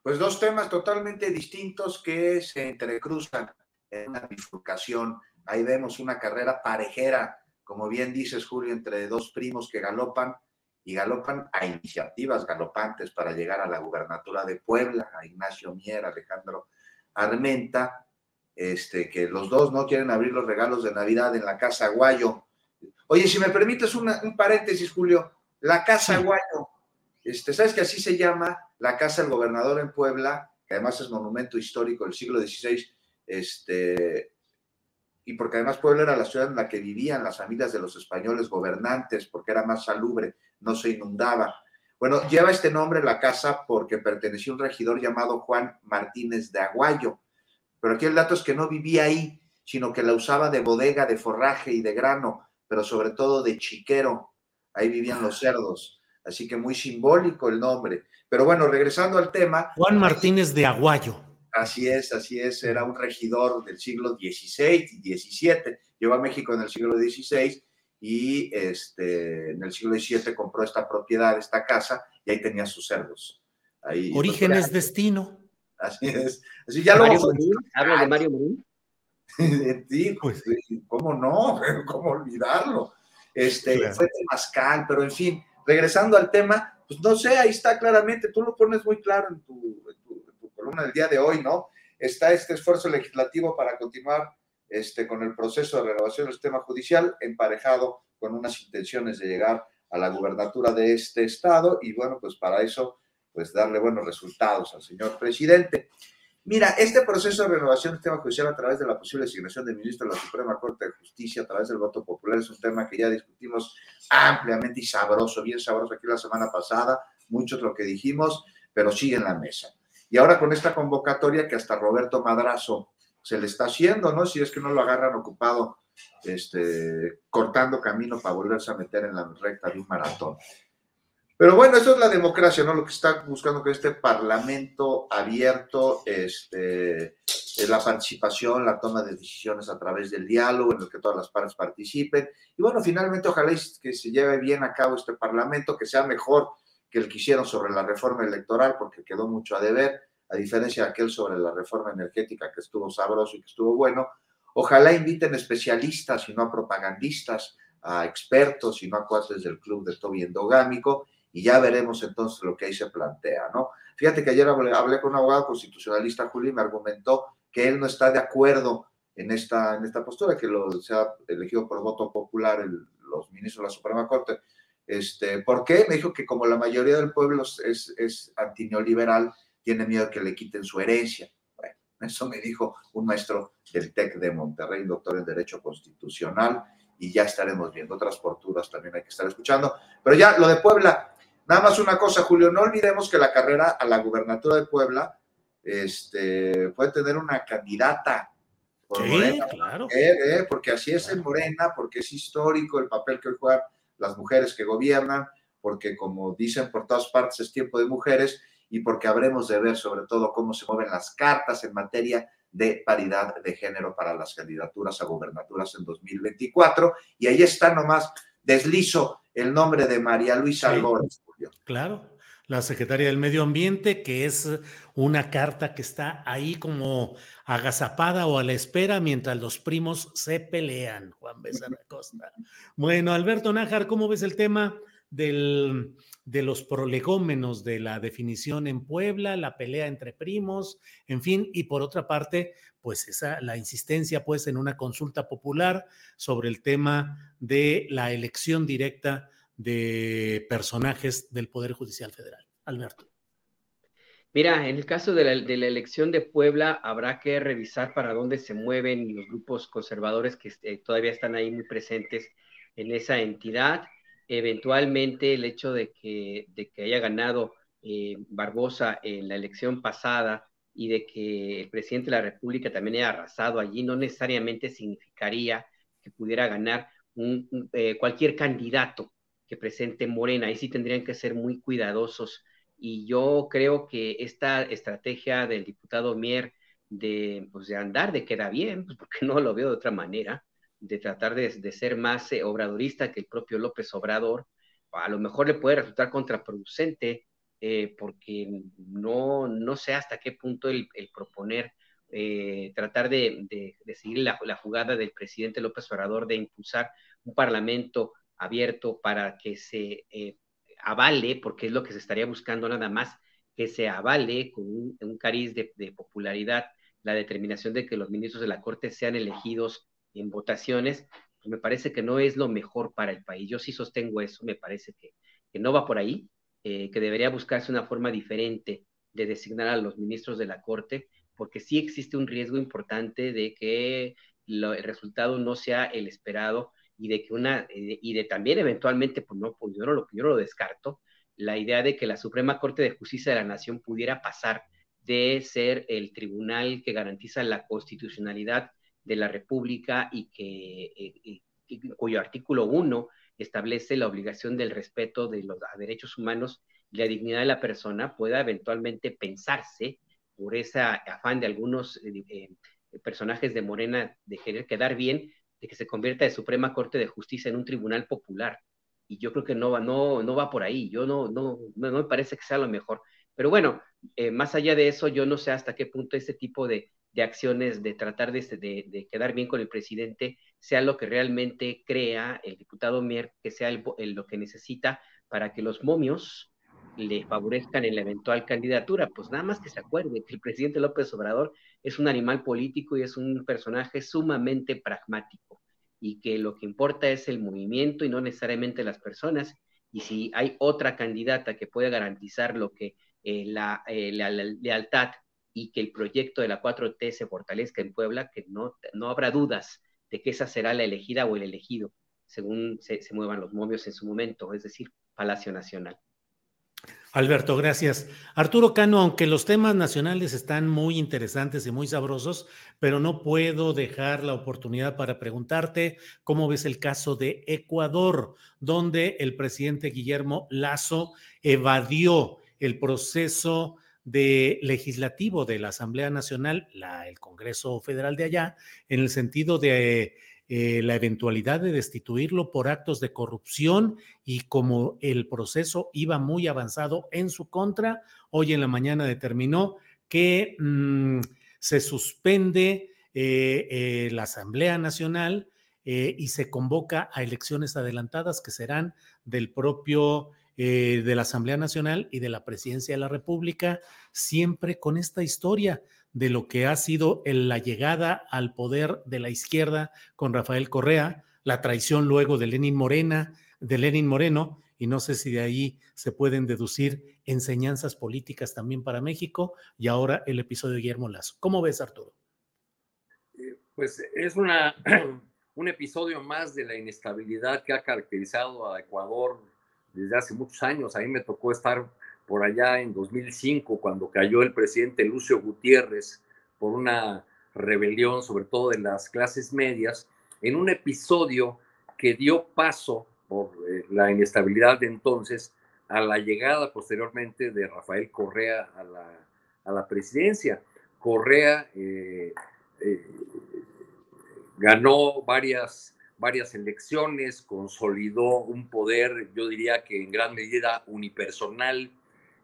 Pues dos temas totalmente distintos que se entrecruzan en una bifurcación. Ahí vemos una carrera parejera, como bien dices, Julio, entre dos primos que galopan y galopan a iniciativas galopantes para llegar a la gubernatura de Puebla, a Ignacio Mier, Alejandro Armenta, este, que los dos no quieren abrir los regalos de Navidad en la Casa Guayo. Oye, si me permites un paréntesis, Julio, la Casa Guayo este, ¿Sabes que así se llama la Casa del Gobernador en Puebla, que además es monumento histórico del siglo XVI, este, y porque además Puebla era la ciudad en la que vivían las familias de los españoles gobernantes, porque era más salubre, no se inundaba. Bueno, lleva este nombre la casa porque perteneció a un regidor llamado Juan Martínez de Aguayo, pero aquí el dato es que no vivía ahí, sino que la usaba de bodega, de forraje y de grano, pero sobre todo de chiquero. Ahí vivían los cerdos así que muy simbólico el nombre. Pero bueno, regresando al tema. Juan Martínez de Aguayo. Así es, así es, era un regidor del siglo XVI y XVII, llegó a México en el siglo XVI y este, en el siglo XVII compró esta propiedad, esta casa, y ahí tenía sus cerdos. Ahí, Origen es destino. Así es. Así ya Mario ¿Habla de Mario Morín? sí, pues, ¿cómo no? ¿Cómo olvidarlo? Este, Fue Temascal, pero en fin, regresando al tema, pues no sé, ahí está claramente, tú lo pones muy claro en tu, columna del día de hoy, ¿no? Está este esfuerzo legislativo para continuar este, con el proceso de renovación del sistema judicial, emparejado con unas intenciones de llegar a la gubernatura de este estado y bueno, pues para eso, pues darle buenos resultados al señor presidente. Mira, este proceso de renovación del sistema judicial a través de la posible designación del ministro de la Suprema Corte de Justicia a través del voto popular es un tema que ya discutimos ampliamente y sabroso, bien sabroso aquí la semana pasada, mucho de lo que dijimos, pero sigue en la mesa. Y ahora con esta convocatoria que hasta Roberto Madrazo se le está haciendo, ¿no? Si es que no lo agarran ocupado, este, cortando camino para volverse a meter en la recta de un maratón. Pero bueno, eso es la democracia, ¿no? Lo que está buscando que este parlamento abierto, este, la participación, la toma de decisiones a través del diálogo, en el que todas las partes participen. Y bueno, finalmente ojalá que se lleve bien a cabo este parlamento, que sea mejor que el que hicieron sobre la reforma electoral, porque quedó mucho a deber, a diferencia de aquel sobre la reforma energética, que estuvo sabroso y que estuvo bueno. Ojalá inviten especialistas y no a propagandistas, a expertos y no a cuates del club de Toby endogámico y ya veremos entonces lo que ahí se plantea, ¿no? Fíjate que ayer hablé, con un abogado constitucionalista, Julio, y me argumentó que él no está de acuerdo en esta, en esta postura, que lo sea elegido por voto popular los ministros de la Suprema Corte. Este, ¿Por qué? Me dijo que como la mayoría del pueblo es, es antineoliberal, tiene miedo que le quiten su herencia. Bueno, eso me dijo un maestro del TEC de Monterrey, doctor en Derecho Constitucional, y ya estaremos viendo otras posturas también hay que estar escuchando. Pero ya lo de Puebla, Nada más una cosa, Julio, no olvidemos que la carrera a la gubernatura de Puebla este, puede tener una candidata. Por Morena, claro. Eh, porque así es en Morena, porque es histórico el papel que hoy juegan las mujeres que gobiernan, porque como dicen por todas partes es tiempo de mujeres y porque habremos de ver sobre todo cómo se mueven las cartas en materia de paridad de género para las candidaturas a gubernaturas en 2024. Y ahí está nomás, deslizo el nombre de María Luisa Claro, la secretaria del Medio Ambiente, que es una carta que está ahí como agazapada o a la espera mientras los primos se pelean, Juan Becerra Costa. Bueno, Alberto Nájar, ¿cómo ves el tema del, de los prolegómenos de la definición en Puebla, la pelea entre primos, en fin, y por otra parte, pues esa, la insistencia pues en una consulta popular sobre el tema de la elección directa de personajes del Poder Judicial Federal. Alberto. Mira, en el caso de la, elección de Puebla, habrá que revisar para dónde se mueven los grupos conservadores que eh, todavía están ahí muy presentes en esa entidad. Eventualmente, el hecho de que, haya ganado eh, Barbosa en la elección pasada y de que el presidente de la República también haya arrasado allí, no necesariamente significaría que pudiera ganar eh, cualquier candidato que presente Morena. Ahí sí tendrían que ser muy cuidadosos. Y yo creo que esta estrategia del diputado Mier de, pues de andar, de queda bien, pues porque no lo veo de otra manera, de tratar de, ser más eh, obradorista que el propio López Obrador, a lo mejor le puede resultar contraproducente, eh, porque no, no sé hasta qué punto el, proponer, eh, tratar de, de seguir la, jugada del presidente López Obrador de impulsar un parlamento abierto para que se eh, avale, porque es lo que se estaría buscando nada más, que se avale con un, cariz de, popularidad la determinación de que los ministros de la Corte sean elegidos en votaciones, pues me parece que no es lo mejor para el país. Yo sí sostengo eso, me parece que, no va por ahí, eh, que debería buscarse una forma diferente de designar a los ministros de la Corte, porque sí existe un riesgo importante de que el resultado no sea el esperado y de que una, eh, y de también eventualmente, pues no, pues yo no lo, yo lo descarto, la idea de que la Suprema Corte de Justicia de la Nación pudiera pasar de ser el tribunal que garantiza la constitucionalidad de la República y que eh, cuyo artículo 1 establece la obligación del respeto de los derechos humanos y la dignidad de la persona, pueda eventualmente pensarse por ese afán de algunos eh, personajes de Morena de querer quedar bien, que se convierta de Suprema Corte de Justicia en un tribunal popular. Y yo creo que no va, no, no va por ahí. Yo no, no, no, me parece que sea lo mejor. Pero bueno, eh, más allá de eso, yo no sé hasta qué punto este tipo de, de acciones de tratar de, de, quedar bien con el presidente sea lo que realmente crea el diputado Mier, que sea lo que necesita para que los momios le favorezcan en la eventual candidatura. Pues nada más que se acuerde que el presidente López Obrador es un animal político y es un personaje sumamente pragmático y que lo que importa es el movimiento y no necesariamente las personas. Y si hay otra candidata que pueda garantizar lo que eh, la, eh, la, lealtad y que el proyecto de la 4T se fortalezca en Puebla, que no, no habrá dudas de que esa será la elegida o el elegido, según se, se muevan los momios en su momento, es decir, Palacio Nacional. Alberto, gracias. Arturo Cano, aunque los temas nacionales están muy interesantes y muy sabrosos, pero no puedo dejar la oportunidad para preguntarte cómo ves el caso de Ecuador, donde el presidente Guillermo Lazo evadió el proceso de legislativo de la Asamblea Nacional, el Congreso Federal de allá, en el sentido de eh, la eventualidad de destituirlo por actos de corrupción y como el proceso iba muy avanzado en su contra, hoy en la mañana determinó que mm, se suspende eh, eh, la Asamblea Nacional y se convoca a elecciones adelantadas que serán del propio de la Asamblea Nacional y de la Presidencia de la República, siempre con esta historia de lo que ha sido la llegada al poder de la izquierda con Rafael Correa, la traición luego de Lenin Morena, de Lenin Moreno, y no sé si de ahí se pueden deducir enseñanzas políticas también para México, y ahora el episodio de Guillermo Lazo. ¿Cómo ves, Arturo? Eh, pues es una, un episodio más de la inestabilidad que ha caracterizado a Ecuador desde hace muchos años. A mí me tocó estar por allá en 2005, cuando cayó el presidente Lucio Gutiérrez por una rebelión, sobre todo de las clases medias, en un episodio que dio paso por eh, la inestabilidad de entonces a la llegada posteriormente de Rafael Correa a la, a la presidencia. Correa eh, eh, ganó varias, varias elecciones, consolidó un poder, yo diría que en gran medida unipersonal,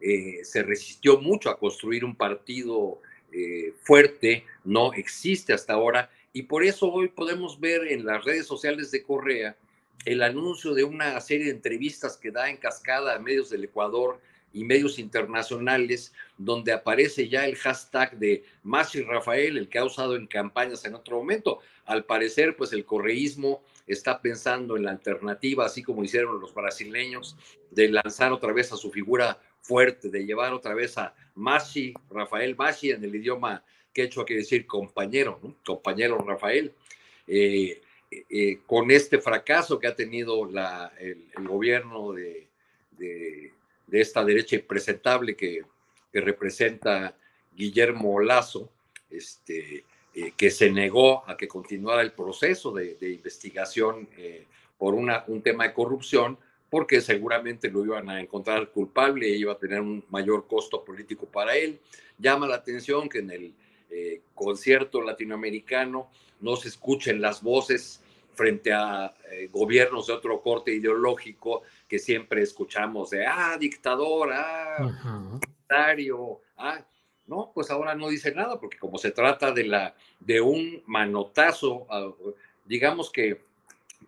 eh, se resistió mucho a construir un partido eh, fuerte, no existe hasta ahora, y por eso hoy podemos ver en las redes sociales de Correa el anuncio de una serie de entrevistas que da en cascada a medios del Ecuador y medios internacionales, donde aparece ya el hashtag de Masi Rafael, el que ha usado en campañas en otro momento. Al parecer, pues el correísmo está pensando en la alternativa, así como hicieron los brasileños, de lanzar otra vez a su figura fuerte, de llevar otra vez a Masi, Rafael Masi, en el idioma quechua quiere decir compañero, compañero Rafael. Eh, eh, con este fracaso que ha tenido la, el, gobierno de, de, esta derecha impresentable que, que, representa Guillermo Lazo, este, eh, que se negó a que continuara el proceso de, de investigación por una, un tema de corrupción, porque seguramente lo iban a encontrar culpable y iba a tener un mayor costo político para él. Llama la atención que en el eh, concierto latinoamericano no se escuchen las voces frente a eh, gobiernos de otro corte ideológico que siempre escuchamos de, ah, dictador, ah, dictario, ah, no, pues ahora no dice nada, porque como se trata de, la, de un manotazo, ah, digamos que,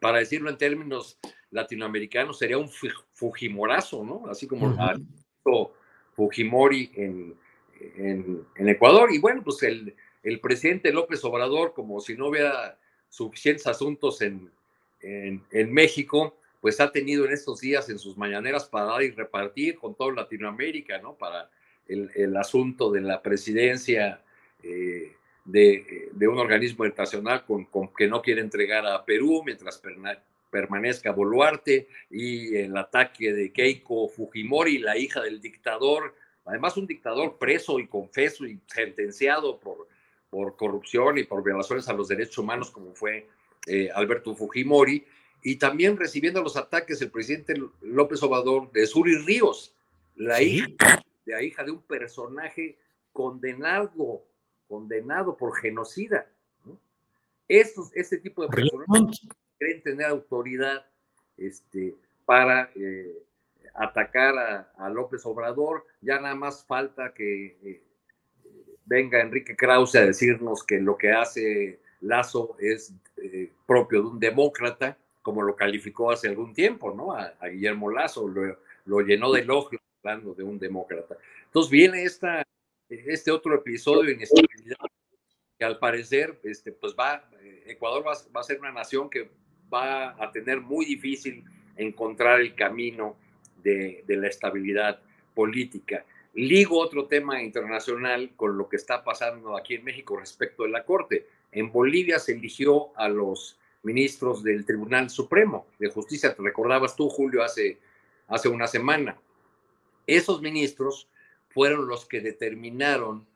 para decirlo en términos latinoamericano sería un Fujimorazo, ¿no? Así como uh Fujimori en, en, Ecuador. Y bueno, pues el, el, presidente López Obrador, como si no hubiera suficientes asuntos en, en, México, pues ha tenido en estos días en sus mañaneras para dar y repartir con toda Latinoamérica, ¿no? Para el, el asunto de la presidencia eh, de, de, un organismo internacional con, con, que no quiere entregar a Perú, mientras permanezca Boluarte y el ataque de Keiko Fujimori, la hija del dictador, además un dictador preso y confeso y sentenciado por, por corrupción y por violaciones a los derechos humanos como fue eh, Alberto Fujimori, y también recibiendo los ataques del presidente López Obrador de Suri Ríos, la hija, la hija de un personaje condenado, condenado por genocida. Estos, este tipo de personajes creen tener autoridad este, para eh, atacar a, López Obrador. Ya nada más falta que eh, venga Enrique Krause a decirnos que lo que hace Lazo es eh, propio de un demócrata, como lo calificó hace algún tiempo, ¿no? A, Guillermo Lazo lo, lo, llenó de elogios hablando de un demócrata. Entonces viene esta, este otro episodio de inestabilidad que al parecer, este, pues va, Ecuador va, va a ser una nación que va a tener muy difícil encontrar el camino de, la estabilidad política. Ligo otro tema internacional con lo que está pasando aquí en México respecto de la Corte. En Bolivia se eligió a los ministros del Tribunal Supremo de Justicia. Te recordabas tú, Julio, hace, hace una semana. Esos ministros fueron los que determinaron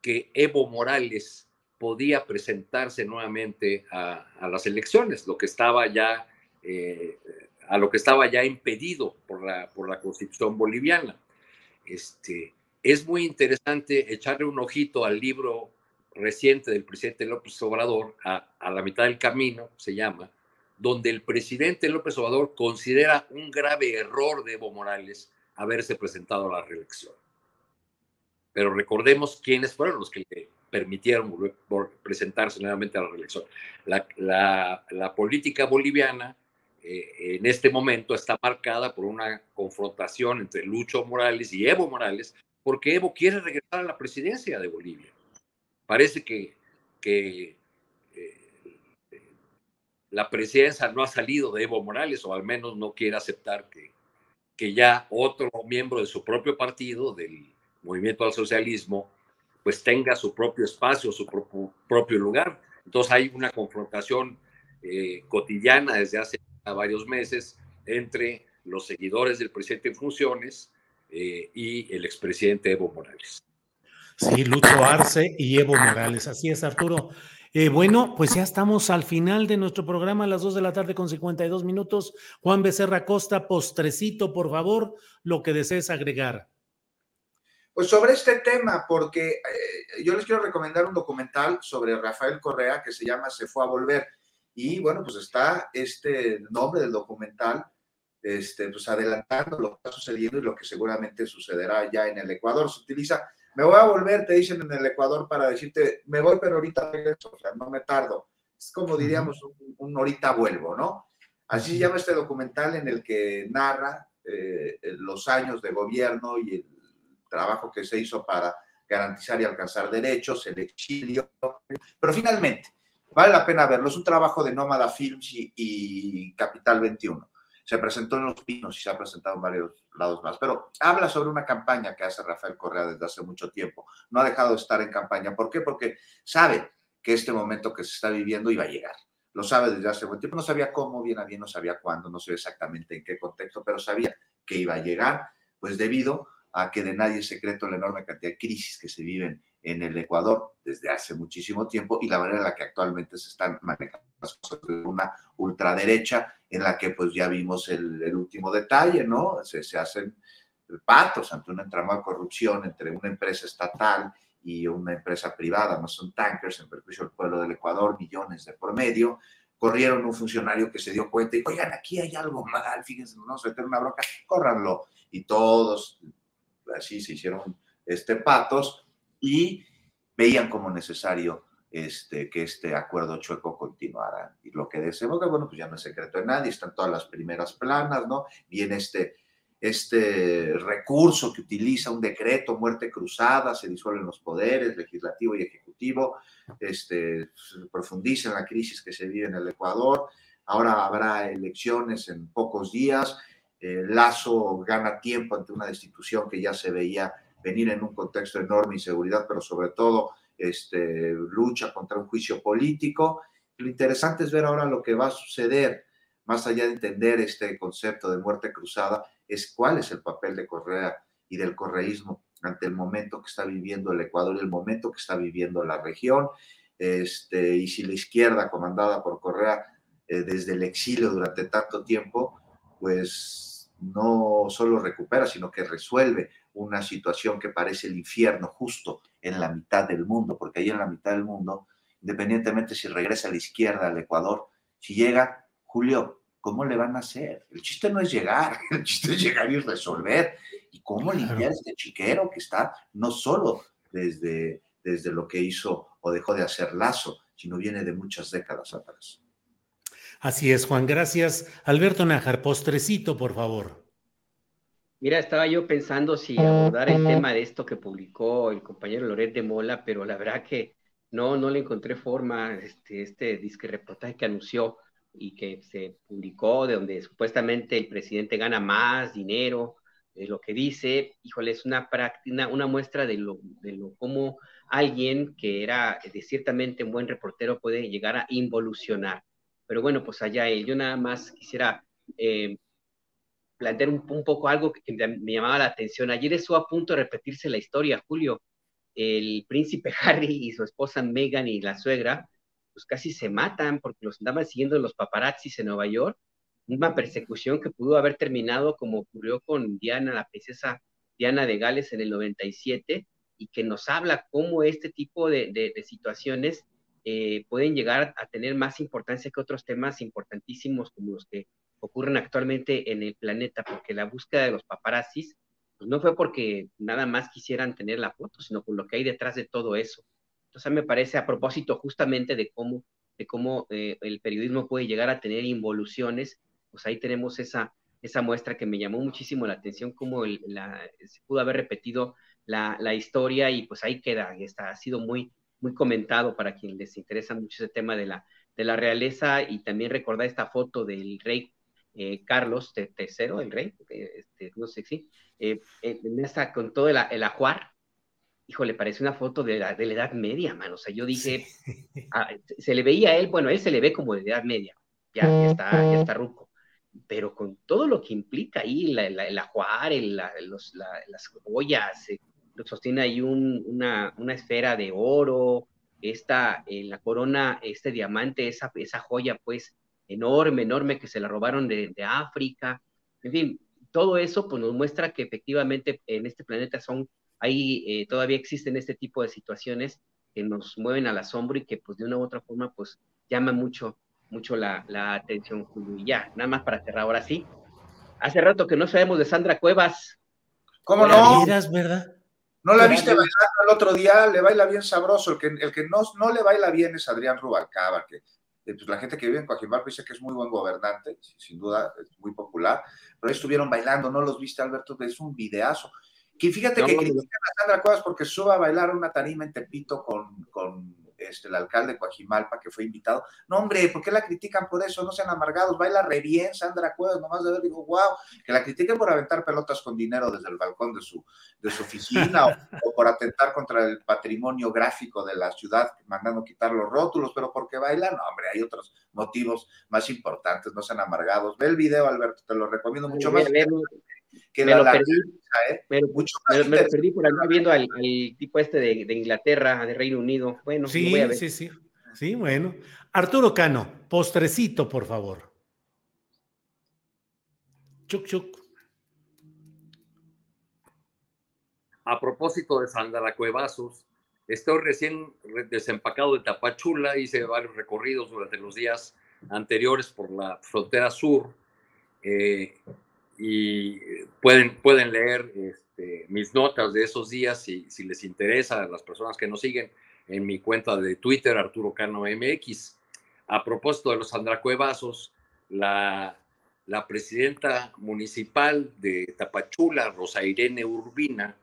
que Evo Morales podía presentarse nuevamente a, las elecciones, lo que estaba ya, eh, a lo que estaba ya impedido por la, por la constitución boliviana. Este, es muy interesante echarle un ojito al libro reciente del presidente López Obrador, a, a la mitad del camino, se llama, donde el presidente López Obrador considera un grave error de Evo Morales haberse presentado a la reelección. Pero recordemos quiénes fueron los que le permitieron presentarse nuevamente a la reelección. La, política boliviana eh, en este momento está marcada por una confrontación entre Lucho Morales y Evo Morales, porque Evo quiere regresar a la presidencia de Bolivia. Parece que, que eh, la presidencia no ha salido de Evo Morales, o al menos no quiere aceptar que, que ya otro miembro de su propio partido, del Movimiento al Socialismo, pues tenga su propio espacio, su propio, lugar. Entonces hay una confrontación eh, cotidiana desde hace varios meses entre los seguidores del presidente en funciones eh, y el expresidente Evo Morales. Sí, Lucho Arce y Evo Morales. Así es, Arturo. Eh, bueno, pues ya estamos al final de nuestro programa a las 2 de la tarde con 52 minutos. Juan Becerra Costa, postrecito, por favor, lo que desees agregar. Pues sobre este tema, porque eh, yo les quiero recomendar un documental sobre Rafael Correa que se llama Se fue a volver. Y bueno, pues está este nombre del documental, este, pues adelantando lo que está sucediendo y lo que seguramente sucederá ya en el Ecuador. Se utiliza, me voy a volver, te dicen en el Ecuador para decirte, me voy, pero ahorita regreso, o sea, no me tardo. Es como diríamos, un, ahorita vuelvo, ¿no? Así se llama este documental en el que narra eh, los años de gobierno y el trabajo que se hizo para garantizar y alcanzar derechos, el exilio, pero finalmente, vale la pena verlo, es un trabajo de Nómada Films y, Capital 21. Se presentó en Los Pinos y se ha presentado en varios lados más, pero habla sobre una campaña que hace Rafael Correa desde hace mucho tiempo. No ha dejado de estar en campaña. ¿Por qué? Porque sabe que este momento que se está viviendo iba a llegar. Lo sabe desde hace buen tiempo. No sabía cómo, bien a bien, no sabía cuándo, no sé exactamente en qué contexto, pero sabía que iba a llegar, pues debido a que de nadie es secreto la enorme cantidad de crisis que se viven en el Ecuador desde hace muchísimo tiempo y la manera en la que actualmente se están manejando las cosas de una ultraderecha en la que pues ya vimos el, último detalle, ¿no? Se, se, hacen patos ante un entramado de corrupción entre una empresa estatal y una empresa privada, no son tankers en perjuicio del pueblo del Ecuador, millones de por medio, corrieron un funcionario que se dio cuenta y, oigan, aquí hay algo mal, fíjense, no a meter una broca, córranlo. Y todos así se hicieron este, patos y veían como necesario este, que este acuerdo chueco continuara. Y lo que desemboca, bueno, pues ya no es secreto de nadie, están todas las primeras planas, ¿no? Viene este, este recurso que utiliza un decreto, muerte cruzada, se disuelven los poderes legislativo y ejecutivo, este, profundiza en la crisis que se vive en el Ecuador, ahora habrá elecciones en pocos días, eh, Lazo gana tiempo ante una destitución que ya se veía venir en un contexto de enorme inseguridad, pero sobre todo este, lucha contra un juicio político. Lo interesante es ver ahora lo que va a suceder, más allá de entender este concepto de muerte cruzada, es cuál es el papel de Correa y del correísmo ante el momento que está viviendo el Ecuador y el momento que está viviendo la región. Este, y si la izquierda, comandada por Correa eh, desde el exilio durante tanto tiempo, pues no solo recupera, sino que resuelve una situación que parece el infierno justo en la mitad del mundo, porque ahí en la mitad del mundo, independientemente si regresa a la izquierda, al Ecuador, si llega, Julio, ¿cómo le van a hacer? El chiste no es llegar, el chiste es llegar y resolver. ¿Y cómo limpiar este chiquero que está no solo desde, desde lo que hizo o dejó de hacer Lazo, sino viene de muchas décadas atrás? Así es, Juan. Gracias. Alberto Nájar, postrecito, por favor. Mira, estaba yo pensando si abordar el tema de esto que publicó el compañero Loret de Mola, pero la verdad que no, no le encontré forma, este, este disque reportaje que anunció y que se publicó, de donde supuestamente el presidente gana más dinero, es lo que dice, híjole, es una práctica, una muestra de lo, de lo cómo alguien que era de ciertamente un buen reportero puede llegar a involucionar pero bueno, pues allá él. Yo nada más quisiera eh, plantear un, poco algo que me llamaba la atención. Ayer estuvo a punto de repetirse la historia, Julio. El príncipe Harry y su esposa Meghan y la suegra, pues casi se matan porque los andaban siguiendo los paparazzis en Nueva York. Una persecución que pudo haber terminado como ocurrió con Diana, la princesa Diana de Gales en el 97, y que nos habla cómo este tipo de, situaciones eh, pueden llegar a tener más importancia que otros temas importantísimos como los que ocurren actualmente en el planeta, porque la búsqueda de los paparazzis pues no fue porque nada más quisieran tener la foto, sino por lo que hay detrás de todo eso. Entonces me parece a propósito justamente de cómo, de cómo eh, el periodismo puede llegar a tener involuciones, pues ahí tenemos esa, esa muestra que me llamó muchísimo la atención, cómo la, se pudo haber repetido la, historia y pues ahí queda, está, ha sido muy, muy comentado para quien les interesa mucho ese tema de la, de la realeza y también recordar esta foto del rey eh, Carlos III, el rey, este, no sé si, eh, en esta, con todo el, el ajuar, híjole, parece una foto de la, de la Edad Media, man. O sea, yo dije, ah, se le veía a él, bueno, él se le ve como de Edad Media, ya, está, ya está ruco, pero con todo lo que implica ahí, la, el ajuar, los, las joyas, eh, sostiene ahí un, una, una, esfera de oro, esta, en la corona, este diamante, esa, esa joya, pues, enorme, enorme que se la robaron de, África. En fin, todo eso pues, nos muestra que efectivamente en este planeta son, ahí eh, todavía existen este tipo de situaciones que nos mueven al asombro y que pues de una u otra forma pues llaman mucho, mucho la, la atención, Y ya, nada más para cerrar ahora sí. Hace rato que no sabemos de Sandra Cuevas. ¿Cómo no? ¿verdad? ¿No la viste bailando el otro día? Le baila bien sabroso. El que, el que no, no le baila bien es Adrián Rubalcaba, que eh, pues la gente que vive en Coajimalpa dice que es muy buen gobernante, sin duda es muy popular, pero estuvieron bailando, ¿no los viste, Alberto? Es un videazo. Que fíjate que critican a Sandra Cuevas porque suba a bailar una tarima en Tepito con, con este, el alcalde de Coajimalpa, que fue invitado. No, hombre, ¿por qué la critican por eso? No sean amargados, baila re bien Sandra Cuevas, nomás de ver, digo, wow, que la critiquen por aventar pelotas con dinero desde el balcón de su, de su oficina o, por atentar contra el patrimonio gráfico de la ciudad, mandando quitar los rótulos, pero porque baila, no, hombre, hay otros motivos más importantes, no sean amargados. Ve el video, Alberto, te lo recomiendo mucho más. Que me, lo perdí, ¿eh? me, lo perdí por acá viendo al, tipo este de, de, Inglaterra, de Reino Unido. Bueno, sí, voy a ver. sí, sí. Sí, bueno. Arturo Cano, postrecito, por favor. Chuc, chuc. A propósito de Sandra Cuevazos, estoy recién desempacado de Tapachula, hice varios recorridos durante los días anteriores por la frontera sur. Eh, y pueden, pueden leer este, mis notas de esos días si, si les interesa a las personas que nos siguen en mi cuenta de Twitter, Arturo Cano MX. A propósito de los andracuevazos, la, la presidenta municipal de Tapachula, Rosa Irene Urbina,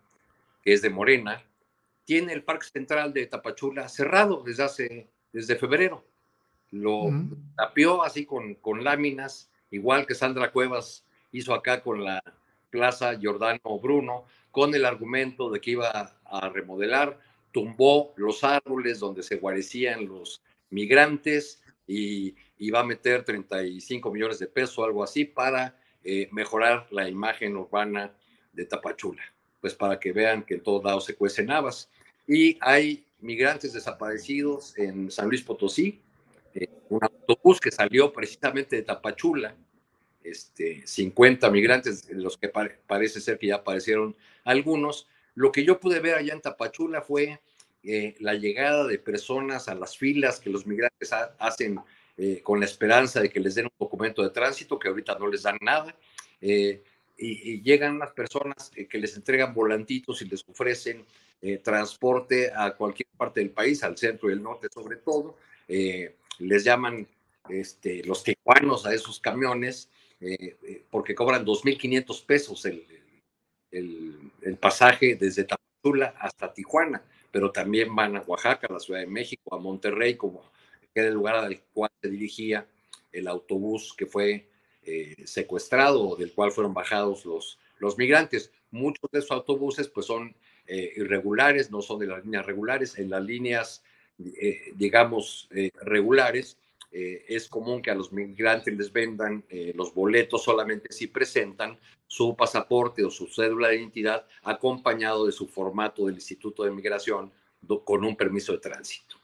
que es de Morena, tiene el Parque Central de Tapachula cerrado desde hace, desde febrero. Lo tapió así con, con láminas, igual que Sandra Cuevas hizo acá con la Plaza Giordano Bruno, con el argumento de que iba a remodelar, tumbó los árboles donde se guarecían los migrantes y iba a meter 35 millones de pesos algo así para eh, mejorar la imagen urbana de Tapachula, pues para que vean que en todos lados se cuecen habas. Y hay migrantes desaparecidos en San Luis Potosí, eh, un autobús que salió precisamente de Tapachula, este, 50 migrantes, los que parece ser que ya aparecieron algunos. Lo que yo pude ver allá en Tapachula fue eh, la llegada de personas a las filas que los migrantes hacen eh, con la esperanza de que les den un documento de tránsito, que ahorita no les dan nada. Eh, y, llegan las personas que les entregan volantitos y les ofrecen transporte a cualquier parte del país, al centro y el norte sobre todo. les llaman este, los tijuanos a esos camiones eh, eh, porque cobran 2.500 pesos el, el, pasaje desde Tapachula hasta Tijuana, pero también van a Oaxaca, a la Ciudad de México, a Monterrey, como era el lugar al cual se dirigía el autobús que fue eh, secuestrado del cual fueron bajados los, los migrantes. Muchos de esos autobuses pues son irregulares, no son de las líneas regulares. En las líneas, digamos, regulares, eh, es común que a los migrantes les vendan eh, los boletos solamente si presentan su pasaporte o su cédula de identidad acompañado de su formato del Instituto de Migración con un permiso de tránsito.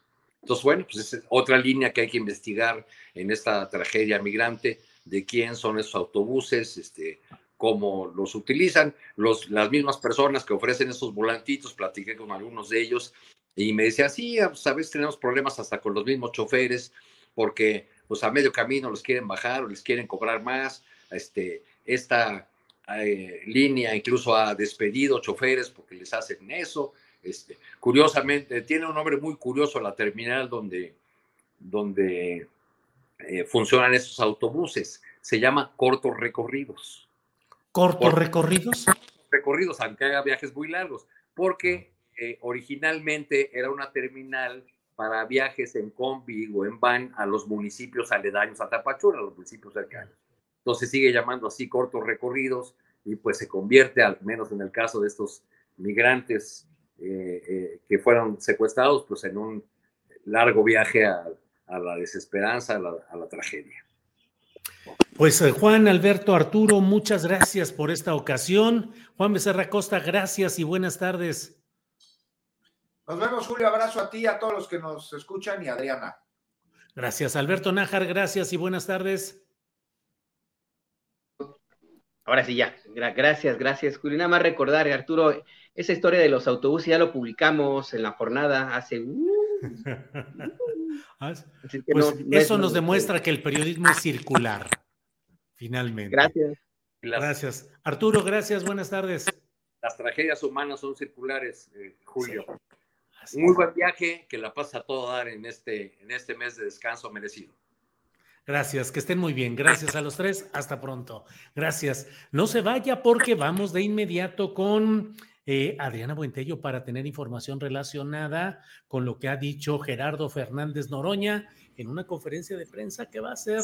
Entonces, bueno, pues es otra línea que hay que investigar en esta tragedia migrante, de quién son esos autobuses, este, cómo los utilizan. Los, las mismas personas que ofrecen esos volantitos, platiqué con algunos de ellos y me decía, sí, a veces tenemos problemas hasta con los mismos choferes, porque pues a medio camino los quieren bajar o les quieren cobrar más. Este, esta eh, línea incluso ha despedido choferes porque les hacen eso. Este, curiosamente, tiene un nombre muy curioso la terminal donde, donde eh, funcionan estos autobuses. Se llama cortos recorridos. ¿Cortos recorridos? Recorridos, aunque haga viajes muy largos, porque eh, originalmente era una terminal para viajes en combi o en van a los municipios aledaños a Tapachula, a los municipios cercanos. Entonces sigue llamando así cortos recorridos y pues se convierte, al menos en el caso de estos migrantes eh, eh, que fueron secuestrados, pues en un largo viaje a, la desesperanza, a la, tragedia. Pues eh, Juan Alberto Arturo, muchas gracias por esta ocasión. Juan Becerra Costa, gracias y buenas tardes. Nos vemos, Julio. Abrazo a ti, a todos los que nos escuchan y a Adriana. Gracias, Alberto Nájar. Gracias y buenas tardes. Ahora sí, ya. Gracias, gracias, Julio. Nada más recordar, Arturo, esa historia de los autobuses ya lo publicamos en la jornada hace. Uh, ah, pues eso nos demuestra que el periodismo es circular, finalmente. Gracias. Gracias. Arturo, gracias. Buenas tardes. Las tragedias humanas son circulares, eh, Julio. Muy buen viaje, que la pasa todo dar en este, en este mes de descanso merecido. Gracias, que estén muy bien. Gracias a los tres. Hasta pronto. Gracias. No se vaya porque vamos de inmediato con eh, Adriana Buentello para tener información relacionada con lo que ha dicho Gerardo Fernández Noroña en una conferencia de prensa que va a ser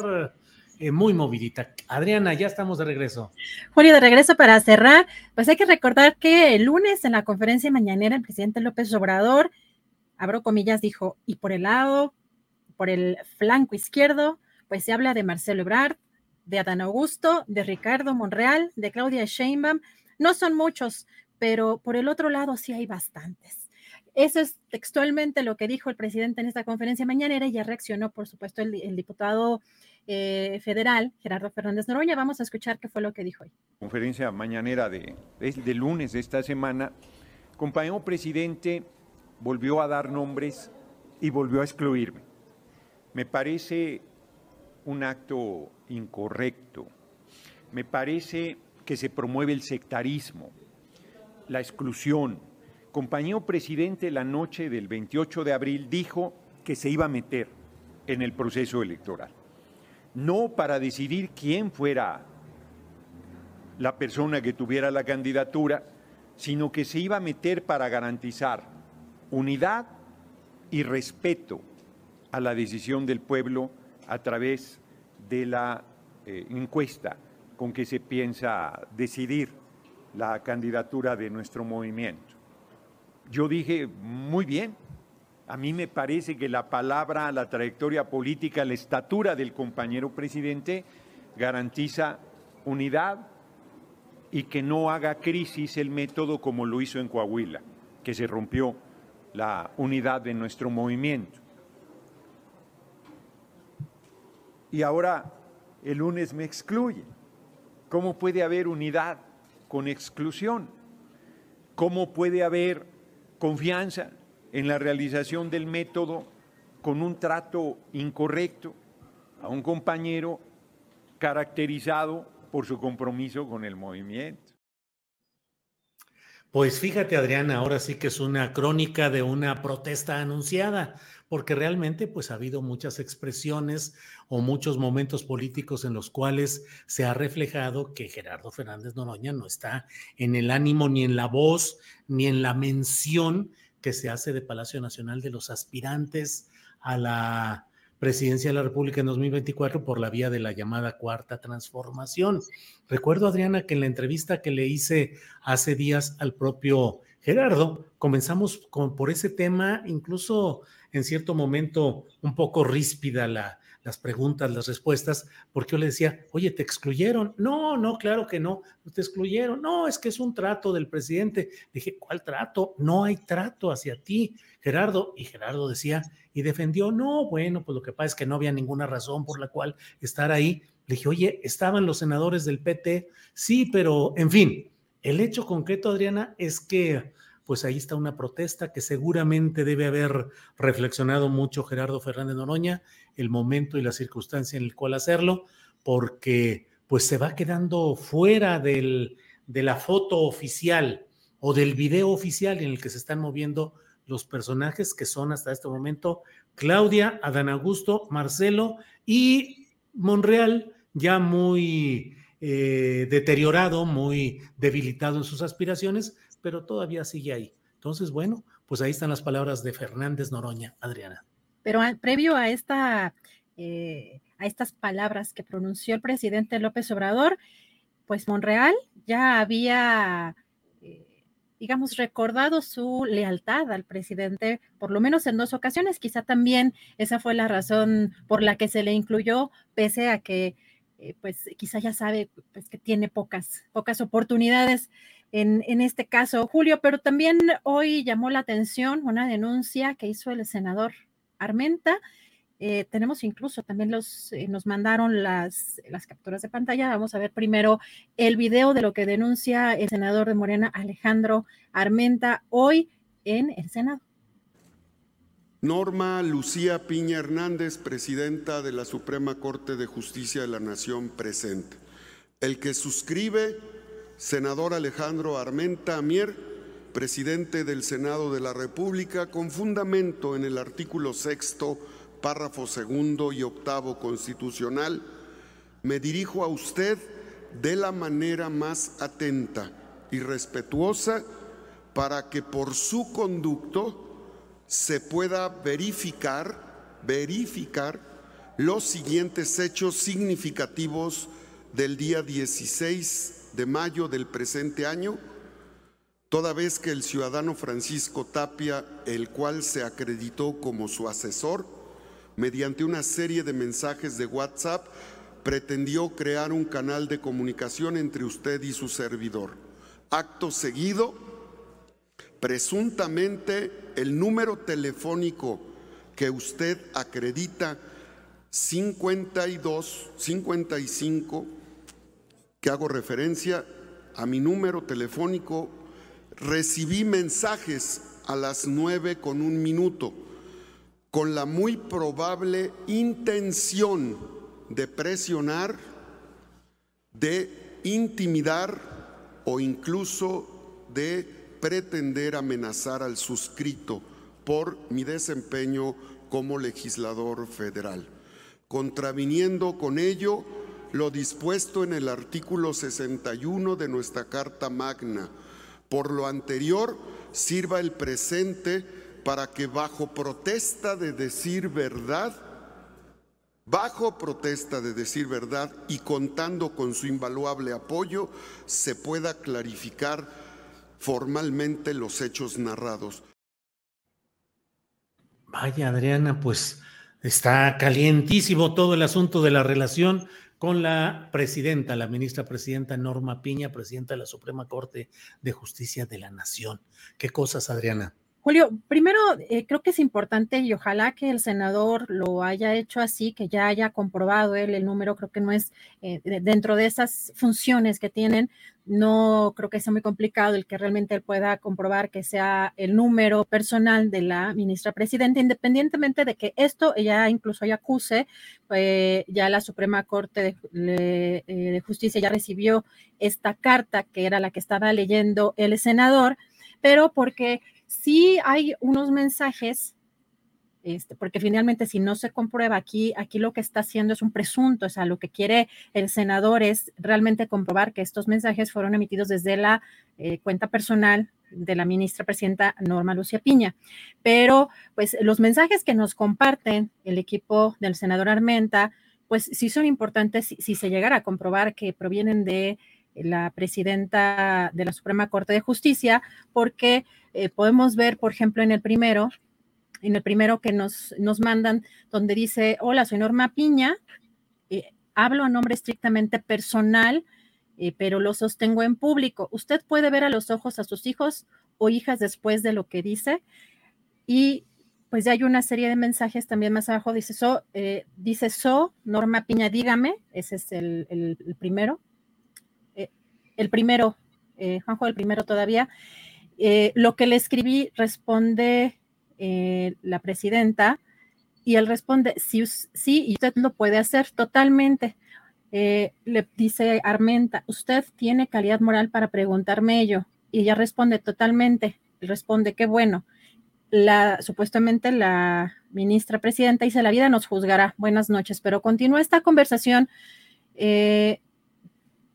eh, muy movidita. Adriana, ya estamos de regreso. Julio, de regreso para cerrar, pues hay que recordar que el lunes en la conferencia mañanera el presidente López Obrador, abro comillas, dijo, y por el lado, por el flanco izquierdo, pues se habla de Marcelo Ebrard, de Adán Augusto, de Ricardo Monreal, de Claudia Sheinbaum. No son muchos, pero por el otro lado sí hay bastantes. Eso es textualmente lo que dijo el presidente en esta conferencia mañanera y ya reaccionó, por supuesto, el diputado eh, federal, Gerardo Fernández Noroña. Vamos a escuchar qué fue lo que dijo hoy. Conferencia mañanera de, de lunes de esta semana, compañero presidente volvió a dar nombres y volvió a excluirme. Me parece un acto incorrecto. Me parece que se promueve el sectarismo, la exclusión. Compañero presidente la noche del 28 de abril dijo que se iba a meter en el proceso electoral no para decidir quién fuera la persona que tuviera la candidatura, sino que se iba a meter para garantizar unidad y respeto a la decisión del pueblo a través de la eh, encuesta con que se piensa decidir la candidatura de nuestro movimiento. Yo dije, muy bien, a mí me parece que la palabra, la trayectoria política, la estatura del compañero presidente garantiza unidad y que no haga crisis el método como lo hizo en Coahuila, que se rompió la unidad de nuestro movimiento. Y ahora el lunes me excluye. ¿Cómo puede haber unidad con exclusión? ¿Cómo puede haber confianza en la realización del método con un trato incorrecto a un compañero caracterizado por su compromiso con el movimiento. Pues fíjate, Adriana, ahora sí que es una crónica de una protesta anunciada, porque realmente pues ha habido muchas expresiones o muchos momentos políticos en los cuales se ha reflejado que Gerardo Fernández Noroña no está en el ánimo ni en la voz ni en la mención que se hace de Palacio Nacional de los aspirantes a la presidencia de la República en 2024 por la vía de la llamada cuarta transformación. Recuerdo, Adriana, que en la entrevista que le hice hace días al propio Gerardo, comenzamos con, por ese tema, incluso en cierto momento un poco ríspida la, las preguntas, las respuestas, porque yo le decía, oye, ¿te excluyeron? No, no, claro que no, te excluyeron. No, es que es un trato del presidente. Dije, ¿cuál trato? No hay trato hacia ti, Gerardo. Y Gerardo decía y defendió, no, bueno, pues lo que pasa es que no había ninguna razón por la cual estar ahí. Le dije, oye, estaban los senadores del PT, sí, pero en fin, el hecho concreto, Adriana, es que pues ahí está una protesta que seguramente debe haber reflexionado mucho Gerardo Fernández Noroña, el momento y la circunstancia en el cual hacerlo, porque pues se va quedando fuera del, de la foto oficial o del video oficial en el que se están moviendo los personajes que son hasta este momento Claudia, Adán Augusto, Marcelo y Monreal, ya muy eh, deteriorado, muy debilitado en sus aspiraciones, pero todavía sigue ahí. Entonces, bueno, pues ahí están las palabras de Fernández Noroña, Adriana. Pero previo a esta, eh, a estas palabras que pronunció el presidente López Obrador, pues Monreal ya había, eh, digamos, recordado su lealtad al presidente, por lo menos en dos ocasiones. Quizá también esa fue la razón por la que se le incluyó, pese a que, eh, pues, quizá ya sabe pues, que tiene pocas, pocas oportunidades en, este caso, Julio, pero también hoy llamó la atención una denuncia que hizo el senador Armenta. Eh, tenemos incluso también los, eh, nos mandaron las, las capturas de pantalla. Vamos a ver primero el video de lo que denuncia el senador de Morena, Alejandro Armenta, hoy en el Senado. Norma Lucía Piña Hernández, presidenta de la Suprema Corte de Justicia de la Nación presente. El que suscribe senador Alejandro Armenta Mier, presidente del Senado de la República, con fundamento en el artículo sexto, párrafo segundo y octavo constitucional, me dirijo a usted de la manera más atenta y respetuosa para que por su conducto se pueda verificar, verificar los siguientes hechos significativos del día 16 de mayo del presente año, toda vez que el ciudadano Francisco Tapia, el cual se acreditó como su asesor, mediante una serie de mensajes de WhatsApp, pretendió crear un canal de comunicación entre usted y su servidor. Acto seguido, presuntamente el número telefónico que usted acredita 52 55 que hago referencia a mi número telefónico, recibí mensajes a las nueve con un minuto con la muy probable intención de presionar, de intimidar o incluso de pretender amenazar al suscrito por mi desempeño como legislador federal, contraviniendo con ello lo dispuesto en el artículo 61 de nuestra Carta Magna. Por lo anterior, sirva el presente para que bajo protesta de decir verdad, bajo protesta de decir verdad y contando con su invaluable apoyo, se pueda clarificar formalmente los hechos narrados. Vaya, Adriana, pues está calientísimo todo el asunto de la relación con la presidenta, la ministra presidenta Norma Piña, presidenta de la Suprema Corte de Justicia de la Nación. ¿Qué cosas, Adriana? Julio, primero eh, creo que es importante y ojalá que el senador lo haya hecho así, que ya haya comprobado él el número, creo que no es eh, dentro de esas funciones que tienen, no creo que sea muy complicado el que realmente él pueda comprobar que sea el número personal de la ministra presidenta, independientemente de que esto ya incluso ya acuse, eh, ya la Suprema Corte de, de Justicia ya recibió esta carta que era la que estaba leyendo el senador, pero porque sí hay unos mensajes, este, porque finalmente si no se comprueba aquí, aquí lo que está haciendo es un presunto, o sea, lo que quiere el senador es realmente comprobar que estos mensajes fueron emitidos desde la eh, cuenta personal de la ministra presidenta Norma Lucia Piña. Pero pues los mensajes que nos comparten el equipo del senador Armenta, pues sí son importantes si se llegara a comprobar que provienen de la presidenta de la Suprema Corte de Justicia, porque eh, podemos ver, por ejemplo, en el primero, en el primero que nos, nos mandan, donde dice, hola, soy Norma Piña, eh, hablo a nombre estrictamente personal, eh, pero lo sostengo en público. Usted puede ver a los ojos a sus hijos o hijas después de lo que dice. Y pues ya hay una serie de mensajes también más abajo, dice So, dice So, Norma Piña, dígame, ese es el, primero. el primero, Juanjo, el primero todavía. Lo que le escribí responde eh, la presidenta y él responde, sí, sí, y usted lo puede hacer totalmente. Eh, le dice Armenta, usted tiene calidad moral para preguntarme ello. Y ella responde totalmente, responde, qué bueno. La, supuestamente la ministra presidenta dice, la vida nos juzgará. Buenas noches, pero continúa esta conversación, eh,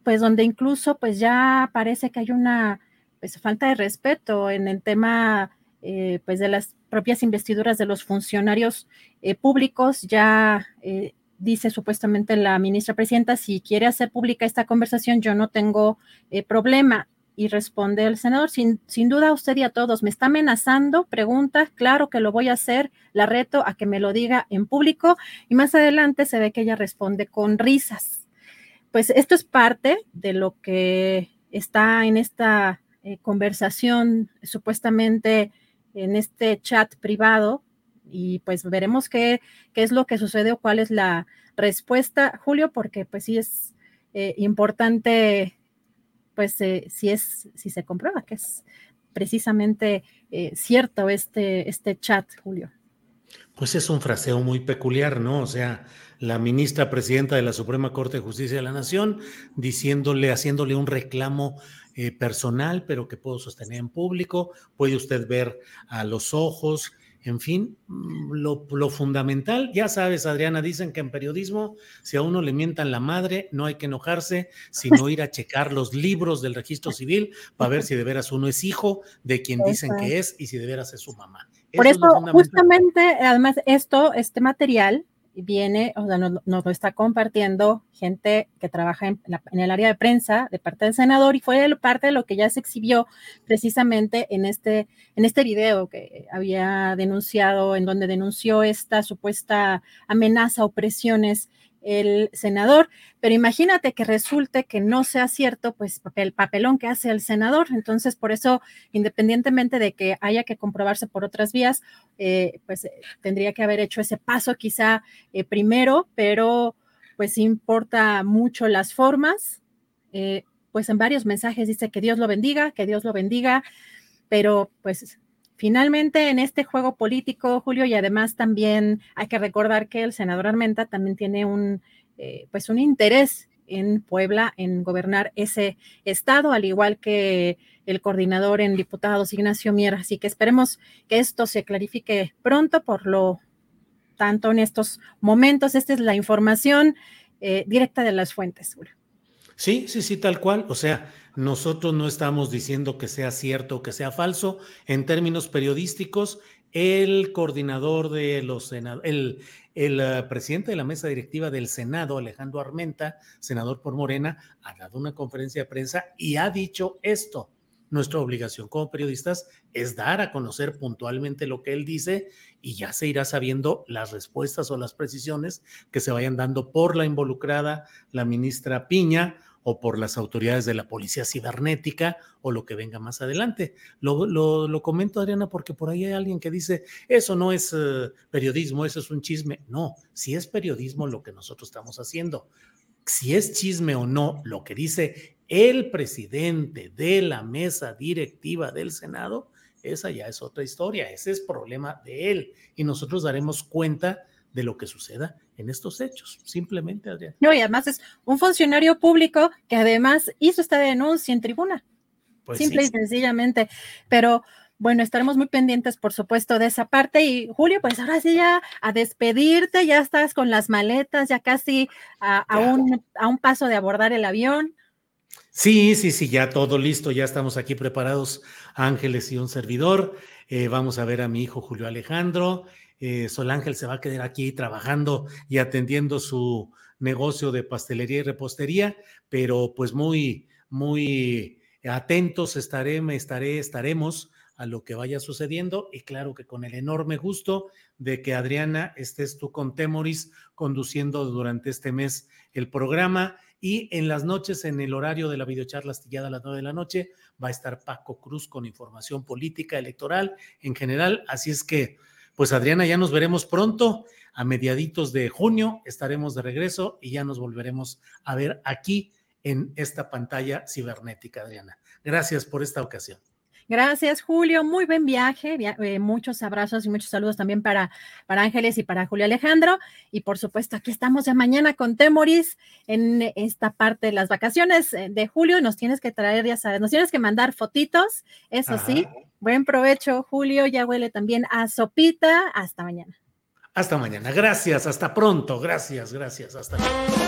pues donde incluso pues ya parece que hay una pues, falta de respeto en el tema eh, pues de las propias investiduras de los funcionarios eh, públicos. Ya eh, dice supuestamente la ministra presidenta, si quiere hacer pública esta conversación, yo no tengo problema. Y responde el senador, sin, sin duda usted y a todos, me está amenazando, pregunta, claro que lo voy a hacer, la reto a que me lo diga en público. Y más adelante se ve que ella responde con risas. Pues esto es parte de lo que está en esta conversación supuestamente en este chat privado y pues veremos qué, qué es lo que sucede o cuál es la respuesta, Julio, porque pues sí es eh, importante, pues eh, si es, si se comprueba que es precisamente eh, cierto este, este chat, Julio. Pues es un fraseo muy peculiar, ¿no? O sea, la ministra presidenta de la Suprema Corte de Justicia de la Nación diciéndole, haciéndole un reclamo eh, personal, pero que puedo sostener en público, puede usted ver a los ojos, en fin, mm, lo, fundamental, ya sabes, Adriana, dicen que en periodismo, si a uno le mientan la madre, no hay que enojarse, sino ir a checar los libros del registro civil para ver si de veras uno es hijo de quien dicen que es y si de veras es su mamá. Por eso, justamente, además, esto, este material viene, o sea, nos, lo está compartiendo gente que trabaja en, el área de prensa de parte del senador y fue parte de lo que ya se exhibió precisamente en este, en este video que había denunciado, en donde denunció esta supuesta amenaza o presiones el senador, pero imagínate que resulte que no sea cierto, pues el papelón que hace el senador. Entonces, por eso, independientemente de que haya que comprobarse por otras vías, eh, pues eh, tendría que haber hecho ese paso quizá eh, primero, pero pues importa mucho las formas. pues en varios mensajes dice que Dios lo bendiga, que Dios lo bendiga, pero pues Finalmente, en este juego político, Julio, y además también hay que recordar que el senador Armenta también tiene un, eh, pues un interés en Puebla en gobernar ese estado, al igual que el coordinador en diputados Ignacio Mier. Así que esperemos que esto se clarifique pronto, por lo tanto en estos momentos. Esta es la información eh, directa de las fuentes, Julio. Sí, sí, sí, tal cual. O sea, nosotros no estamos diciendo que sea cierto o que sea falso. En términos periodísticos, el coordinador de los senadores, el, eh, presidente de la mesa directiva del Senado, Alejandro Armenta, senador por Morena, ha dado una conferencia de prensa y ha dicho esto. Nuestra obligación como periodistas es dar a conocer puntualmente lo que él dice y ya se irá sabiendo las respuestas o las precisiones que se vayan dando por la involucrada, la ministra Piña o por las autoridades de la policía cibernética o lo que venga más adelante. Lo, lo, comento, Adriana, porque por ahí hay alguien que dice, eso no es eh, periodismo, eso es un chisme. No, si es periodismo lo que nosotros estamos haciendo. Si es chisme o no, lo que dice el presidente de la mesa directiva del Senado, esa ya es otra historia, ese es problema de él. Y nosotros daremos cuenta de lo que suceda en estos hechos, simplemente, Adrián. No, y además es un funcionario público que además hizo esta denuncia en tribuna, pues simple y sencillamente, pero bueno, estaremos muy pendientes, por supuesto, de esa parte. Y Julio, pues ahora sí ya a despedirte, ya estás con las maletas, ya casi a, un, a un paso de abordar el avión. Sí, sí, sí, ya todo listo, ya estamos aquí preparados, Ángeles y un servidor. Eh, vamos a ver a mi hijo Julio Alejandro eh, Sol Ángel se va a quedar aquí trabajando y atendiendo su negocio de pastelería y repostería, pero pues muy, muy atentos estaré, me estaré, estaremos a lo que vaya sucediendo y claro que con el enorme gusto de que Adriana estés tú con Temoris conduciendo durante este mes el programa y en las noches en el horario de la videocharla astillada a las nueve de la noche va a estar Paco Cruz con información política, electoral en general, así es que pues Adriana ya nos veremos pronto a mediaditos de junio estaremos de regreso y ya nos volveremos a ver aquí en esta pantalla cibernética, Adriana. Gracias por esta ocasión. Gracias, Julio. Muy buen viaje. Eh, muchos abrazos y muchos saludos también para, para Ángeles y para Julio Alejandro. Y por supuesto, aquí estamos ya mañana con Temoris en esta parte de las vacaciones eh, de Julio. Nos tienes que traer, ya sabes, nos tienes que mandar fotitos. Eso sí. Buen provecho, Julio. Ya huele también a sopita. Hasta mañana. Hasta mañana. Gracias. Hasta pronto. Gracias, gracias. Hasta mañana.